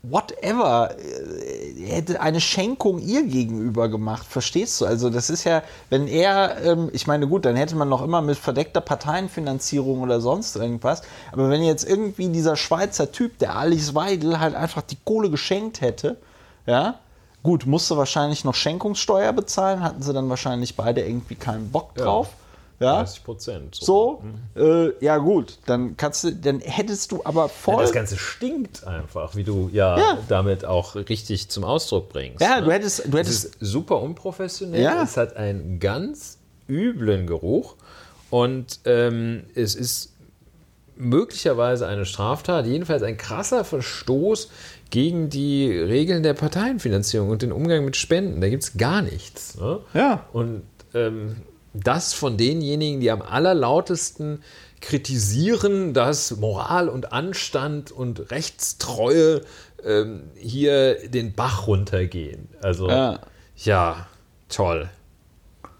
whatever, äh, hätte eine Schenkung ihr gegenüber gemacht, verstehst du? Also das ist ja, wenn er, ähm, ich meine gut, dann hätte man noch immer mit verdeckter Parteienfinanzierung oder sonst irgendwas, aber wenn jetzt irgendwie dieser Schweizer Typ, der Alice Weidel, halt einfach die Kohle geschenkt hätte, ja, gut, musste wahrscheinlich noch Schenkungssteuer bezahlen, hatten sie dann wahrscheinlich beide irgendwie keinen Bock drauf, ja, 30 Prozent. so, äh, ja gut, dann kannst du, dann hättest du aber Ja, voll. das Ganze stinkt einfach, wie du ja, Ja. damit auch richtig zum Ausdruck bringst. ja, ne? du hättest, du Es hättest, ist super unprofessionell. Ja. Es hat einen ganz üblen Geruch und ähm, es ist möglicherweise eine Straftat, jedenfalls ein krasser Verstoß gegen die Regeln der Parteienfinanzierung und den Umgang mit Spenden. Da gibt es gar nichts. Ne? Ja. Und ähm, das von denjenigen, die am allerlautesten kritisieren, dass Moral und Anstand und Rechtstreue ähm, hier den Bach runtergehen. Also, Ja. ja, toll.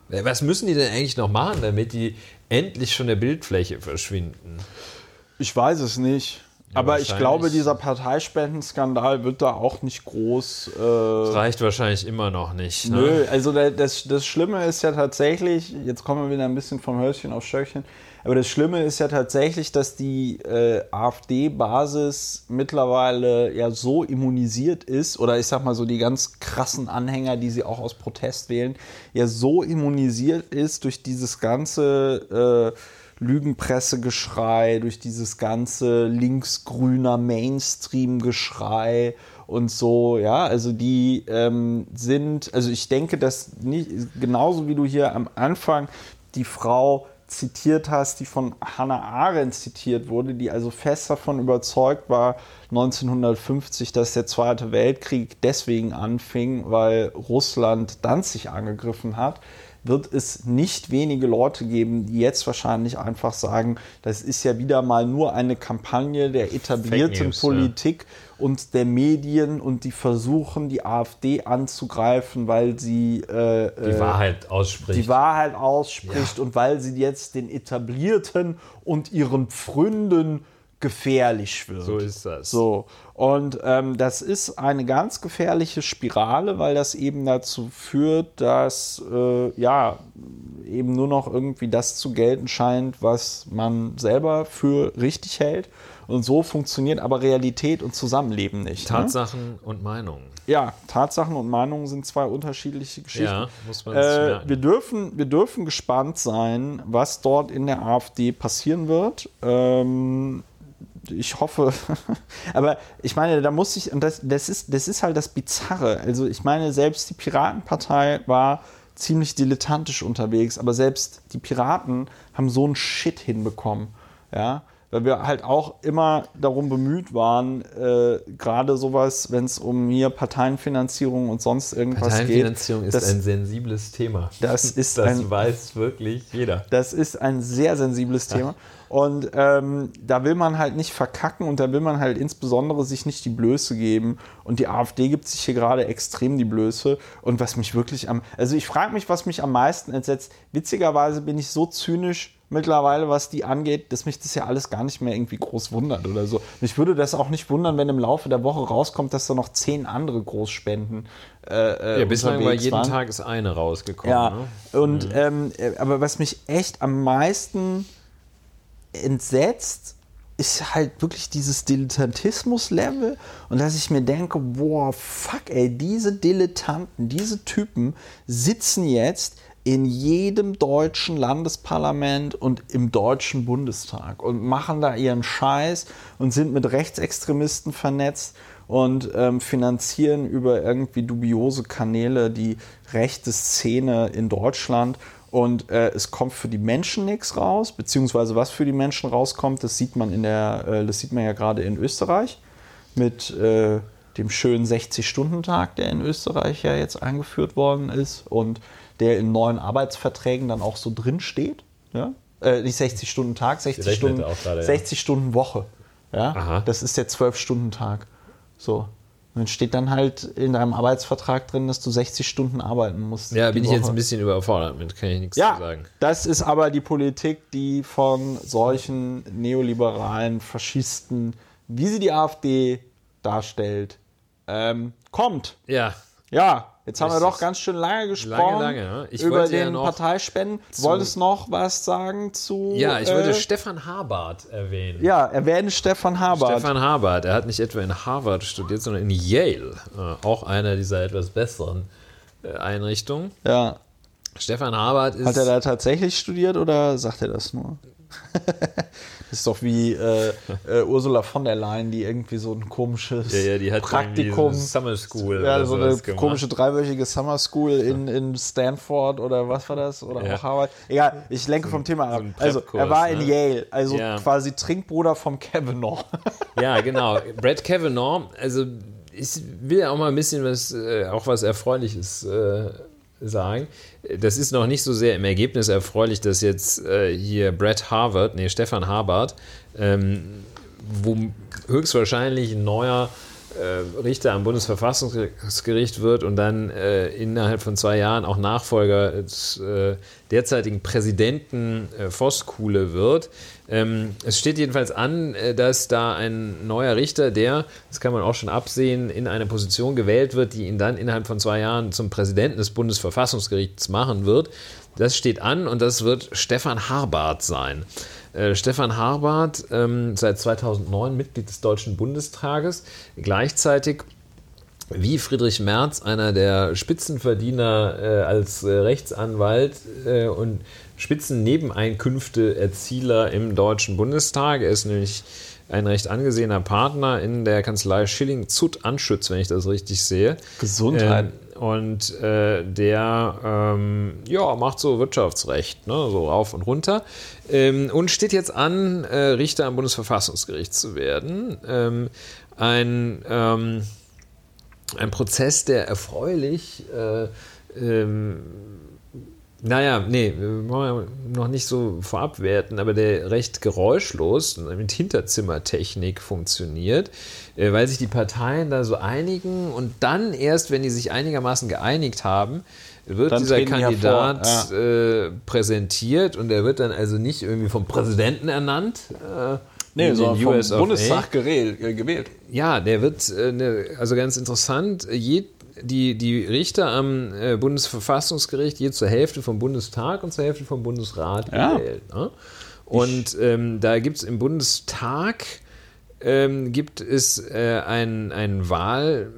Was müssen die denn eigentlich noch machen, damit die endlich von der Bildfläche verschwinden? ich weiß es nicht. Aber ich glaube, dieser Parteispenden-Skandal wird da auch nicht groß. Äh, Das reicht wahrscheinlich immer noch nicht. Ne? Nö, also da- das, das Schlimme ist ja tatsächlich, jetzt kommen wir wieder ein bisschen vom Hölzchen auf Stöckchen, aber das Schlimme ist ja tatsächlich, dass die äh, AfD-Basis mittlerweile ja so immunisiert ist, oder ich sag mal so die ganz krassen Anhänger, die sie auch aus Protest wählen, ja so immunisiert ist durch dieses ganze äh, Lügenpressegeschrei, durch dieses ganze linksgrüner Mainstream-Geschrei und so, ja, also die ähm, sind, also ich denke, dass nicht, genauso wie du hier am Anfang die Frau zitiert hast, die von Hannah Arendt zitiert wurde, die also fest davon überzeugt war, 1950, dass der Zweite Weltkrieg deswegen anfing, weil Russland Danzig angegriffen hat, wird es nicht wenige Leute geben, die jetzt wahrscheinlich einfach sagen, das ist ja wieder mal nur eine Kampagne der etablierten News, ja. Politik und der Medien und die versuchen, die AfD anzugreifen, weil sie äh, Die äh, Wahrheit ausspricht. die Wahrheit ausspricht und weil sie jetzt den Etablierten und ihren Pfründen gefährlich wird. So ist das. So. Und ähm, das ist eine ganz gefährliche Spirale, weil das eben dazu führt, dass äh, ja eben nur noch irgendwie das zu gelten scheint, was man selber für richtig hält. Und so funktioniert aber Realität und Zusammenleben nicht. Ne? Tatsachen und Meinungen. Ja, Tatsachen und Meinungen sind zwei unterschiedliche Geschichten. Ja, muss man Äh, wir, dürfen, wir dürfen gespannt sein, was dort in der AfD passieren wird. Ähm, ich hoffe, aber ich meine, da muss ich, und das, das, ist, das ist halt das Bizarre. Also, ich meine, selbst die Piratenpartei war ziemlich dilettantisch unterwegs, aber selbst die Piraten haben so einen Shit hinbekommen. Ja, weil wir halt auch immer darum bemüht waren, äh, gerade sowas, wenn es um hier Parteienfinanzierung und sonst irgendwas Parteienfinanzierung geht. ist ein sensibles Thema. Das ist das ein, weiß wirklich jeder. Das ist ein sehr sensibles Thema. Und ähm, da will man halt nicht verkacken und da will man halt insbesondere sich nicht die Blöße geben. Und die AfD gibt sich hier gerade extrem die Blöße. Und was mich wirklich am. Also ich frage mich, was mich am meisten entsetzt. Witzigerweise bin ich so zynisch mittlerweile, was die angeht, dass mich das ja alles gar nicht mehr irgendwie groß wundert oder so. Mich würde das auch nicht wundern, wenn im Laufe der Woche rauskommt, dass da noch zehn andere Großspenden. Äh, ja, bislang war jeden waren. Tag ist eine rausgekommen. Ja, ne? und ähm, äh, aber was mich echt am meisten entsetzt, ist halt wirklich dieses Dilettantismus-Level und dass ich mir denke, boah, fuck, ey, diese Dilettanten, diese Typen sitzen jetzt in jedem deutschen Landesparlament und im deutschen Bundestag und machen da ihren Scheiß und sind mit Rechtsextremisten vernetzt und ähm, finanzieren über irgendwie dubiose Kanäle die rechte Szene in Deutschland. Und äh, es kommt für die Menschen nichts raus, beziehungsweise was für die Menschen rauskommt, das sieht man in der, äh, das sieht man ja gerade in Österreich mit äh, dem schönen 60-Stunden-Tag, der in Österreich ja jetzt eingeführt worden ist. Und der in neuen Arbeitsverträgen dann auch so drin steht. Ja? Äh, nicht 60-Stunden-Tag, 60 rechnet Stunden, auch gerade, ja. 60 Stunden Woche. Ja? Aha. Das ist der 12-Stunden-Tag. So. Und dann steht dann halt in deinem Arbeitsvertrag drin, dass du 60 Stunden arbeiten musst. Ja, bin ich jetzt Woche. ein bisschen überfordert mit, kann ich nichts Ja, zu sagen. das ist aber die Politik, die von solchen neoliberalen Faschisten, wie sie die AfD darstellt, ähm, kommt. Ja, Ja, jetzt haben wir doch ganz schön lange gesprochen lange, ne? Ich über wollte ja den noch Parteispenden. Du wolltest noch was sagen zu. ja ich wollte äh, Stefan Habart erwähnen. Ja, erwähne Stefan Habart. Stefan Habart, er hat nicht etwa in Harvard studiert, sondern in Yale. Äh, auch einer dieser etwas besseren äh, Einrichtungen. Ja. Stefan Habart ist. Hat er da tatsächlich studiert oder sagt er das nur? das ist doch wie äh, äh, Ursula von der Leyen, die irgendwie so ein komisches ja, ja, Praktikum, so Summer School. ja, so eine komische dreiwöchige Summer School in, in Stanford oder was war das? Oder Ja. auch Harvard. Egal, ich lenke vom Thema ab. ein also, er war in ne? Yale, also quasi Trinkbruder vom Kavanaugh. Ja, genau. Brad Kavanaugh, also ich will ja auch mal ein bisschen was, äh, auch was Erfreuliches äh, sagen. Das ist noch nicht so sehr im Ergebnis erfreulich, dass jetzt äh, hier Brad Harvard, nee, Stefan Habart, ähm, wo höchstwahrscheinlich ein neuer Richter am Bundesverfassungsgericht wird und dann äh, innerhalb von zwei Jahren auch Nachfolger des äh, derzeitigen Präsidenten äh, Voskuhle wird. Ähm, es steht jedenfalls an, äh, dass da ein neuer Richter, der, das kann man auch schon absehen, in eine Position gewählt wird, die ihn dann innerhalb von zwei Jahren zum Präsidenten des Bundesverfassungsgerichts machen wird. Das steht an und das wird Stefan Harbart sein. Äh, Stefan Harbart, ähm, seit 2009 Mitglied des Deutschen Bundestages, gleichzeitig wie Friedrich Merz, einer der Spitzenverdiener äh, als äh, Rechtsanwalt äh, und Spitzennebeneinkünfteerzieler im Deutschen Bundestag. Er ist nämlich ein recht angesehener Partner in der Kanzlei Schilling Zutt Anschütz, wenn ich das richtig sehe. Gesundheit. Ähm, und äh, der ähm, ja, macht so Wirtschaftsrecht, ne, so rauf und runter. Ähm, und steht jetzt an, äh, Richter am Bundesverfassungsgericht zu werden. Ähm, ein, ähm, ein Prozess, der erfreulich, äh, ähm, naja, nee, noch nicht so vorab werten, aber der recht geräuschlos mit Hinterzimmertechnik funktioniert, weil sich die Parteien da so einigen und dann erst, wenn die sich einigermaßen geeinigt haben, wird Dann dieser Kandidat hervor, äh, präsentiert und er wird dann also nicht irgendwie vom Präsidenten ernannt. Äh, Nee, sondern den vom US. Bundestag gewählt. äh, gewählt. Ja, der wird, äh, ne, also ganz interessant, je, die, die Richter am äh, Bundesverfassungsgericht je zur Hälfte vom Bundestag und zur Hälfte vom Bundesrat Ja. gewählt. Ne? Und ähm, da gibt es im Bundestag ähm, gibt es äh, ein, ein Wahl,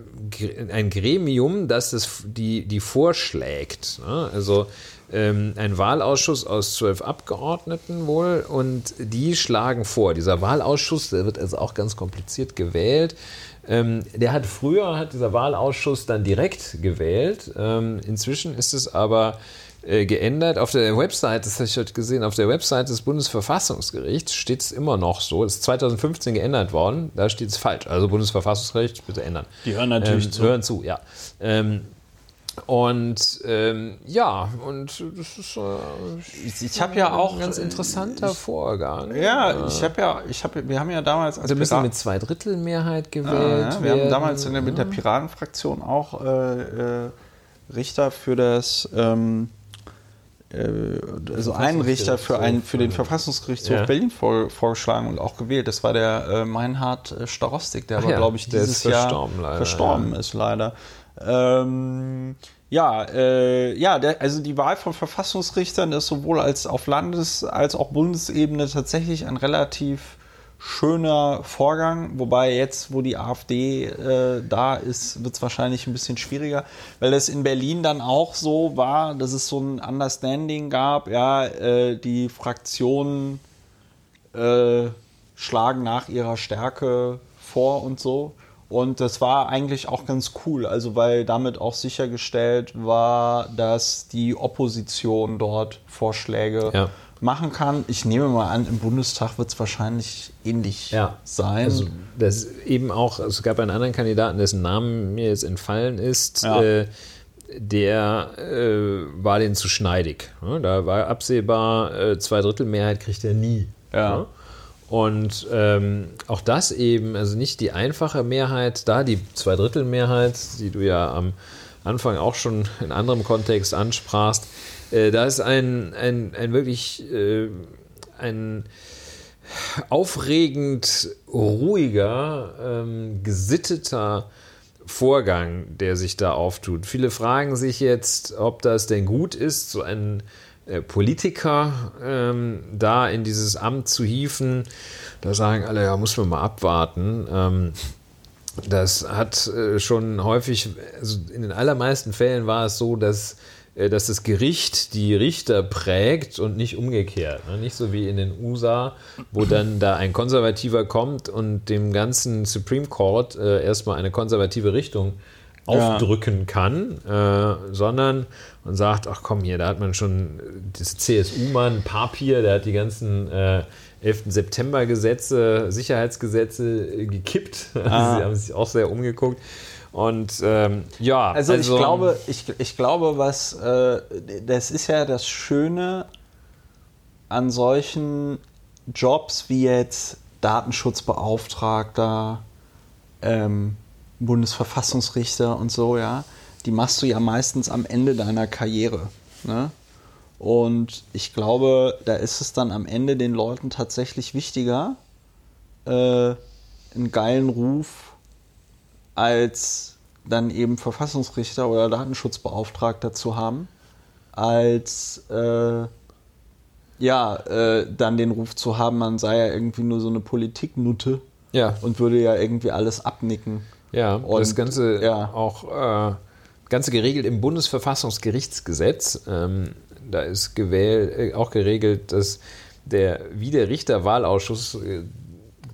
ein Gremium, das das, die, die vorschlägt. Ne? Also ähm, ein Wahlausschuss aus zwölf Abgeordneten wohl und die schlagen vor. Dieser Wahlausschuss, der wird also auch ganz kompliziert gewählt. Ähm, der hat früher, hat dieser Wahlausschuss dann direkt gewählt. Ähm, inzwischen ist es aber äh, geändert. Auf der Website, das habe ich heute gesehen, auf der Website des Bundesverfassungsgerichts steht es immer noch so. Es ist 2015 geändert worden, da steht es falsch. Also Bundesverfassungsgericht, bitte ändern. Die hören natürlich ähm, zu. Hören zu, ja. Ähm, und ähm, ja, und das ist äh, Ich, ich habe ja auch ein ganz interessanter ich, Vorgang. Ja, ich habe ja, ich habe, wir haben ja damals als Also müssen Pirat- mit Zweidrittelmehrheit Ah, gewählt ja, wir haben werden. damals in der, mit der Piratenfraktion auch äh, äh, Richter für das, ähm, äh, also einen Richter für, einen, für den Verfassungsgerichtshof Ja. Berlin vor, vorgeschlagen und auch gewählt. Das war der äh, Meinhard äh, Starostik, der Ach aber, ja, glaube ich, dieses Jahr verstorben leider, verstorben ist, leider. Ähm, ja, äh, ja der, also die Wahl von Verfassungsrichtern ist sowohl als auf Landes- als auch Bundesebene tatsächlich ein relativ schöner Vorgang, wobei jetzt, wo die AfD äh, da ist, wird es wahrscheinlich ein bisschen schwieriger, weil es in Berlin dann auch so war, dass es so ein Understanding gab, ja, äh, die Fraktionen äh, schlagen nach ihrer Stärke vor und so. Und das war eigentlich auch ganz cool, also weil damit auch sichergestellt war, dass die Opposition dort Vorschläge Ja. Machen kann. Ich nehme mal an, im Bundestag wird es wahrscheinlich ähnlich Ja. sein. Also das eben auch, also es gab einen anderen Kandidaten, dessen Namen mir jetzt entfallen ist, Ja. äh, der äh, war den zu schneidig. ne? Da war absehbar, äh, Zweidrittelmehrheit kriegt er nie. Ja. Und ähm, auch das eben, also nicht die einfache Mehrheit, da die Zweidrittelmehrheit, die du ja am Anfang auch schon in anderem Kontext ansprachst, äh, da ist ein, ein, ein wirklich äh, ein aufregend ruhiger, ähm, gesitteter Vorgang, der sich da auftut. Viele fragen sich jetzt, ob das denn gut ist, so einen äh, Politiker ähm, da in dieses Amt zu hieven. Da sagen alle, ja, muss man mal abwarten. Ähm, das hat äh, schon häufig, also in den allermeisten Fällen war es so, dass, dass das Gericht die Richter prägt und nicht umgekehrt. Ne? Nicht so wie in den USA, wo dann da ein Konservativer kommt und dem ganzen Supreme Court äh, erstmal eine konservative Richtung Ja. aufdrücken kann, äh, sondern und sagt, ach komm hier, da hat man schon das CSU-Mann Papier, der hat die ganzen äh, 11. September-Gesetze, Sicherheitsgesetze äh, gekippt. Sie haben sich auch sehr umgeguckt. Und ähm, ja, Also, ich glaube, ich, ich glaube, was äh, das ist ja das Schöne an solchen Jobs wie jetzt Datenschutzbeauftragter, ähm, Bundesverfassungsrichter und so, ja, die machst du ja meistens am Ende deiner Karriere. Ne? Und ich glaube, da ist es dann am Ende den Leuten tatsächlich wichtiger, äh, einen geilen Ruf als dann eben Verfassungsrichter oder Datenschutzbeauftragter zu haben, als äh, ja, äh, dann den Ruf zu haben, man sei ja irgendwie nur so eine Politiknutte ja, und würde ja irgendwie alles abnicken. ja, und- das Ganze ja. auch äh, Ganze geregelt im Bundesverfassungsgerichtsgesetz. Ähm, da ist gewählt, äh, auch geregelt, dass der, wie der Richterwahlausschuss äh,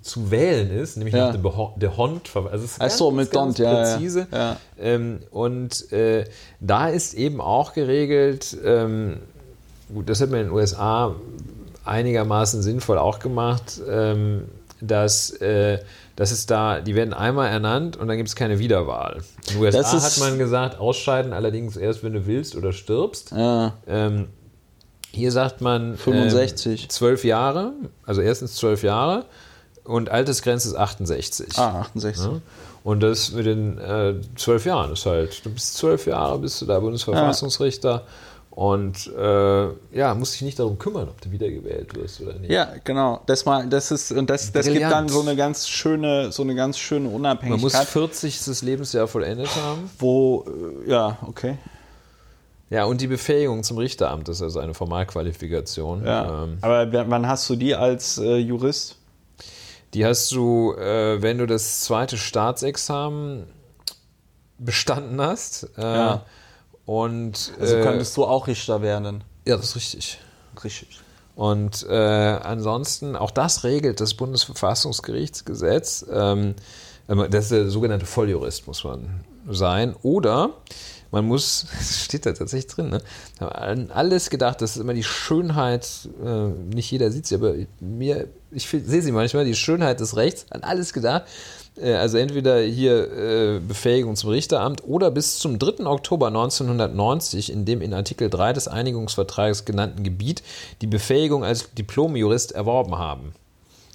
zu wählen ist, nämlich Ja. nach der Hond. Also es ist Ach so, ganz, mit ganz Dont, ja, ja. präzise. Ja. Ähm, und äh, da ist eben auch geregelt, ähm, gut, das hat man in den USA einigermaßen sinnvoll auch gemacht, ähm, dass, äh, dass es da, die werden einmal ernannt und dann gibt es keine Wiederwahl. In den USA hat man gesagt, ausscheiden allerdings erst, wenn du willst oder stirbst. Ja, Ähm, hier sagt man 65. Ähm, zwölf Jahre, also erstens zwölf Jahre und Altersgrenze ist 68. ah, 68. Ja? Und das mit den äh, zwölf Jahren ist halt, du bist zwölf Jahre, bist du da Bundesverfassungsrichter und äh, ja, musst dich nicht darum kümmern, ob du wiedergewählt wirst oder nicht. Ja, genau. Das mal, das ist und das, das gibt dann so eine ganz schöne, so eine ganz schöne Man muss Unabhängigkeit, 40. Lebensjahr vollendet haben. wo äh, ja okay. Ja, und die Befähigung zum Richteramt ist also eine Formalqualifikation. Ja. Ähm, Aber wann hast du die als äh, Jurist? Die hast du, äh, wenn du das zweite Staatsexamen bestanden hast. Äh, Ja. Und Also äh, könntest du auch Richter werden. ja, das ist richtig. Richtig. Und äh, ansonsten, auch das regelt das Bundesverfassungsgerichtsgesetz. Ähm, das ist der sogenannte Volljurist, muss man sein. Oder man muss, das steht da tatsächlich drin, ne? An alles gedacht, das ist immer die Schönheit, äh, nicht jeder sieht sie, aber mir, ich sehe sie manchmal, die Schönheit des Rechts, an alles gedacht. Äh, also entweder hier äh, Befähigung zum Richteramt oder bis zum 3. Oktober 1990 in dem in Artikel 3 des Einigungsvertrages genannten Gebiet die Befähigung als Diplomjurist erworben haben.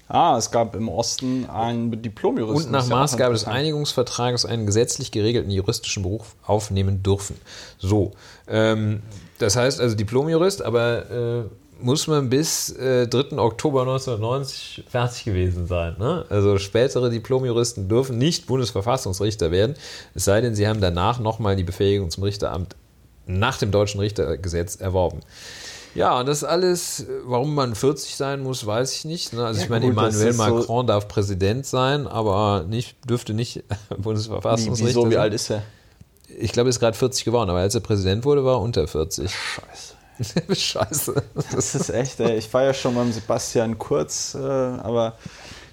Ah, es gab im Osten einen Diplomjuristen. Und nach Maßgabe des. Einigungsvertrages einen gesetzlich geregelten juristischen Beruf aufnehmen dürfen. So, ähm, das heißt also Diplomjurist, aber äh, muss man bis äh, 3. Oktober 1990 fertig gewesen sein. Ne? Also spätere Diplomjuristen dürfen nicht Bundesverfassungsrichter werden, es sei denn, sie haben danach nochmal die Befähigung zum Richteramt nach dem deutschen Richtergesetz erworben. Ja, und das alles, warum man 40 sein muss, weiß ich nicht. Ne? Also Ja, ich meine, gut, Emmanuel ist so- Macron darf Präsident sein, aber nicht, dürfte nicht Wie, Bundesverfassungsrichter wieso, wie sein. alt ist er? Ich glaube, er ist gerade 40 geworden, aber als er Präsident wurde, war er unter 40. Scheiße. Scheiße. Das ist echt, ey. ich war ja schon beim Sebastian Kurz, äh, aber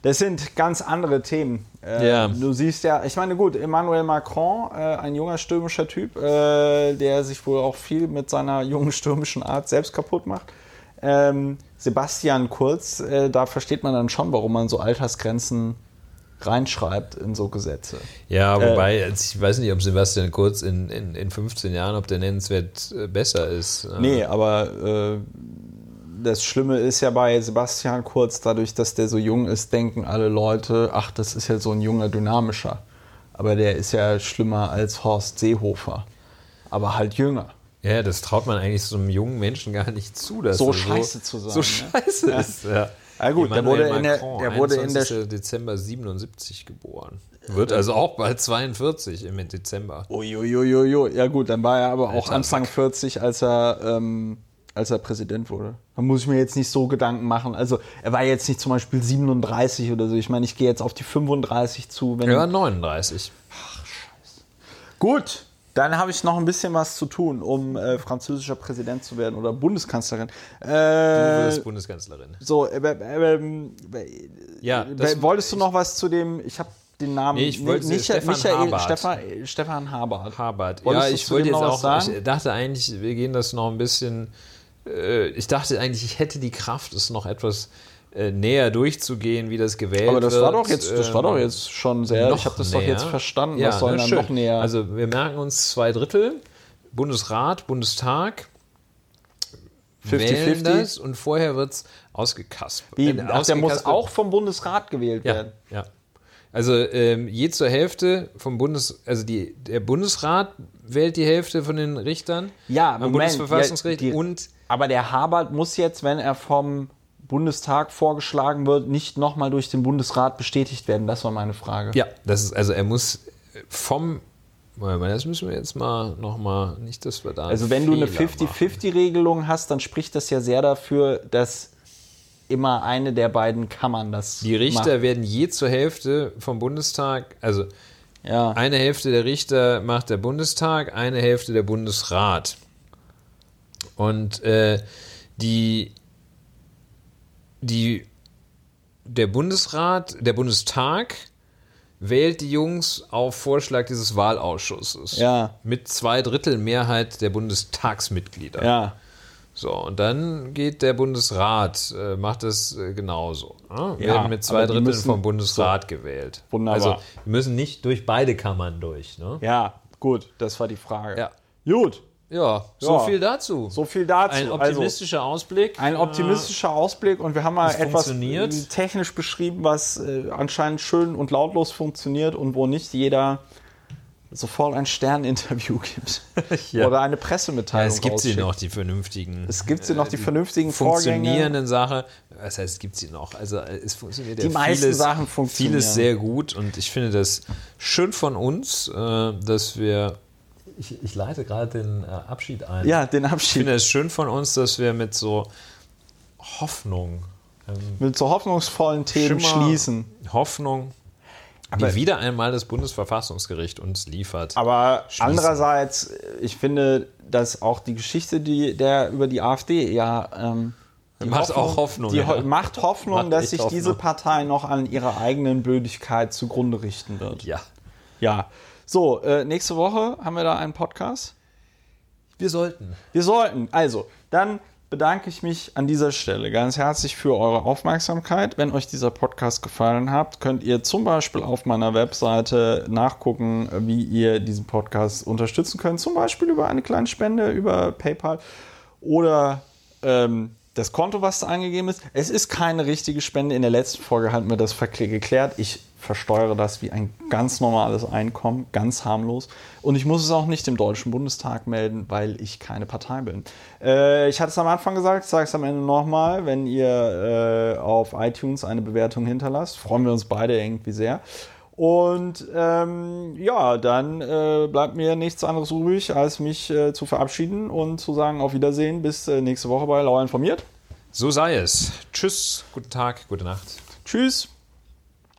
das sind ganz andere Themen. Äh, Ja. Du siehst ja, ich meine, gut, Emmanuel Macron, äh, ein junger stürmischer Typ, äh, der sich wohl auch viel mit seiner jungen stürmischen Art selbst kaputt macht. Ähm, Sebastian Kurz, äh, da versteht man dann schon, warum man so Altersgrenzen reinschreibt in so Gesetze. Ja, Äh, wobei, also ich weiß nicht, ob Sebastian Kurz in, in, in 15 Jahren, ob der nennenswert äh, besser ist. Äh, Nee, aber äh, das Schlimme ist ja bei Sebastian Kurz, dadurch, dass der so jung ist, denken alle Leute, ach, das ist ja so ein junger, dynamischer. Aber der ist ja schlimmer als Horst Seehofer. Aber halt jünger. Ja, das traut man eigentlich so einem jungen Menschen gar nicht zu, dass So er scheiße zu sein, So ne? scheiße ist. Ja. Ja, gut, der Emmanuel wurde in der- Macron, der wurde in der- 21. Dezember 77 geboren. Wird also auch bald 42 im Dezember. Uiuiuiui. Ja gut, dann war er aber auch Alter, Anfang 40, als er, ähm, als er Präsident wurde. Da muss ich mir jetzt nicht so Gedanken machen. Also er war jetzt nicht zum Beispiel 37 oder so. Ich meine, ich gehe jetzt auf die 35 zu. Wenn Er war 39. Gut, dann habe ich noch ein bisschen was zu tun, um äh, französischer Präsident zu werden oder Bundeskanzlerin. Du Äh, wirst Bundeskanzlerin. so, äh, äh, äh, Ja, äh, wolltest du noch was zu dem? Ich habe den Namen Nee, ich wollte- nicht, Stefan Michael, Habart. Stefan, Stefan Habart. Habart. Wolltest ja, du ich wollte jetzt auch, sagen? ich dachte eigentlich, wir gehen das noch ein bisschen, äh, ich dachte eigentlich, ich hätte die Kraft, es noch etwas äh, näher durchzugehen, wie das gewählt Aber das wird. war doch jetzt, das war Ähm, doch jetzt schon sehr. ich habe das doch näher. jetzt verstanden. Ja, was soll ne, dann schön. noch näher? Also wir merken uns zwei Drittel, Bundesrat, Bundestag, 50-50? wählen das und vorher wird es ausgekaspert. Äh, der muss auch vom Bundesrat gewählt Ja, werden. ja. Also ähm, je zur Hälfte vom Bundes, also die, der Bundesrat wählt die Hälfte von den Richtern Ja, am Moment, Bundesverfassungsgericht ja, die- und Aber der Habart muss jetzt, wenn er vom Bundestag vorgeschlagen wird, nicht nochmal durch den Bundesrat bestätigt werden. Das war meine Frage. ja, das ist also er muss vom das müssen wir jetzt mal nochmal, nicht, dass wir da. Also wenn du eine Fehler machen. 50-50-Regelung hast, dann spricht das ja sehr dafür, dass immer eine der beiden Kammern das Die Richter werden je zur Hälfte vom Bundestag, also macht. Ja. eine Hälfte der Richter macht der Bundestag, eine Hälfte der Bundesrat. Und äh, die, die, der Bundesrat, der Bundestag wählt die Jungs auf Vorschlag dieses Wahlausschusses. Ja. Mit zwei Drittel Mehrheit der Bundestagsmitglieder. ja. So, und dann geht der Bundesrat, äh, macht das äh, genauso. Ne? Ja, Werden mit zwei Dritteln vom Bundesrat gewählt. Wunderbar. Also, wir müssen nicht durch beide Kammern durch. Ne? Ja, gut, das war die Frage. Ja. Gut, Ja, so Ja. viel dazu. so viel dazu. Ein Also, optimistischer Ausblick. ein optimistischer Ausblick und wir haben mal Es etwas äh, technisch beschrieben, was äh, anscheinend schön und lautlos funktioniert und wo nicht jeder sofort ein Sterninterview gibt Ja. oder eine Ja, Pressemitteilung es gibt sie noch, die vernünftigen. Es gibt sie noch, die äh, vernünftigen Vorgänge. funktionierenden Sachen. Was heißt, es gibt sie noch? Also es funktioniert Die ja meisten vieles, Sachen funktionieren. Vieles sehr gut und ich finde das schön von uns, äh, dass wir. Ich, ich leite gerade den äh, Abschied ein. Ja, den Ich Abschied. finde es schön von uns, dass wir mit so Hoffnung, ähm, Mit so hoffnungsvollen Themen Schimmer, schließen. Hoffnung, Aber- die wieder einmal das Bundesverfassungsgericht uns liefert. Aber Schließen. andererseits, ich finde, dass auch die Geschichte, die der über die AfD ja ähm, die Macht auch Hoffnung, Die ja. Macht Hoffnung, Macht dass sich Hoffnung. diese Partei noch an ihrer eigenen Blödigkeit zugrunde richten wird. ja. Ja. So, äh, nächste Woche haben wir da einen Podcast. Wir sollten. Wir sollten. Also, dann bedanke ich mich an dieser Stelle ganz herzlich für eure Aufmerksamkeit. Wenn euch dieser Podcast gefallen hat, könnt ihr zum Beispiel auf meiner Webseite nachgucken, wie ihr diesen Podcast unterstützen könnt. Zum Beispiel über eine kleine Spende, über PayPal oder ähm, das Konto, was da angegeben ist. Es ist keine richtige Spende. In der letzten Folge hatten wir das geklärt. Ich versteuere das wie ein ganz normales Einkommen, ganz harmlos. Und ich muss es auch nicht im Deutschen Bundestag melden, weil ich keine Partei bin. Äh, ich hatte es am Anfang gesagt, ich sage es am Ende nochmal. Wenn ihr äh, auf iTunes eine Bewertung hinterlasst, freuen wir uns beide irgendwie sehr. Und ähm, ja, dann äh, bleibt mir nichts anderes übrig, als mich äh, zu verabschieden und zu sagen auf Wiedersehen bis äh, nächste Woche bei Lauer informiert. So sei es. Tschüss, guten Tag, gute Nacht. Tschüss.